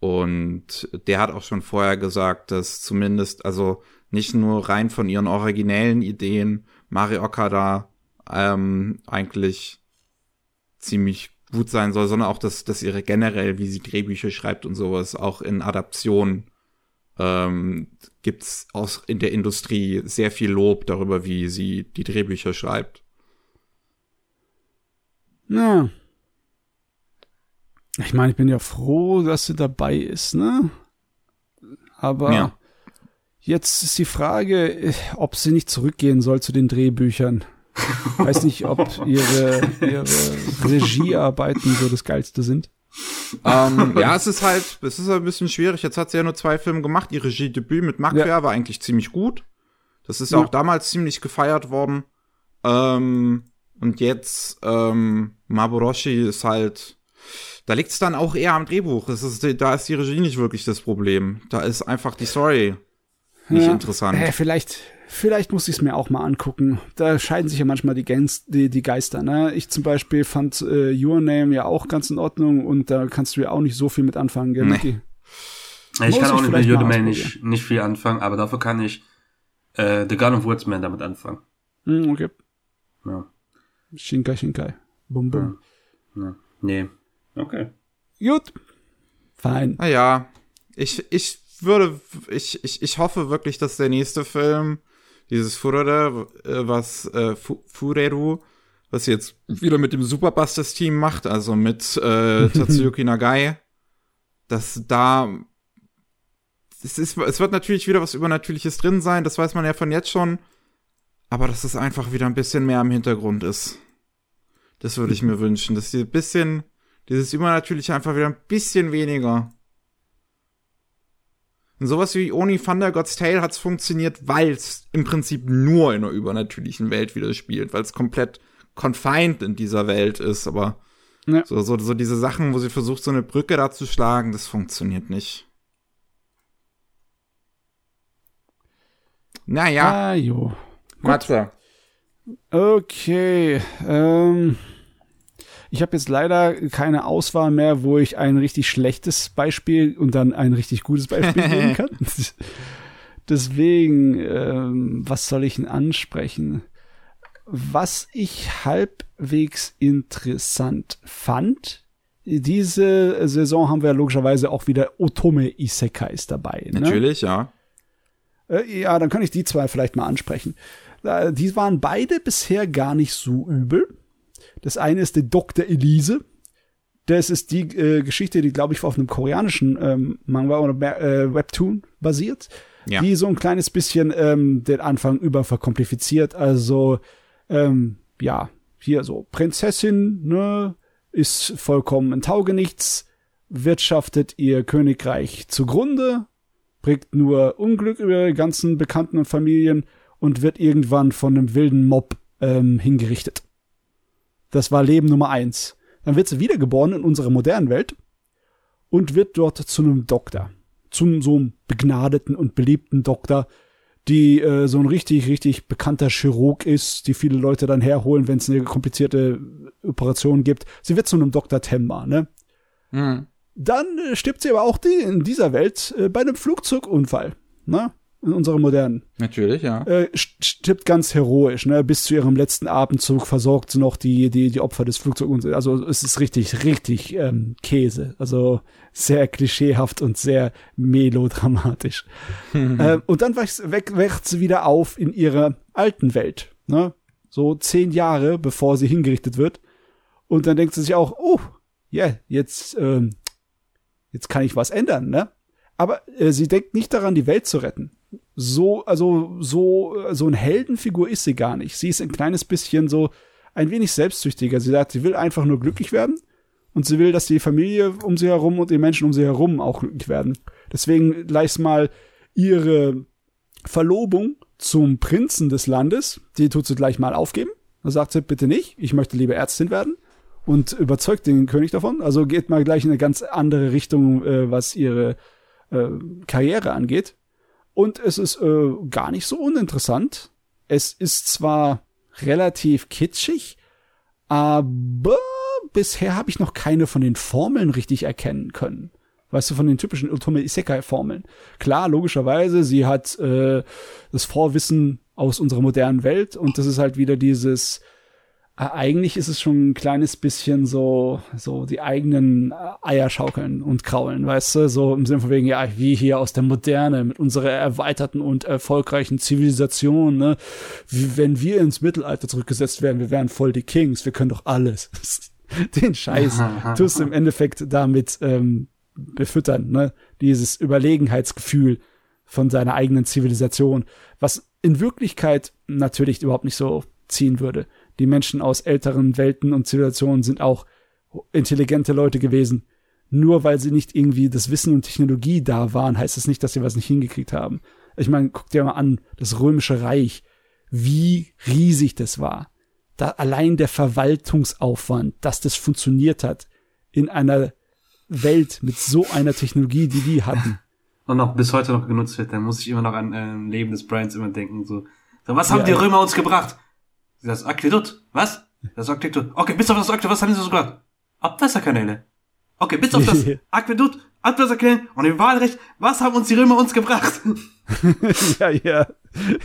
und der hat auch schon vorher gesagt, dass zumindest, also nicht nur rein von ihren originellen Ideen Mario Okada ähm, eigentlich ziemlich gut sein soll, sondern auch, dass, dass ihre generell, wie sie Drehbücher schreibt und sowas, auch in Adaptionen ähm, gibt's aus in der Industrie sehr viel Lob darüber, wie sie die Drehbücher schreibt. Ja. Ich meine, ich bin ja froh, dass sie dabei ist, ne? Aber ja. jetzt ist die Frage, ob sie nicht zurückgehen soll zu den Drehbüchern. <laughs> Weiß nicht, ob ihre, ihre Regiearbeiten so das Geilste sind. ähm, ja, es ist halt, es ist ein bisschen schwierig. Jetzt hat sie ja nur zwei Filme gemacht. Ihr Regiedebüt mit Macquarie ja. war eigentlich ziemlich gut. Das ist ja, ja auch damals ziemlich gefeiert worden. Ähm, und jetzt, ähm, Maboroshi ist halt, da liegt es dann auch eher am Drehbuch. Ist, da ist die Regie nicht wirklich das Problem. Da ist einfach die Story nicht ja. interessant. Äh, vielleicht, Vielleicht muss ich es mir auch mal angucken. Da scheiden sich ja manchmal die, Gangs, die, die Geister. Ne? Ich zum Beispiel fand äh, Your Name ja auch ganz in Ordnung und da kannst du ja auch nicht so viel mit anfangen, gell, nee. Ich kann auch mit Your Name nicht, nicht viel anfangen, aber dafür kann ich äh, The Gun of Woodsman damit anfangen. Mm, okay. Ja. Shinkai, Shinkai. Bum, bum. Ja. ja. Nee. Okay. Gut. Fein. Naja, ich, ich würde, ich, ich, ich hoffe wirklich, dass der nächste Film dieses Furore, äh, was äh, Fureru, was jetzt wieder mit dem Superbusters-Team macht, also mit äh, <laughs> Tatsuyuki Nagai, dass da es, ist, es wird natürlich wieder was Übernatürliches drin sein, das weiß man ja von jetzt schon, aber dass es einfach wieder ein bisschen mehr im Hintergrund ist. Das würde ich mir wünschen, dass die ein bisschen, dieses Übernatürliche einfach wieder ein bisschen weniger und sowas wie Only Thunder God's Tale hat's funktioniert, weil es im Prinzip nur in einer übernatürlichen Welt wieder spielt, weil es komplett confined in dieser Welt ist, aber ja. so, so, so diese Sachen, wo sie versucht, so eine Brücke da zu schlagen, das funktioniert nicht. Naja. Ah, jo. Matze. Okay. Ähm, ich habe jetzt leider keine Auswahl mehr, wo ich ein richtig schlechtes Beispiel und dann ein richtig gutes Beispiel geben <laughs> kann. Deswegen, ähm, was soll ich denn ansprechen? Was ich halbwegs interessant fand, diese Saison haben wir logischerweise auch wieder Otome Isekais dabei. Ne? Natürlich, ja. Äh, ja, dann kann ich die zwei vielleicht mal ansprechen. Äh, die waren beide bisher gar nicht so übel. Das eine ist die Dr. Elise. Das ist die äh, Geschichte, die, glaube ich, auf einem koreanischen ähm, Manga oder äh, Webtoon basiert. Ja. Die so ein kleines bisschen ähm, den Anfang über verkompliziert. Also, ähm, ja, hier so Prinzessin, ne, ist vollkommen ein Taugenichts, wirtschaftet ihr Königreich zugrunde, bringt nur Unglück über ihre ganzen Bekannten und Familien und wird irgendwann von einem wilden Mob ähm, hingerichtet. Das war Leben Nummer eins. Dann wird sie wiedergeboren in unserer modernen Welt und wird dort zu einem Doktor. Zum so einem begnadeten und beliebten Doktor, die äh, so ein richtig, richtig bekannter Chirurg ist, die viele Leute dann herholen, wenn es eine komplizierte Operation gibt. Sie wird zu einem Dr. Temma, ne? Mhm. Dann äh, stirbt sie aber auch die in dieser Welt äh, bei einem Flugzeugunfall, ne? In unserer modernen. Natürlich, ja. Äh, stirbt ganz heroisch, ne? Bis zu ihrem letzten Abendzug versorgt sie noch die, die, die Opfer des Flugzeugunfalls. Also es ist richtig, richtig ähm, Käse. Also sehr klischeehaft und sehr melodramatisch. <laughs> äh, und dann wächst, wächst sie wieder auf in ihrer alten Welt, ne? So zehn Jahre, bevor sie hingerichtet wird. Und dann denkt sie sich auch, oh, ja, yeah, jetzt, ähm, jetzt kann ich was ändern, ne? Aber äh, sie denkt nicht daran, die Welt zu retten. So, also so, so eine Heldenfigur ist sie gar nicht. Sie ist ein kleines bisschen so ein wenig selbstsüchtiger. Sie sagt, sie will einfach nur glücklich werden und sie will, dass die Familie um sie herum und die Menschen um sie herum auch glücklich werden. Deswegen gleich mal ihre Verlobung zum Prinzen des Landes, die tut sie gleich mal aufgeben. Da sagt sie, bitte nicht, ich möchte lieber Ärztin werden und überzeugt den König davon. Also geht mal gleich in eine ganz andere Richtung, äh, was ihre äh, Karriere angeht. Und es ist äh, gar nicht so uninteressant. Es ist zwar relativ kitschig, aber bisher habe ich noch keine von den Formeln richtig erkennen können. Weißt du, von den typischen Ultime Isekai-Formeln. Klar, logischerweise, sie hat äh, das Vorwissen aus unserer modernen Welt und das ist halt wieder dieses eigentlich ist es schon ein kleines bisschen so, so die eigenen äh, Eier schaukeln und kraulen, weißt du? So im Sinne von wegen, ja, wie hier aus der Moderne mit unserer erweiterten und erfolgreichen Zivilisation, ne? Wie wenn wir ins Mittelalter zurückgesetzt werden, wir wären voll die Kings, wir können doch alles. <laughs> Den Scheiß tust du im Endeffekt damit ähm, befüttern, ne? Dieses Überlegenheitsgefühl von seiner eigenen Zivilisation, was in Wirklichkeit natürlich überhaupt nicht so ziehen würde die Menschen aus älteren Welten und Zivilisationen sind auch intelligente Leute gewesen. Nur weil sie nicht irgendwie das Wissen und Technologie da waren, heißt das nicht, dass sie was nicht hingekriegt haben. Ich meine, guck dir mal an, das Römische Reich, wie riesig das war. Da allein der Verwaltungsaufwand, dass das funktioniert hat in einer Welt mit so einer Technologie, die die hatten. <laughs> Und auch bis heute noch genutzt wird, dann muss ich immer noch an äh, Leben des Brians immer denken, so, so was haben ja, die Römer uns gebracht? Das Aquädukt. Was? Das Aquädukt. Okay, bis auf das Aquädukt, was haben sie so gemacht? Abwasserkanäle. Okay, bis auf das <laughs> Aquädukt, Abwasserkanäle und im Wahlrecht, was haben uns die Römer uns gebracht? <laughs> ja, ja,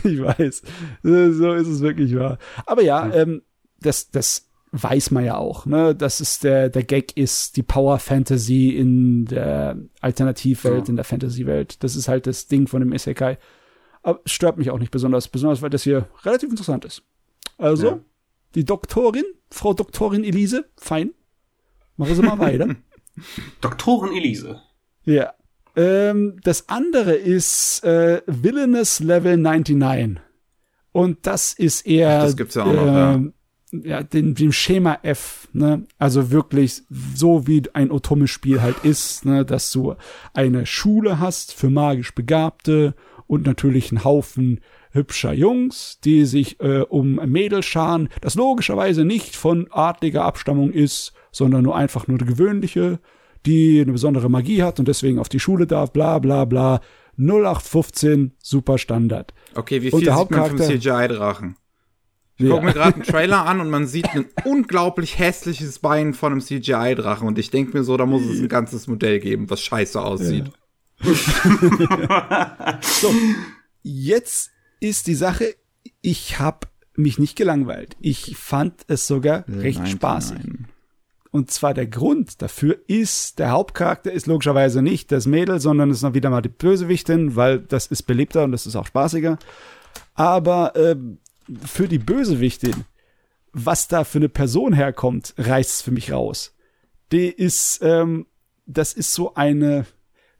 ich weiß. So ist es wirklich wahr. Aber ja, ähm, das, das weiß man ja auch, ne? Das ist der, der Gag ist die Power Fantasy in der Alternativwelt, so. in der Fantasy-Welt. Das ist halt das Ding von dem Isekai. Aber stört mich auch nicht besonders, besonders weil das hier relativ interessant ist. Also, ja. die Doktorin, Frau Doktorin Elise, fein. Machen Sie mal weiter. <laughs> Doktorin Elise. Ja. Ähm, das andere ist äh, Villainous Level 99. Und das ist eher. Ach, das gibt's ja auch äh, noch, ja. Ähm, ja, den, dem Schema F, ne? Also wirklich so wie ein Otome-Spiel halt ist, ne? Dass du eine Schule hast für magisch Begabte und natürlich einen Haufen hübscher Jungs, die sich äh, um Mädels scharen, das logischerweise nicht von adliger Abstammung ist, sondern nur einfach nur eine gewöhnliche, die eine besondere Magie hat und deswegen auf die Schule darf, bla bla bla. 0815 super Standard. Okay, wie viel sieht man vom CGI-Drachen? Ich ja. gucke mir gerade einen <laughs> Trailer an und man sieht ein unglaublich hässliches Bein von einem CGI-Drachen und ich denke mir so, da muss es ein ganzes Modell geben, was scheiße aussieht. Ja. <laughs> so, jetzt ist die Sache, ich habe mich nicht gelangweilt. Ich fand es sogar recht nein, spaßig. Nein. Und zwar der Grund dafür ist, der Hauptcharakter ist logischerweise nicht das Mädel, sondern ist noch wieder mal die Bösewichtin, weil das ist beliebter und das ist auch spaßiger. Aber äh, für die Bösewichtin, was da für eine Person herkommt, reißt es für mich raus. Die ist, ähm, das ist so eine,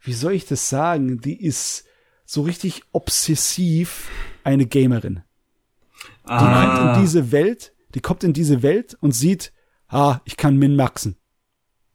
wie soll ich das sagen? Die ist so richtig obsessiv eine Gamerin. Die ah. kommt in diese Welt, die kommt in diese Welt und sieht, ah, ich kann min-maxen.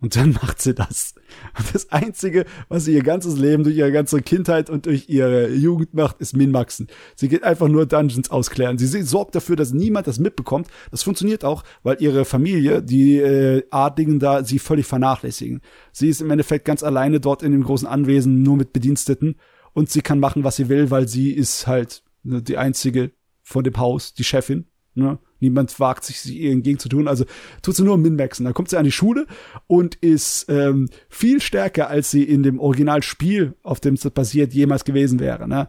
Und dann <laughs> macht sie das. Und das Einzige, was sie ihr ganzes Leben durch ihre ganze Kindheit und durch ihre Jugend macht, ist Min-Maxen. Sie geht einfach nur Dungeons ausklären. Sie sorgt dafür, dass niemand das mitbekommt. Das funktioniert auch, weil ihre Familie, die äh, Adligen da, sie völlig vernachlässigen. Sie ist im Endeffekt ganz alleine dort in dem großen Anwesen, nur mit Bediensteten. Und sie kann machen, was sie will, weil sie ist halt die einzige von dem Haus, die Chefin. Ne? Niemand wagt sich, ihr entgegenzutun. Also tut sie nur Min-Maxen. Dann kommt sie an die Schule und ist ähm, viel stärker, als sie in dem Originalspiel, auf dem es basiert, jemals gewesen wäre. Ne?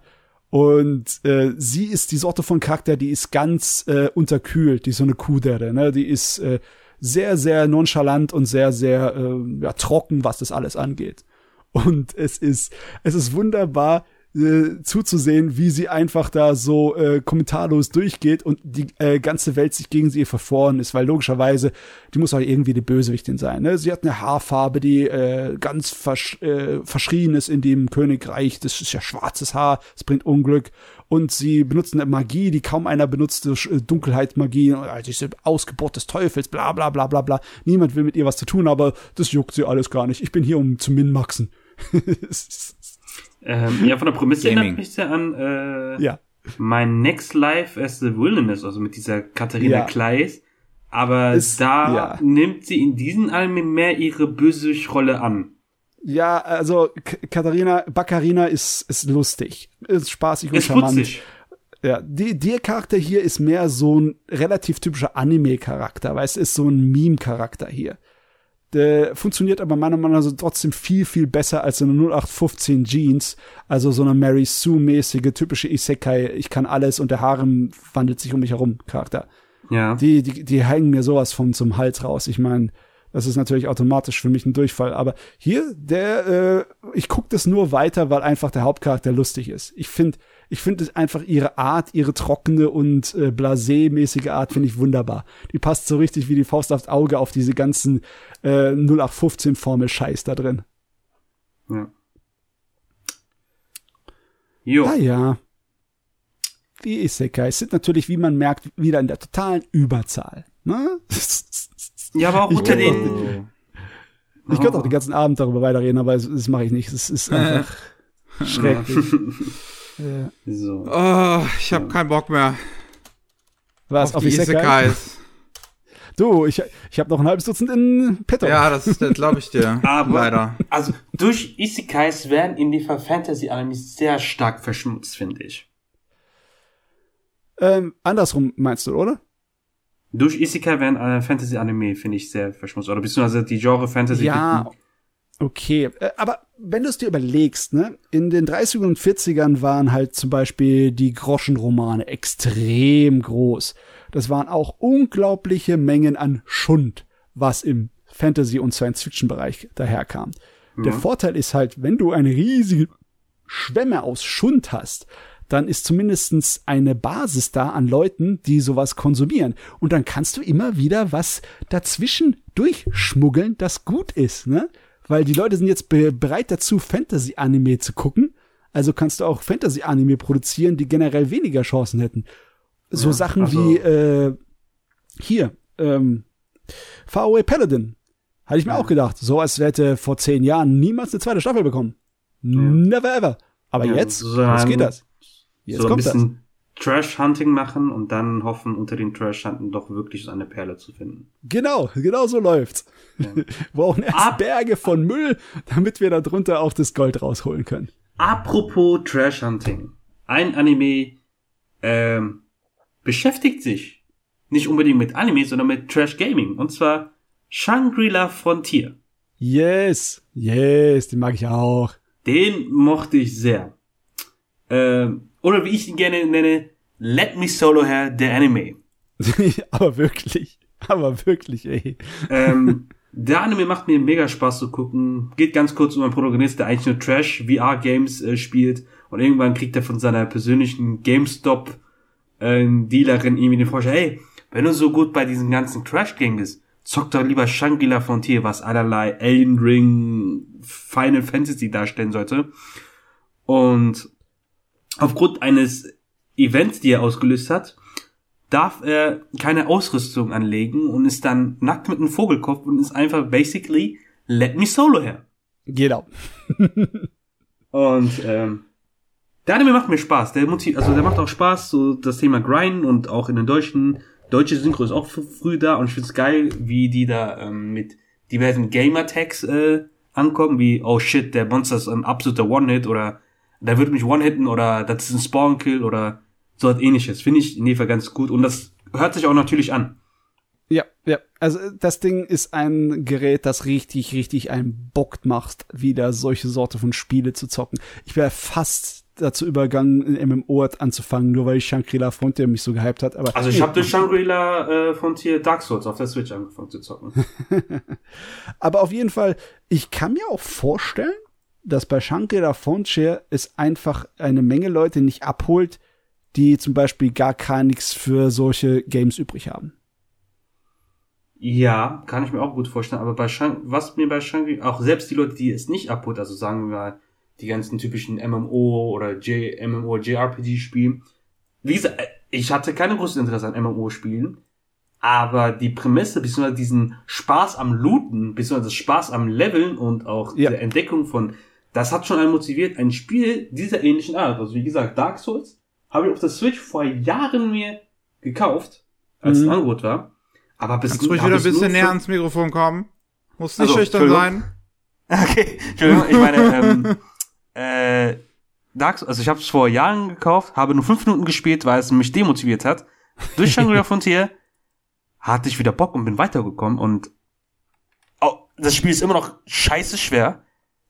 Und äh, sie ist die Sorte von Charakter, die ist ganz äh, unterkühlt, die ist so eine Kudere, ne? Die ist äh, sehr, sehr nonchalant und sehr, sehr äh, ja, trocken, was das alles angeht. Und es ist, es ist wunderbar, äh, zuzusehen, wie sie einfach da so äh, kommentarlos durchgeht und die äh, ganze Welt sich gegen sie verfroren ist, weil logischerweise, die muss auch irgendwie die Bösewichtin sein. Ne? Sie hat eine Haarfarbe, die äh, ganz versch äh, verschrien ist in dem Königreich. Das ist ja schwarzes Haar, es bringt Unglück. Und sie benutzt eine Magie, die kaum einer benutzt, äh, Dunkelheitmagie, also diese Ausgeburt des Teufels, bla bla bla bla bla. Niemand will mit ihr was zu tun, aber das juckt sie alles gar nicht. Ich bin hier, um zu minmaxen. <laughs> Ähm, ja, von der Prämisse erinnert mich sehr an äh, ja. mein Next Life as the Wilderness, also mit dieser Katharina ja. Kleis. Aber ist, da ja. nimmt sie in diesen Alben mehr ihre Bösewicht-Rolle an. Ja, also Katharina, Baccarina ist, ist lustig, ist spaßig und ist charmant. Putzig. Ja, die, der Charakter hier ist mehr so ein relativ typischer Anime-Charakter, weil es ist so ein Meme-Charakter hier. Der funktioniert aber meiner Meinung nach trotzdem viel, viel besser als eine 0815 Jeans. Also so eine Mary Sue-mäßige, typische Isekai, ich kann alles und der Harem wandelt sich um mich herum Charakter. Ja. Die, die, die hängen mir sowas von zum Hals raus. Ich meine, das ist natürlich automatisch für mich ein Durchfall. Aber hier, der, äh, ich gucke das nur weiter, weil einfach der Hauptcharakter lustig ist. Ich finde, ich finde einfach ihre Art, ihre trockene und äh, blasé-mäßige Art finde ich wunderbar. Die passt so richtig wie die Faust aufs Auge auf diese ganzen äh, 0815-Formel-Scheiß da drin. Ja. Jo. Ah ja. Die Isekais sind natürlich, wie man merkt, wieder in der totalen Überzahl. Ne? <laughs> Ja, aber auch ich unter den... Ich könnte auch den ganzen Abend darüber weiterreden, aber das, das mache ich nicht. Es ist <laughs> einfach schrecklich. <laughs> Ja. So. Oh, ich habe keinen Bock mehr. Was, auf, auf die Isekais? <laughs> Du, ich, ich habe noch ein halbes Dutzend in petto. Ja, das, das glaube ich dir. <laughs> Aber, leider. Also, durch Isekais werden in die Fantasy-Anime sehr stark verschmutzt, finde ich. Ähm, andersrum meinst du, oder? Durch Isekai werden äh, Fantasy-Anime, finde ich, sehr verschmutzt. Oder beziehungsweise die Genre Fantasy. Ja, okay. Äh, aber wenn du es dir überlegst, ne, in den 30ern und 40ern waren halt zum Beispiel die Groschenromane extrem groß. Das waren auch unglaubliche Mengen an Schund, was im Fantasy- und Science-Fiction-Bereich daherkam. Ja. Der Vorteil ist halt, wenn du eine riesige Schwemme aus Schund hast, dann ist zumindestens eine Basis da an Leuten, die sowas konsumieren. Und dann kannst du immer wieder was dazwischen durchschmuggeln, das gut ist, ne? Weil die Leute sind jetzt be bereit dazu, Fantasy-Anime zu gucken. Also kannst du auch Fantasy-Anime produzieren, die generell weniger Chancen hätten. So ja, Sachen also wie äh, hier, ähm, Far Away Paladin. Hatte ich mir ja. auch gedacht. So als hätte vor zehn Jahren niemals eine zweite Staffel bekommen. Ja. Never ever. Aber jetzt, so jetzt geht das. Jetzt so kommt das. Trash-Hunting machen und dann hoffen, unter den Trash-Hunten doch wirklich so eine Perle zu finden. Genau, genau so läuft's. Ja. <laughs> Wir brauchen erst Ab Berge von Müll, damit wir da drunter auch das Gold rausholen können. apropos Trash Hunting. Ein Anime ähm, beschäftigt sich nicht unbedingt mit Anime, sondern mit Trash Gaming. Und zwar Shangri-La Frontier. Yes, yes, den mag ich auch. Den mochte ich sehr. Ähm, oder wie ich ihn gerne nenne, Let Me Solo Her, der Anime. <laughs> aber wirklich, aber wirklich, ey. Ähm, <laughs> der Anime macht mir mega Spaß zu gucken. Geht ganz kurz um einen Protagonist, der eigentlich nur Trash VR-Games äh, spielt und irgendwann kriegt er von seiner persönlichen GameStop äh, Dealerin irgendwie den Vorschlag, hey, wenn du so gut bei diesen ganzen Trash-Games bist, zock doch lieber Shangri-La Frontier, was allerlei Elden Ring, Final Fantasy darstellen sollte. Und aufgrund eines Events, die er ausgelöst hat, darf er keine Ausrüstung anlegen und ist dann nackt mit einem Vogelkopf und ist einfach basically let me solo her. Genau. <laughs> und ähm, der Anime macht mir Spaß. Der motiv also der macht auch Spaß, so das Thema Grind und auch in den deutschen deutsche Synchro ist auch früh da und ich find's geil, wie die da ähm, mit diversen Gamer-Tags äh, ankommen, wie oh shit, der Monster ist ein absoluter One-Hit oder der wird mich One-Hitten oder das ist ein Spawn-Kill oder so was ähnliches. Finde ich in Fall ganz gut und das hört sich auch natürlich an. Ja, ja. Also das Ding ist ein Gerät, das richtig, richtig einen Bock macht, wieder solche Sorte von Spiele zu zocken. Ich wäre fast dazu übergangen, ein MMO anzufangen, nur weil ich Shangri-La Frontier mich so gehypt hat. Aber also ich habe durch Shangri-La äh, Frontier Dark Souls auf der Switch angefangen zu zocken. <laughs> aber auf jeden Fall, ich kann mir auch vorstellen, dass bei Shangri-La Frontier es einfach eine Menge Leute nicht abholt, die zum Beispiel gar gar nichts für solche Games übrig haben. Ja, kann ich mir auch gut vorstellen. Aber bei Shang was mir bei Shangri, auch selbst die Leute, die es nicht abholt, also sagen wir mal die ganzen typischen MMO oder J MMO JRPG spielen. Wie gesagt, ich hatte keine große Interesse an MMO Spielen, aber die Prämisse bzw. diesen Spaß am Looten bzw. Spaß am Leveln und auch ja. der Entdeckung von das hat schon einen motiviert, ein Spiel dieser ähnlichen Art. Also wie gesagt, Dark Souls habe ich auf der Switch vor Jahren mir gekauft, als mhm. ein Angebot war. Aber bis Kannst du ruhig wieder ein bisschen näher ans Mikrofon kommen? Muss nicht also, schüchtern sein. <laughs> Okay, Entschuldigung, ich meine, <laughs> ähm, äh, Dark, also ich habe es vor Jahren gekauft, habe nur fünf Minuten gespielt, weil es mich demotiviert hat. Durch Shangri-La Frontier hatte ich wieder Bock und bin weitergekommen und oh, das Spiel ist immer noch scheiße schwer.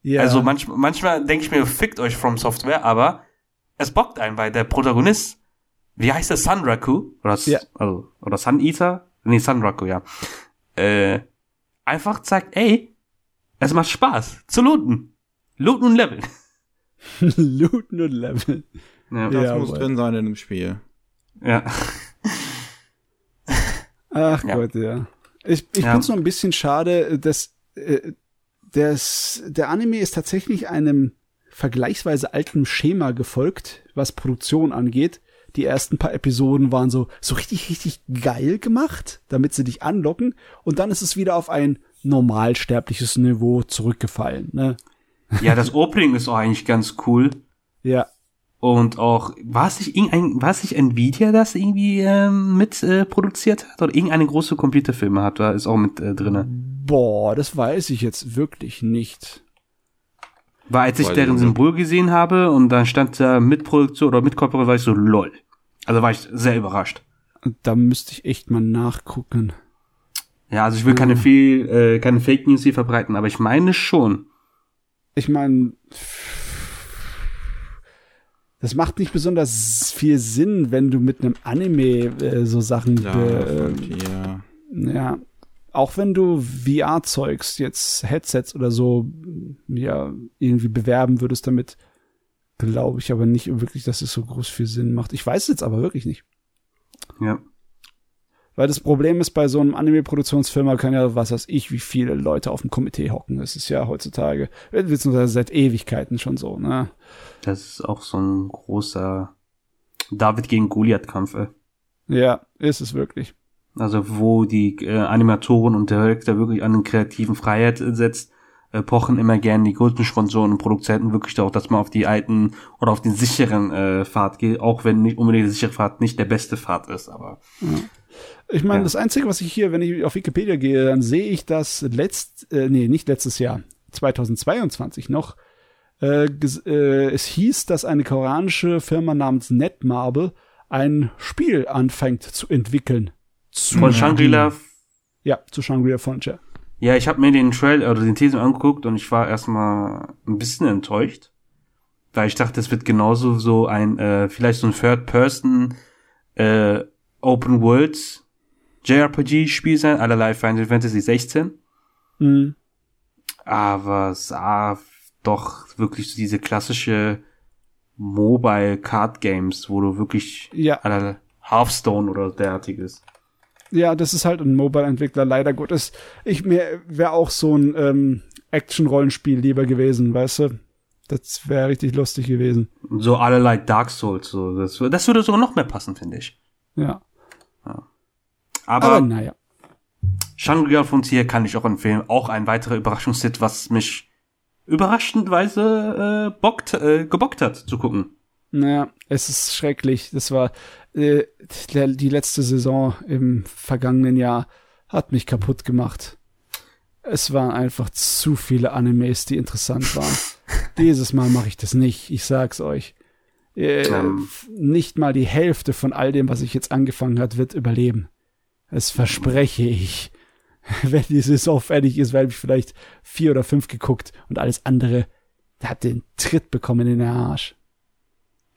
Ja. Also manch, manchmal denke ich mir, fickt euch From Software, aber es bockt einen, weil der Protagonist, wie heißt der, Sunraku? Oder, ja. also, oder Sun Eater? Nee, Sunraku, ja. Äh, einfach zeigt, ey, es macht Spaß zu looten. Looten und leveln. <laughs> looten und leveln. Ja, das ja, muss drin sein in dem Spiel. Ja. Ach ja. Gott, ja. Ich, ich ja. finde es nur ein bisschen schade, dass äh, das, der Anime ist tatsächlich einem vergleichsweise altem Schema gefolgt, was Produktion angeht. Die ersten paar Episoden waren so, so richtig, richtig geil gemacht, damit sie dich anlocken. Und dann ist es wieder auf ein normalsterbliches Niveau zurückgefallen, ne? Ja, das Opening ist auch eigentlich ganz cool. Ja. Und auch, war es nicht irgendein, war es nicht Nvidia, das irgendwie ähm, mit äh, produziert hat? Oder irgendeine große Computerfirma hat, da ist auch mit äh, drinne. Boah, das weiß ich jetzt wirklich nicht. War, als ich deren Symbol gesehen habe und dann stand da Mitproduktion oder Mitkooperation, war ich so lol. Also war ich sehr überrascht. Da müsste ich echt mal nachgucken. Ja, also ich will keine viel, äh, keine Fake News hier verbreiten, aber ich meine schon. Ich meine, das macht nicht besonders viel Sinn, wenn du mit einem Anime äh, so Sachen ja, be, äh, ja, auch wenn du VR-Zeugs, jetzt Headsets oder so, ja, irgendwie bewerben würdest damit, glaube ich aber nicht wirklich, dass es so groß viel Sinn macht. Ich weiß es jetzt aber wirklich nicht. Ja. Weil das Problem ist, bei so einem Anime-Produktionsfirma kann ja, was weiß ich, wie viele Leute auf dem Komitee hocken. Das ist ja heutzutage, beziehungsweise seit Ewigkeiten schon so, ne? Das ist auch so ein großer David gegen Goliath-Kampf, ey. Ja, ist es wirklich. Also wo die äh, Animatoren und Director wirklich an den kreativen Freiheit setzt, äh, pochen immer gern die größten Sponsoren und Produzenten wirklich darauf, dass man auf die alten oder auf den sicheren äh, Pfad geht, auch wenn nicht unbedingt der sichere Pfad nicht der beste Pfad ist, aber. Ich meine, ja. das Einzige, was ich hier, wenn ich auf Wikipedia gehe, dann sehe ich, dass letzt, äh, nee, nicht letztes Jahr, 2022 noch, Äh, äh, es hieß, dass eine koreanische Firma namens Netmarble ein Spiel anfängt zu entwickeln. Zu Von Shangri-La? Ja, zu Shangri-La Frontier. Ja, ich habe mir den Trail oder den Thesen angeguckt und ich war erstmal ein bisschen enttäuscht, weil ich dachte, es wird genauso so ein äh, vielleicht so ein Third Person äh, Open World JRPG Spiel sein, allerlei Final Fantasy 16. Mhm. Aber sah doch wirklich so diese klassische Mobile Card Games, wo du wirklich ja. Hearthstone oder derartiges. Ja, das ist halt ein Mobile-Entwickler, leider Gottes. Ich mir wäre auch so ein ähm, Action-Rollenspiel lieber gewesen, weißt du? Das wäre richtig lustig gewesen. So allerlei Dark Souls, so. Das, das würde sogar noch mehr passen, finde ich. Ja. ja. Aber, Aber naja. Shangri-La Frontier kann ich auch empfehlen. Auch ein weiterer Überraschungshit, was mich überraschendweise äh, bockt, äh, gebockt hat zu gucken. Naja, es ist schrecklich. Das war äh, die letzte Saison im vergangenen Jahr hat mich kaputt gemacht. Es waren einfach zu viele Animes, die interessant waren. <laughs> Dieses Mal mache ich das nicht, ich sag's euch. Äh, um. Nicht mal die Hälfte von all dem, was ich jetzt angefangen hat, wird überleben. Das verspreche ich. <laughs> Wenn die Saison fertig ist, werde ich vielleicht vier oder fünf geguckt und alles andere hat den Tritt bekommen in den Arsch.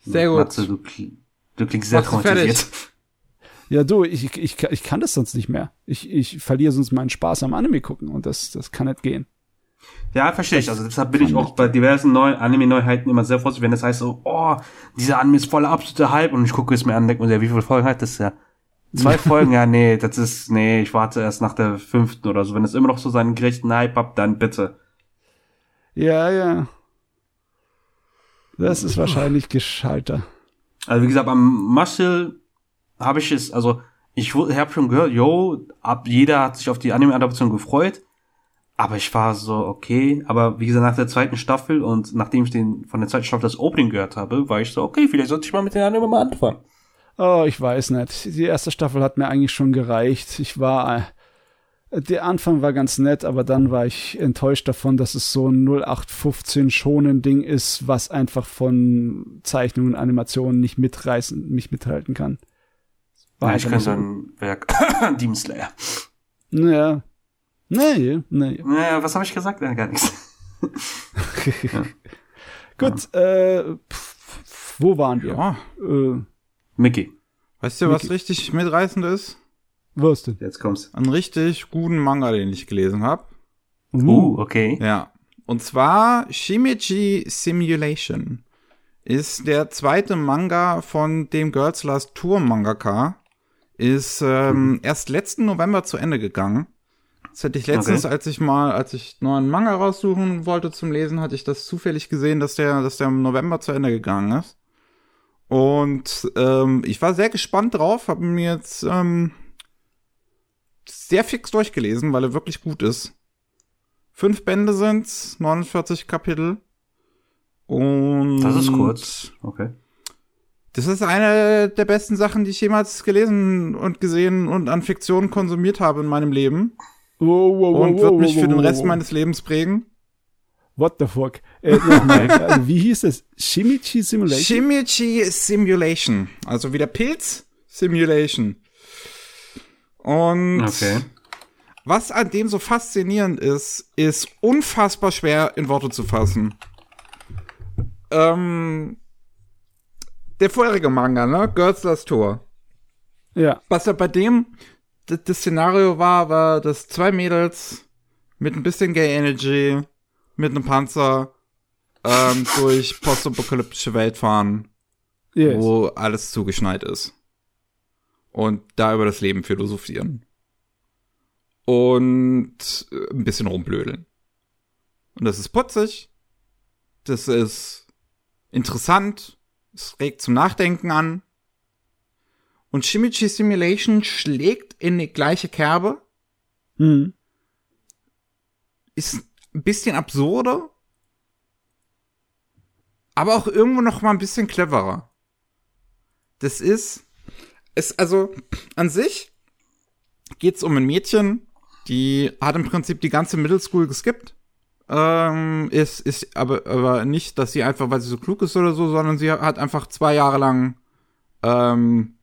Sehr gut. Matze, du, du klingst sehr traumatisiert. Ja, du, ich, ich, ich kann das sonst nicht mehr. Ich, ich verliere sonst meinen Spaß am Anime gucken und das, das kann nicht gehen. Ja, verstehe ich. Also deshalb bin ich auch bei diversen neuen Anime-Neuheiten immer sehr vorsichtig, wenn das heißt so, oh, dieser Anime ist voller absoluter Hype und ich gucke es mir an und denke mir, wie viele Folgen hat das ja? Zwei <laughs> Folgen, ja, nee, das ist, nee, ich warte erst nach der fünften oder so. Wenn es immer noch so seinen gerechten Hype hat, dann bitte. Ja, ja. Das ist wahrscheinlich gescheiter. Also wie gesagt, beim Marcel habe ich es, also ich habe schon gehört, yo, ab jeder hat sich auf die Anime-Adaption gefreut. Aber ich war so, okay. Aber wie gesagt, nach der zweiten Staffel und nachdem ich den von der zweiten Staffel das Opening gehört habe, war ich so, okay, vielleicht sollte ich mal mit den Anime mal anfangen. Oh, ich weiß nicht. Die erste Staffel hat mir eigentlich schon gereicht. Ich war, der Anfang war ganz nett, aber dann war ich enttäuscht davon, dass es so ein 0815 schonen Ding ist, was einfach von Zeichnungen und Animationen nicht mitreißen, mich mithalten kann. War ja, ich kann so ein Werk <coughs> Demon Slayer. Naja. Nee, nee. Naja, was habe ich gesagt? Ja, gar nichts. <laughs> ja. Gut, ja. äh, pf, wo waren wir? Ja. Äh, Mickey. Weißt du, was richtig mitreißend ist? Was denn? Jetzt kommt's. Ein richtig guten Manga, den ich gelesen habe. Uh, uh, okay. Ja. Und zwar Shimichi Simulation ist der zweite Manga von dem Girls Last Tour Mangaka. Ist ähm, mhm. erst letzten November zu Ende gegangen. Das hätte ich letztens, okay. als ich mal, als ich neuen Manga raussuchen wollte zum Lesen, hatte ich das zufällig gesehen, dass der, dass der im November zu Ende gegangen ist. Und ähm, ich war sehr gespannt drauf, habe mir jetzt ähm, sehr fix durchgelesen, weil er wirklich gut ist. Fünf Bände sind's, 49 Kapitel. Und das ist kurz. Okay. Das ist eine der besten Sachen, die ich jemals gelesen und gesehen und an Fiktion konsumiert habe in meinem Leben. Wow, wow, und wird mich für den Rest meines Lebens prägen. What the fuck? Äh, also, <laughs> wie hieß es? Shimichi Simulation? Shimichi Simulation. Also wie der Pilz Simulation. Und okay. was an dem so faszinierend ist, ist unfassbar schwer in Worte zu fassen. Ähm, der vorherige Manga, ne? Girls Last Tour. Ja. Was da bei dem das, das Szenario war, war, dass zwei Mädels mit ein bisschen Gay Energy mit einem Panzer ähm, <laughs> durch postapokalyptische Welt fahren, yes. wo alles zugeschneit ist. Und da über das Leben philosophieren. Und äh, ein bisschen rumblödeln. Und das ist putzig. Das ist interessant. Es regt zum Nachdenken an. Und Shimichi Simulation schlägt in die gleiche Kerbe. Mhm. Ist ein bisschen absurder, aber auch irgendwo noch mal ein bisschen cleverer. Das ist, ist also an sich geht's um ein Mädchen, die hat im Prinzip die ganze Middle School geskippt, ähm, ist, ist aber, aber nicht, dass sie einfach, weil sie so klug ist oder so, sondern sie hat einfach zwei Jahre lang ähm,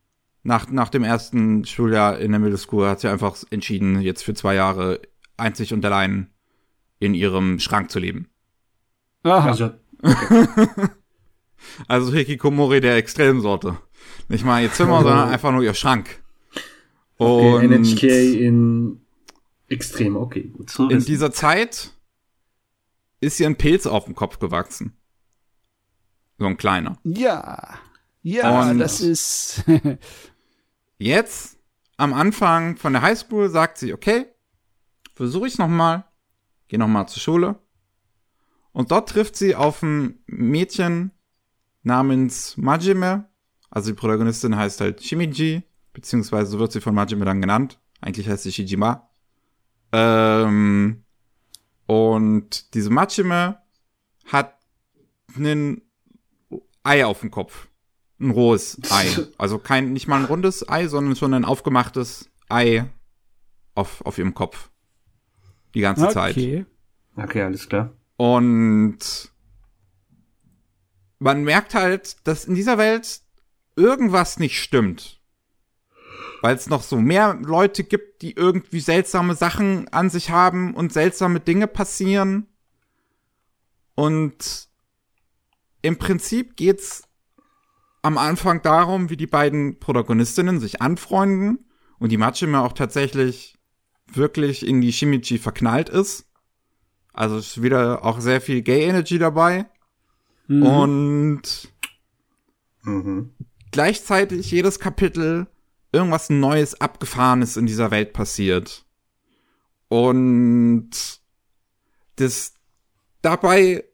nach, nach dem ersten Schuljahr in der Middle School hat sie einfach entschieden, jetzt für zwei Jahre einzig und allein in ihrem Schrank zu leben. Aha. Also, okay. <laughs> also Hikikomori der Extremsorte. Nicht mal ihr Zimmer, sondern einfach nur ihr Schrank. Und okay, NHK in Extrem, okay, gut. So in dieser Zeit ist ihr ein Pilz auf dem Kopf gewachsen. So ein kleiner. Ja. Ja, Und das ist. <laughs> jetzt, am Anfang von der Highschool, sagt sie, okay, versuche ich nochmal, geh nochmal zur Schule. Und dort trifft sie auf ein Mädchen namens Majime. Also die Protagonistin heißt halt Shimiji, beziehungsweise so wird sie von Majime dann genannt. Eigentlich heißt sie Shijima. Ähm, und diese Majime hat einen Ei auf dem Kopf. Ein rohes Ei. <laughs> Also kein, nicht mal ein rundes Ei, sondern schon ein aufgemachtes Ei auf, auf ihrem Kopf. Die ganze okay. Zeit. Okay, alles klar. Und man merkt halt, dass in dieser Welt irgendwas nicht stimmt. Weil es noch so mehr Leute gibt, die irgendwie seltsame Sachen an sich haben und seltsame Dinge passieren. Und im Prinzip geht's am Anfang darum, wie die beiden Protagonistinnen sich anfreunden und die Machime auch tatsächlich wirklich in die Shimichi verknallt ist. Also ist wieder auch sehr viel Gay Energy dabei. Mhm. Und mhm. Gleichzeitig jedes Kapitel irgendwas Neues, Abgefahrenes in dieser Welt passiert. Und das dabei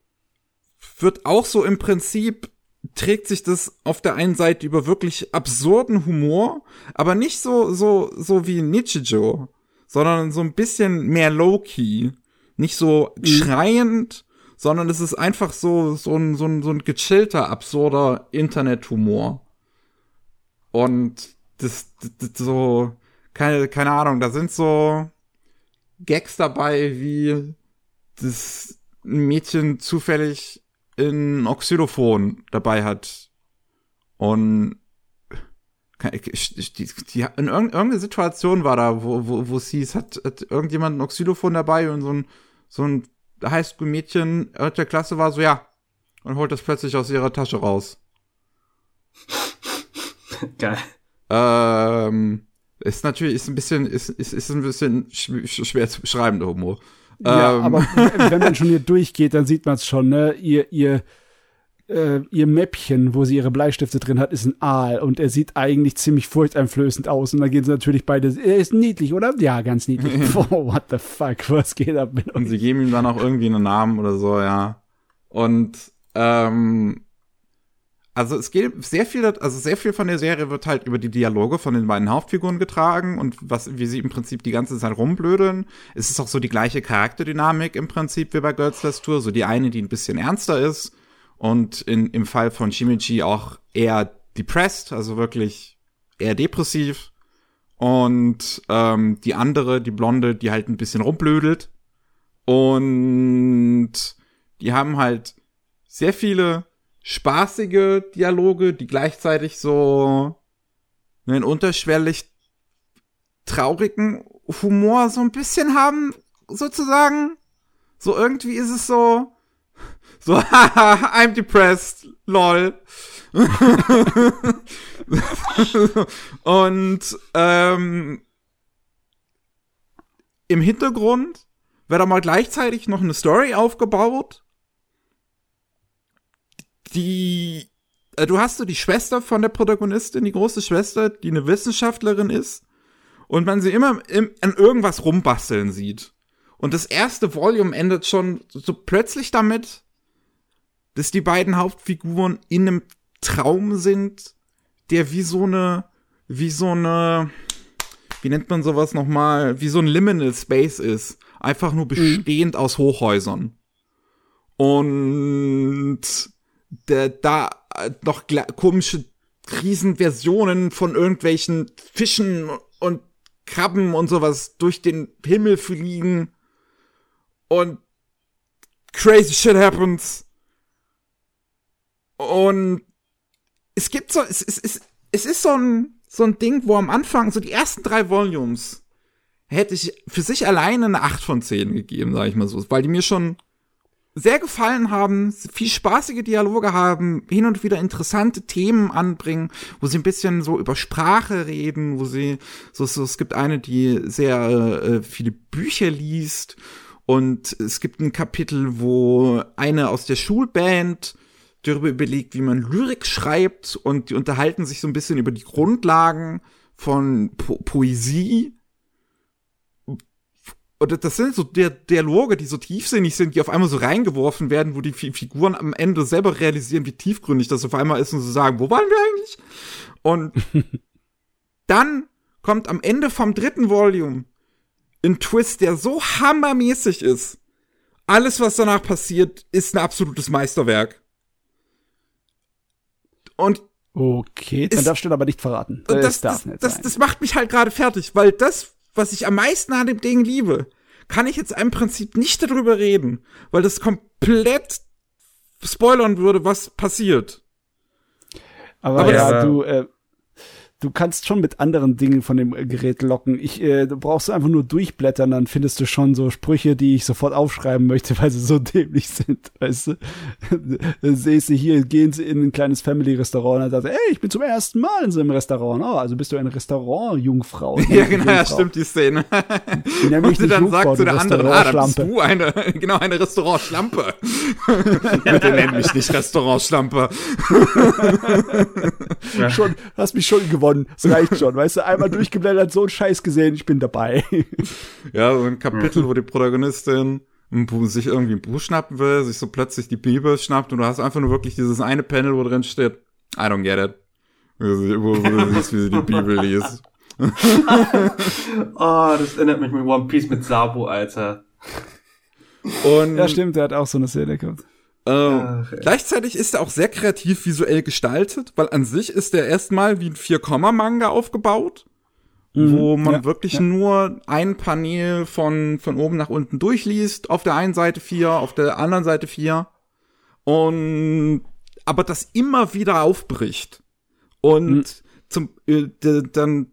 wird auch so im Prinzip trägt sich das auf der einen Seite über wirklich absurden Humor, aber nicht so, so, so wie Nichijou, sondern so ein bisschen mehr low-key. Nicht so mhm. schreiend, sondern es ist einfach so, so ein, so ein, so ein gechillter, absurder Internethumor. Und das, das, das so, keine, keine Ahnung, da sind so Gags dabei, wie das Mädchen zufällig ein Xylophon dabei hat und die, die, in irgendeiner Situation war da, wo, wo, wo sie es hat, hat irgendjemand ein Xylophon dabei und so ein, so ein Highschool-Mädchen der Klasse war so, ja, und holt das plötzlich aus ihrer Tasche raus. <laughs> Geil. Ähm, ist natürlich, ist ein bisschen, ist, ist, ist ein bisschen schwer zu beschreiben, der Humor. Ja, ähm. aber <laughs> wenn man schon hier durchgeht, dann sieht man es schon, ne? Ihr, ihr, äh, ihr Mäppchen, wo sie ihre Bleistifte drin hat, ist ein Aal und er sieht eigentlich ziemlich furchteinflößend aus. Und dann gehen sie natürlich beide, er ist niedlich, oder? Ja, ganz niedlich. <laughs> oh, what the fuck, was geht ab mit Und sie geben ihm dann auch irgendwie einen Namen oder so, ja. Und ähm, also es geht sehr viel, also sehr viel von der Serie wird halt über die Dialoge von den beiden Hauptfiguren getragen und was, wie sie im Prinzip die ganze Zeit rumblödeln. Es ist auch so die gleiche Charakterdynamik im Prinzip wie bei Girls Last Tour. So die eine, die ein bisschen ernster ist und in, im Fall von Shimichi auch eher depressed, also wirklich eher depressiv. Und ähm, die andere, die Blonde, die halt ein bisschen rumblödelt. Und die haben halt sehr viele spaßige Dialoge, die gleichzeitig so einen unterschwellig traurigen Humor so ein bisschen haben, sozusagen. So irgendwie ist es so, <laughs> so, haha, I'm depressed, lol. <laughs> Und ähm, im Hintergrund wird da mal gleichzeitig noch eine Story aufgebaut, die äh, du hast so die Schwester von der Protagonistin, die große Schwester, die eine Wissenschaftlerin ist und man sie immer im, an irgendwas rumbasteln sieht. Und das erste Volume endet schon so plötzlich damit, dass die beiden Hauptfiguren in einem Traum sind, der wie so eine, wie so eine, wie nennt man sowas nochmal, wie so ein Liminal Space ist. Einfach nur mhm. bestehend mhm. aus Hochhäusern. Und der, da äh, noch komische Riesenversionen von irgendwelchen Fischen und Krabben und sowas durch den Himmel fliegen und crazy shit happens. Und es gibt so, es, es, es, es ist so ein, so ein Ding, wo am Anfang, so die ersten drei Volumes, hätte ich für sich alleine eine 8 von 10 gegeben, sag ich mal so, weil die mir schon sehr gefallen haben, viel spaßige Dialoge haben, hin und wieder interessante Themen anbringen, wo sie ein bisschen so über Sprache reden, wo sie so, so es gibt eine, die sehr äh, viele Bücher liest und es gibt ein Kapitel, wo eine aus der Schulband darüber überlegt, wie man Lyrik schreibt und die unterhalten sich so ein bisschen über die Grundlagen von po Poesie und das sind so der Dialoge, die so tiefsinnig sind, die auf einmal so reingeworfen werden, wo die Figuren am Ende selber realisieren, wie tiefgründig das auf einmal ist und so sagen, wo waren wir eigentlich? Und <laughs> dann kommt am Ende vom dritten Volume ein Twist, der so hammermäßig ist. Alles, was danach passiert, ist ein absolutes Meisterwerk. Und Okay, dann darfst du aber nicht verraten. Das, das, darf das, das, das macht mich halt gerade fertig, weil das, was ich am meisten an dem Ding liebe, kann ich jetzt im Prinzip nicht darüber reden, weil das komplett spoilern würde, was passiert. Aber, Aber ja, du, äh, du kannst schon mit anderen Dingen von dem Gerät locken. Ich, äh, du brauchst einfach nur durchblättern, dann findest du schon so Sprüche, die ich sofort aufschreiben möchte, <laughs> weil sie so dämlich sind, weißt du? dann siehst du hier, gehen sie in ein kleines Family-Restaurant und dann sagt, ey, ich bin zum ersten Mal in so einem Restaurant. Oh, also bist du eine Restaurant-Jungfrau. <laughs> Ja, genau, ja, stimmt, die Szene. Nämlich <laughs> und dann sagt zu der anderen, ah, da bist du eine, genau, eine Restaurant-Schlampe. Bitte nenn mich nicht Restaurant-Schlampe. schon, hast mich schon gewonnen gewonnen. Das reicht schon, weißt du, einmal durchgeblättert, so ein Scheiß gesehen, ich bin dabei. <laughs> Ja, so ein Kapitel, wo die Protagonistin sich irgendwie ein Buch schnappen will, sich so plötzlich die Bibel schnappt und du hast einfach nur wirklich dieses eine Panel, wo drin steht, I don't get it. Wo, du siehst, wie sie die Bibel liest. <laughs> oh, das erinnert mich mit One Piece mit Sabo, Alter. Und ja, stimmt, der hat auch so eine Szene gehabt. Ähm, Ach, gleichzeitig ist er auch sehr kreativ visuell gestaltet, weil an sich ist er erstmal wie ein Vier-Komma-Manga aufgebaut, mhm, wo man ja, wirklich ja. nur ein Panel von, von oben nach unten durchliest. Auf der einen Seite vier, auf der anderen Seite vier. Und aber das immer wieder aufbricht. Und mhm. zum äh, dann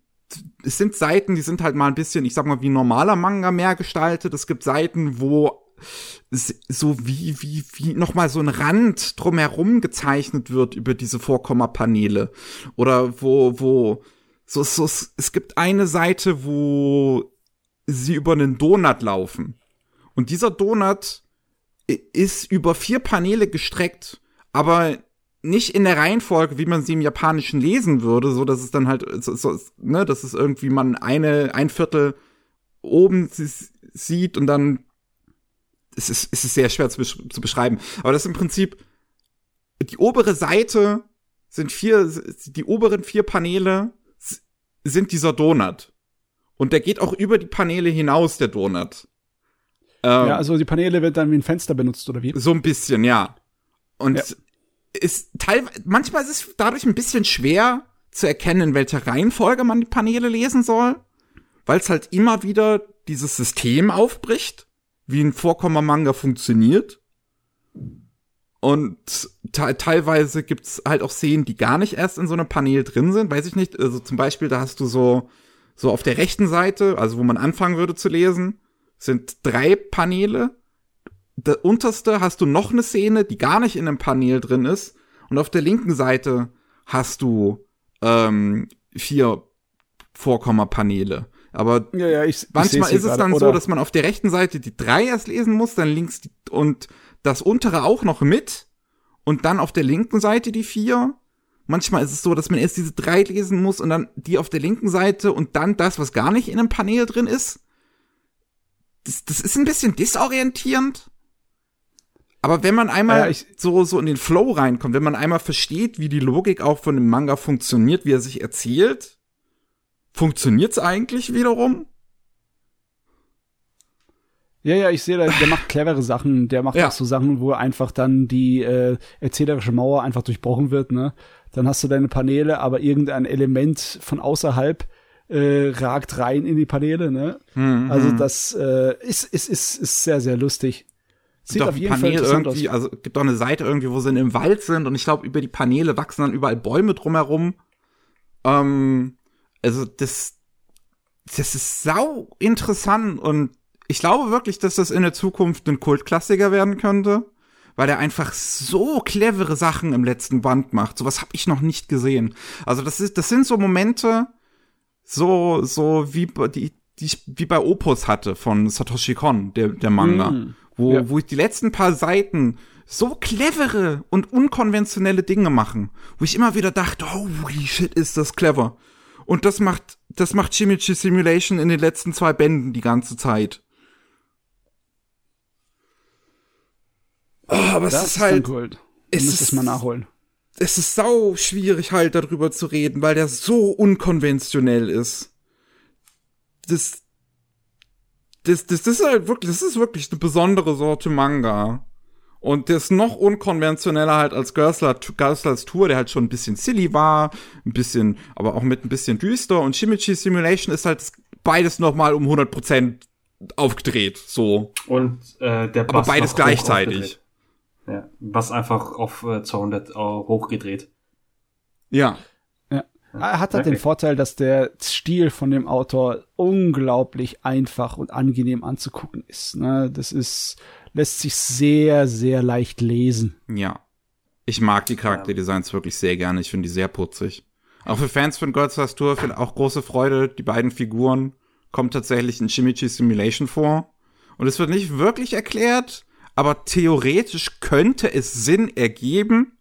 es sind Seiten, die sind halt mal ein bisschen, ich sag mal, wie normaler Manga mehr gestaltet. Es gibt Seiten, wo so wie, wie, wie nochmal so ein Rand drumherum gezeichnet wird über diese Vorkommapaneele. Oder wo, wo, so, so, es gibt eine Seite, wo sie über einen Donut laufen. Und dieser Donut ist über vier Paneele gestreckt, aber nicht in der Reihenfolge, wie man sie im Japanischen lesen würde, so dass es dann halt, so, so, ne, dass es irgendwie man eine, ein Viertel oben sieht und dann es ist, es ist sehr schwer zu, zu beschreiben. Aber das ist im Prinzip die obere Seite sind vier, die oberen vier Paneele sind dieser Donut. Und der geht auch über die Paneele hinaus, der Donut. Ähm, ja, also die Paneele wird dann wie ein Fenster benutzt, oder wie? So ein bisschen, ja. Und ja. ist teilweise, manchmal ist es dadurch ein bisschen schwer zu erkennen, in welcher Reihenfolge man die Paneele lesen soll, weil es halt immer wieder dieses System aufbricht wie ein Vorkommer-Manga funktioniert. Und te teilweise gibt's halt auch Szenen, die gar nicht erst in so einem Panel drin sind. Weiß ich nicht. Also zum Beispiel, da hast du so, so auf der rechten Seite, also wo man anfangen würde zu lesen, sind drei Paneele. Der unterste hast du noch eine Szene, die gar nicht in einem Panel drin ist. Und auf der linken Seite hast du ähm, vier Vorkommapaneele. Aber ja, ja, ich, manchmal ich ist es dann so, dass man auf der rechten Seite die drei erst lesen muss, dann links die, und das untere auch noch mit und dann auf der linken Seite die vier. Manchmal ist es so, dass man erst diese drei lesen muss und dann die auf der linken Seite und dann das, was gar nicht in einem Panel drin ist. Das, das ist ein bisschen disorientierend. Aber wenn man einmal ja, ich, so, so in den Flow reinkommt, wenn man einmal versteht, wie die Logik auch von dem Manga funktioniert, wie er sich erzählt, Funktioniert's eigentlich wiederum? Ja, ja, ich sehe, der, der macht clevere Sachen. Der macht ja. auch so Sachen, wo einfach dann die äh, erzählerische Mauer einfach durchbrochen wird. Ne? Dann hast du deine Paneele, aber irgendein Element von außerhalb äh, ragt rein in die Paneele. Ne? Mhm. Also das äh, ist, ist, ist, ist sehr, sehr lustig. Sieht auf jeden Panel Fall irgendwie, aus. also gibt doch eine Seite irgendwie, wo sie im Wald sind und ich glaube, über die Paneele wachsen dann überall Bäume drumherum. Ähm, also das, das ist sau interessant und ich glaube wirklich, dass das in der Zukunft ein Kultklassiker werden könnte, weil er einfach so clevere Sachen im letzten Band macht. Sowas habe ich noch nicht gesehen. Also das ist, das sind so Momente, so so wie die, die ich wie bei Opus hatte von Satoshi Kon, der der Manga. Mm wo, ja. wo ich die letzten paar Seiten so clevere und unkonventionelle Dinge machen, wo ich immer wieder dachte, holy shit, ist das clever. Und das macht, das macht Shimichi Simulation in den letzten zwei Bänden die ganze Zeit. Oh, aber das es ist halt. Gold. Es ist es mal nachholen. Es ist sau schwierig halt darüber zu reden, weil der so unkonventionell ist. Das, das, das, das ist halt wirklich, das ist wirklich eine besondere Sorte Manga. Und der ist noch unkonventioneller halt als Gersler, Gerslers Tour, der halt schon ein bisschen silly war, ein bisschen, aber auch mit ein bisschen düster. Und Shimichi Simulation ist halt beides noch mal um 100% aufgedreht, so. Und äh, der Bass Aber beides gleichzeitig. Ja, Bass einfach auf äh, 200 hochgedreht. Ja. Er hat halt okay. den Vorteil, dass der Stil von dem Autor unglaublich einfach und angenehm anzugucken ist. Ne? Das ist, lässt sich sehr, sehr leicht lesen. Ja. Ich mag die Charakterdesigns wirklich sehr gerne. Ich finde die sehr putzig. Auch für Fans von Goldstars Tour auch große Freude. Die beiden Figuren kommen tatsächlich in Shimichi Simulation vor. Und es wird nicht wirklich erklärt, aber theoretisch könnte es Sinn ergeben,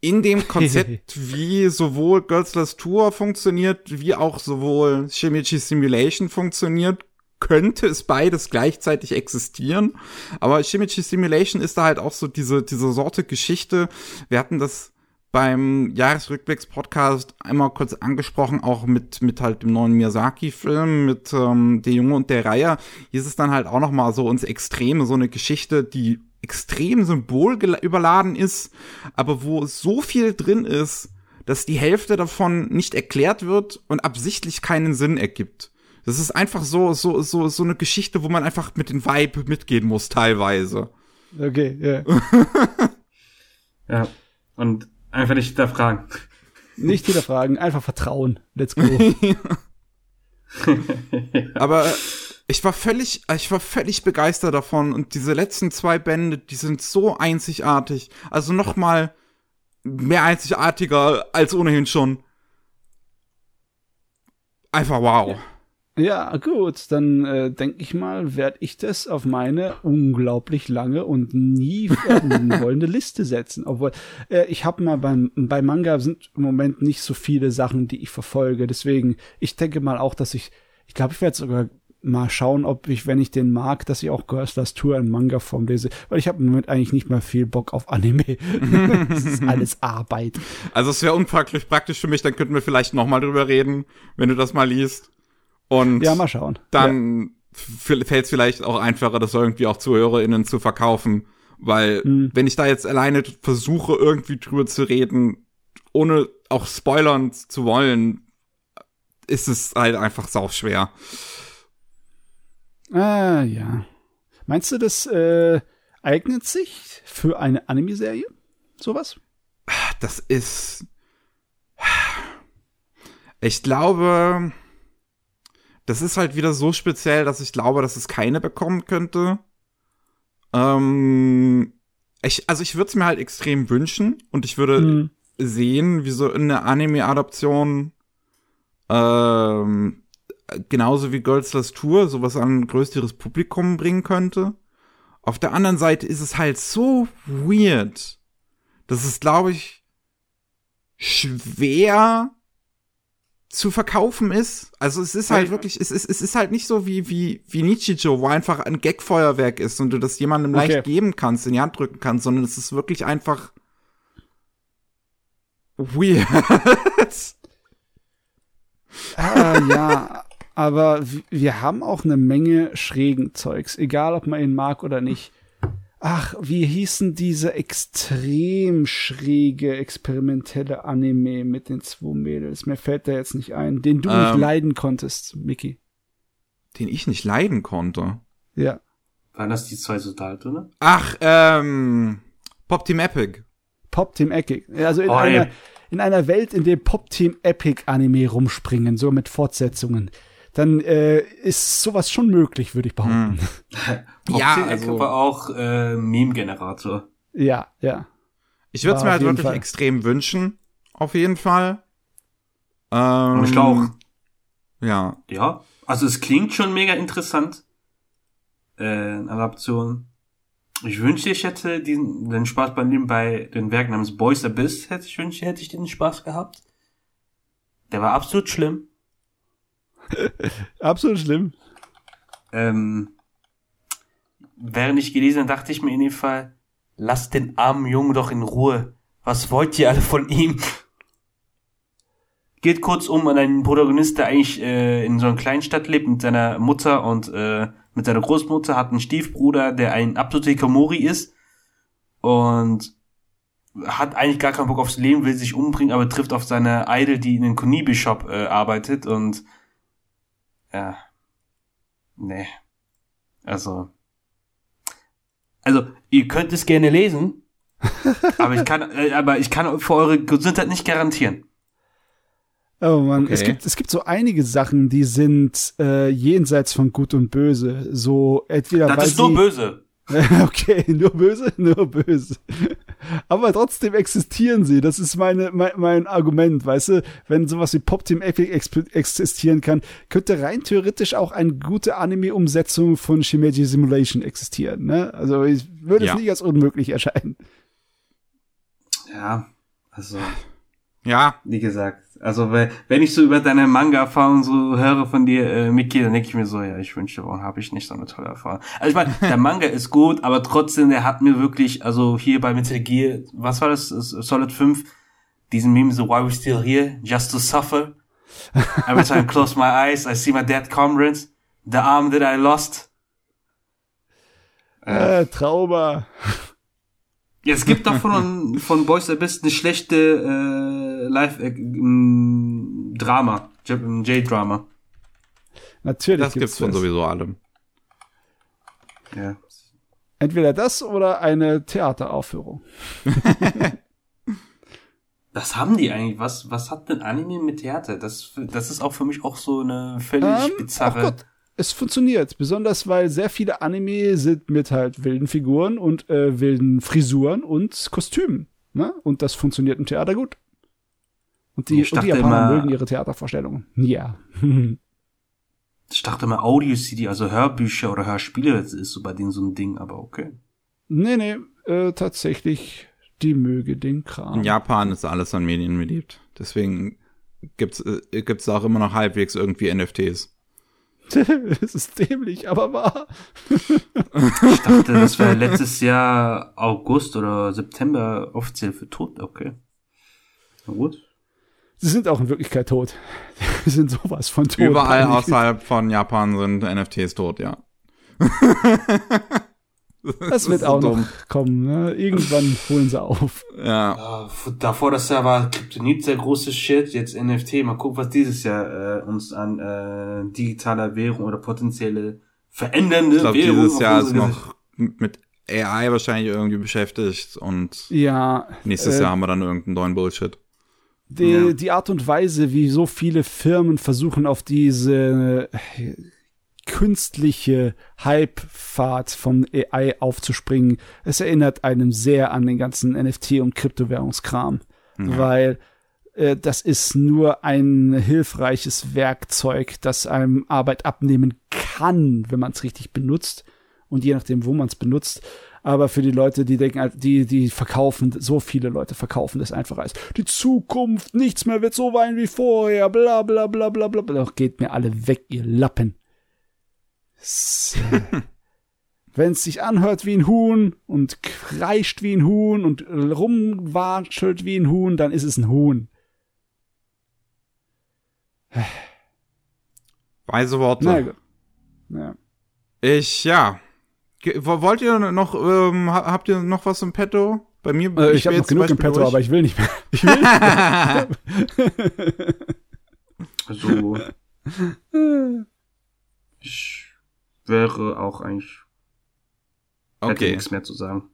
in dem Konzept, <laughs> wie sowohl Götzlers Tour funktioniert, wie auch sowohl Shimichi Simulation funktioniert, könnte es beides gleichzeitig existieren. Aber Shimichi Simulation ist da halt auch so diese, diese Sorte Geschichte. Wir hatten das beim Jahresrückblicks-Podcast einmal kurz angesprochen, auch mit, mit halt dem neuen Miyazaki-Film, mit ähm, Der Junge und der Reihe. Hier ist es dann halt auch noch mal so ins Extreme, so eine Geschichte, die extrem symbolüberladen ist, aber wo so viel drin ist, dass die Hälfte davon nicht erklärt wird und absichtlich keinen Sinn ergibt. Das ist einfach so, so, so, so eine Geschichte, wo man einfach mit dem Vibe mitgehen muss, teilweise. Okay, ja. Yeah. <laughs> ja. Und einfach nicht hinterfragen. Nicht hinterfragen, einfach vertrauen. Let's go. <laughs> <laughs> Aber ich war völlig, ich war völlig begeistert davon und diese letzten zwei Bände, die sind so einzigartig. Also noch mal mehr einzigartiger als ohnehin schon. Einfach wow. Ja, gut, dann äh, denke ich mal, werde ich das auf meine unglaublich lange und nie <laughs> wollende Liste setzen. Obwohl, äh, ich habe mal beim bei Manga sind im Moment nicht so viele Sachen, die ich verfolge. Deswegen, ich denke mal auch, dass ich, ich glaube, ich werde sogar mal schauen, ob ich, wenn ich den mag, dass ich auch Gerslers Tour in Manga-Form lese. Weil ich habe im Moment eigentlich nicht mehr viel Bock auf Anime. <laughs> das ist alles Arbeit. Also es wäre unpraktisch praktisch für mich, dann könnten wir vielleicht noch mal drüber reden, wenn du das mal liest. Und ja, mal schauen. Dann ja. fällt es vielleicht auch einfacher, das irgendwie auch ZuhörerInnen zu verkaufen. Weil, hm. wenn ich da jetzt alleine versuche, irgendwie drüber zu reden, ohne auch spoilern zu wollen, ist es halt einfach sau schwer. Ah, ja. Meinst du, das äh, eignet sich für eine Anime-Serie? Sowas? Das ist. Ich glaube, das ist halt wieder so speziell, dass ich glaube, dass es keine bekommen könnte. Ähm, ich, also ich würde es mir halt extrem wünschen und ich würde hm. sehen, wie so eine Anime-Adaption ähm, genauso wie Goldslas Tour sowas an ein größeres Publikum bringen könnte. Auf der anderen Seite ist es halt so weird, dass es, glaube ich, schwer zu verkaufen ist. Also es ist halt wirklich, es ist, es ist halt nicht so wie, wie, wie Nichijo, wo einfach ein Gagfeuerwerk ist und du das jemandem okay. leicht geben kannst, in die Hand drücken kannst, sondern es ist wirklich einfach weird. Ah, ja, aber wir haben auch eine Menge schrägen Zeugs, egal ob man ihn mag oder nicht. Ach, wie hießen diese extrem schräge, experimentelle Anime mit den zwei Mädels? Mir fällt da jetzt nicht ein. Den du ähm, nicht leiden konntest, Mickey. Den ich nicht leiden konnte? Ja. Waren das die zwei Soldaten, oder? Ach, ähm, Pop Team Epic. Pop Team Epic. Also in, oh, einer, in einer Welt, in der Pop Team Epic Anime rumspringen, so mit Fortsetzungen, dann äh, ist sowas schon möglich, würde ich behaupten. Hm. <laughs> ja, also war auch äh, Meme-Generator. Ja, ja. Ich würde es mir halt wirklich Fall. extrem wünschen, auf jeden Fall. Ähm, Und ich glaube auch. Ja. Ja. Also es klingt schon mega interessant. Äh, Adaption. Ich wünschte, ich hätte diesen, den Spaß bei dem bei den Werken namens Boys Abyss, hätte ich wünschte, hätte ich den Spaß gehabt. Der war absolut schlimm. Absolut schlimm. Ähm, während ich gelesen dachte ich mir in dem Fall, lasst den armen Jungen doch in Ruhe. Was wollt ihr alle von ihm? Geht kurz um an einen Protagonist, der eigentlich äh, in so einer Kleinstadt lebt mit seiner Mutter und äh, mit seiner Großmutter, hat einen Stiefbruder, der ein absoluter Hikamori ist und hat eigentlich gar keinen Bock aufs Leben, will sich umbringen, aber trifft auf seine Idol, die in den Konibi-Shop äh, arbeitet und ja, nee. Also, also ihr könnt es gerne lesen, <laughs> aber ich kann, äh, aber ich kann für eure Gesundheit nicht garantieren. Oh man, okay. es gibt es gibt so einige Sachen, die sind äh, jenseits von Gut und Böse. So entweder das ist nur böse. <laughs> okay, nur böse, <laughs> nur böse. Aber trotzdem existieren sie. Das ist meine, mein, mein Argument, weißt du? Wenn sowas wie Pop Team Epic existieren kann, könnte rein theoretisch auch eine gute Anime-Umsetzung von Shimeji Simulation existieren. Ne? Also ich würde ja. es nicht als unmöglich erscheinen. Ja, also. Ja. Wie gesagt, also wenn ich so über deine Manga-Erfahrung so höre von dir, äh, Miki, dann denke ich mir so, ja, ich wünschte, warum habe ich nicht so eine tolle Erfahrung? Also ich meine, <laughs> der Manga ist gut, aber trotzdem, der hat mir wirklich, also hier bei Metal Gear, was war das, Solid 5, diesen Meme so, why we still here? Just to suffer? <laughs> Every time I close my eyes, I see my dead comrades, the arm that I lost. Äh, Trauma. <laughs> Ja, es gibt doch von, von Boys Abyss eine schlechte äh, Live-Drama, äh, J-Drama. Natürlich. Das gibt's, von sowieso allem. Ja. Entweder das oder eine Theateraufführung. <laughs> was haben die eigentlich? Was, was hat denn Anime mit Theater? Das, das ist auch für mich auch so eine völlig ähm, bizarre. Oh Gott es funktioniert, besonders weil sehr viele Anime sind mit halt wilden Figuren und äh, wilden Frisuren und Kostümen. Ne? Und das funktioniert im Theater gut. Und die, und die Japaner immer, mögen ihre Theatervorstellungen. Ja. <laughs> ich dachte immer Audio-CD, also Hörbücher oder Hörspiele, das ist so bei denen so ein Ding, aber okay. Nee, nee, äh, tatsächlich, die möge den Kram. In Japan ist alles an Medien beliebt. Deswegen gibt's, äh, gibt's auch immer noch halbwegs irgendwie NFTs. Es <laughs> ist dämlich, aber wahr. ich dachte, das wäre letztes Jahr August oder September offiziell für tot. Okay. Na gut. Sie sind auch in Wirklichkeit tot. <laughs> Sie sind sowas von tot. Überall außerhalb von Japan sind NFTs tot, ja. Das, <laughs> das wird auch dumm. noch kommen. Ne? Irgendwann holen sie auf. Ja. Uh, davor das Jahr war Kryptonit sehr großes Shit, jetzt NFT. Mal gucken, was dieses Jahr äh, uns an äh, digitaler Währung oder potenzielle verändernde ich glaub, Währung. Dieses Jahr ist noch mit AI wahrscheinlich irgendwie beschäftigt und ja, nächstes äh, Jahr haben wir dann irgendeinen neuen Bullshit. Die, ja. die Art und Weise, wie so viele Firmen versuchen, auf diese künstliche Hype-Fahrt von AI aufzuspringen. Es erinnert einem sehr an den ganzen NFT- und Kryptowährungskram, ja. weil äh, das ist nur ein hilfreiches Werkzeug, das einem Arbeit abnehmen kann, wenn man es richtig benutzt und je nachdem, wo man es benutzt. Aber für die Leute, die denken, die, die verkaufen, so viele Leute verkaufen das einfach als die Zukunft, nichts mehr wird so sein wie vorher, bla bla bla bla bla. Doch geht mir alle weg, ihr Lappen. <laughs> Wenn es sich anhört wie ein Huhn und kreischt wie ein Huhn und rumwatschelt wie ein Huhn, dann ist es ein Huhn. Weise Worte. Na. Ja. Ich, ja. Wollt ihr noch, ähm, habt ihr noch was im Petto? Bei mir, äh, ich, ich habe noch genug im Petto, durch. aber ich will nicht mehr. <laughs> Ich will nicht mehr. so. Ich wäre auch eigentlich Okay. Nichts mehr zu sagen.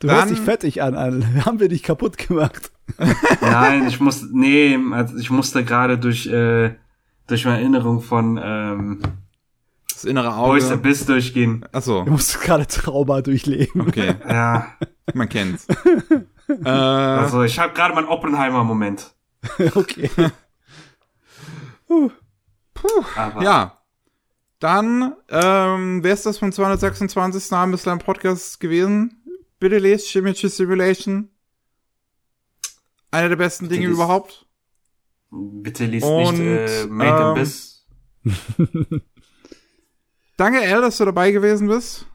Du Dann, hörst dich fettig an, an. <laughs> Haben wir dich kaputt gemacht? <laughs> Nein, ich muss, nee, also ich musste gerade durch, äh, durch meine Erinnerung von, ähm, das innere Auge. Boys Abyss durchgehen. Achso. Du musst gerade Trauma durchleben. Okay. ja. Man kennt's. <laughs> äh, also, ich habe gerade meinen Oppenheimer-Moment. <laughs> okay. Puh. Puh. Aber. Ja. Dann ähm, wäre es das vom 226. Abendislam Podcast gewesen. Bitte lest Shimichi Simulation. Einer der besten Dinge überhaupt. Bitte liest Und, nicht äh, Made ähm, Abyss. <laughs> Danke, El, dass du dabei gewesen bist.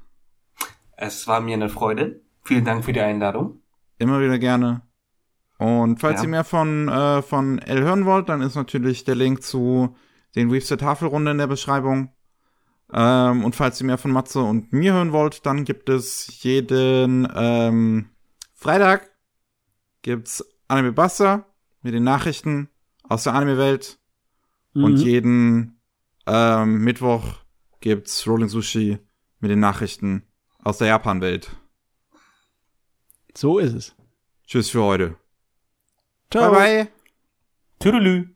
Es war mir eine Freude. Vielen Dank für die Einladung. Immer wieder gerne. Und falls ja. ihr mehr von, äh, von El hören wollt, dann ist natürlich der Link zu den Weaves der Tafelrunde in der Beschreibung. Ähm, und falls ihr mehr von Matze und mir hören wollt, dann gibt es jeden ähm, Freitag gibt's Anime Buster mit den Nachrichten aus der Anime-Welt. Mhm. Und jeden ähm, Mittwoch gibt's Rolling Sushi mit den Nachrichten aus der Japan-Welt. So ist es. Tschüss für heute. Ciao. Bye bye. Tüdelü.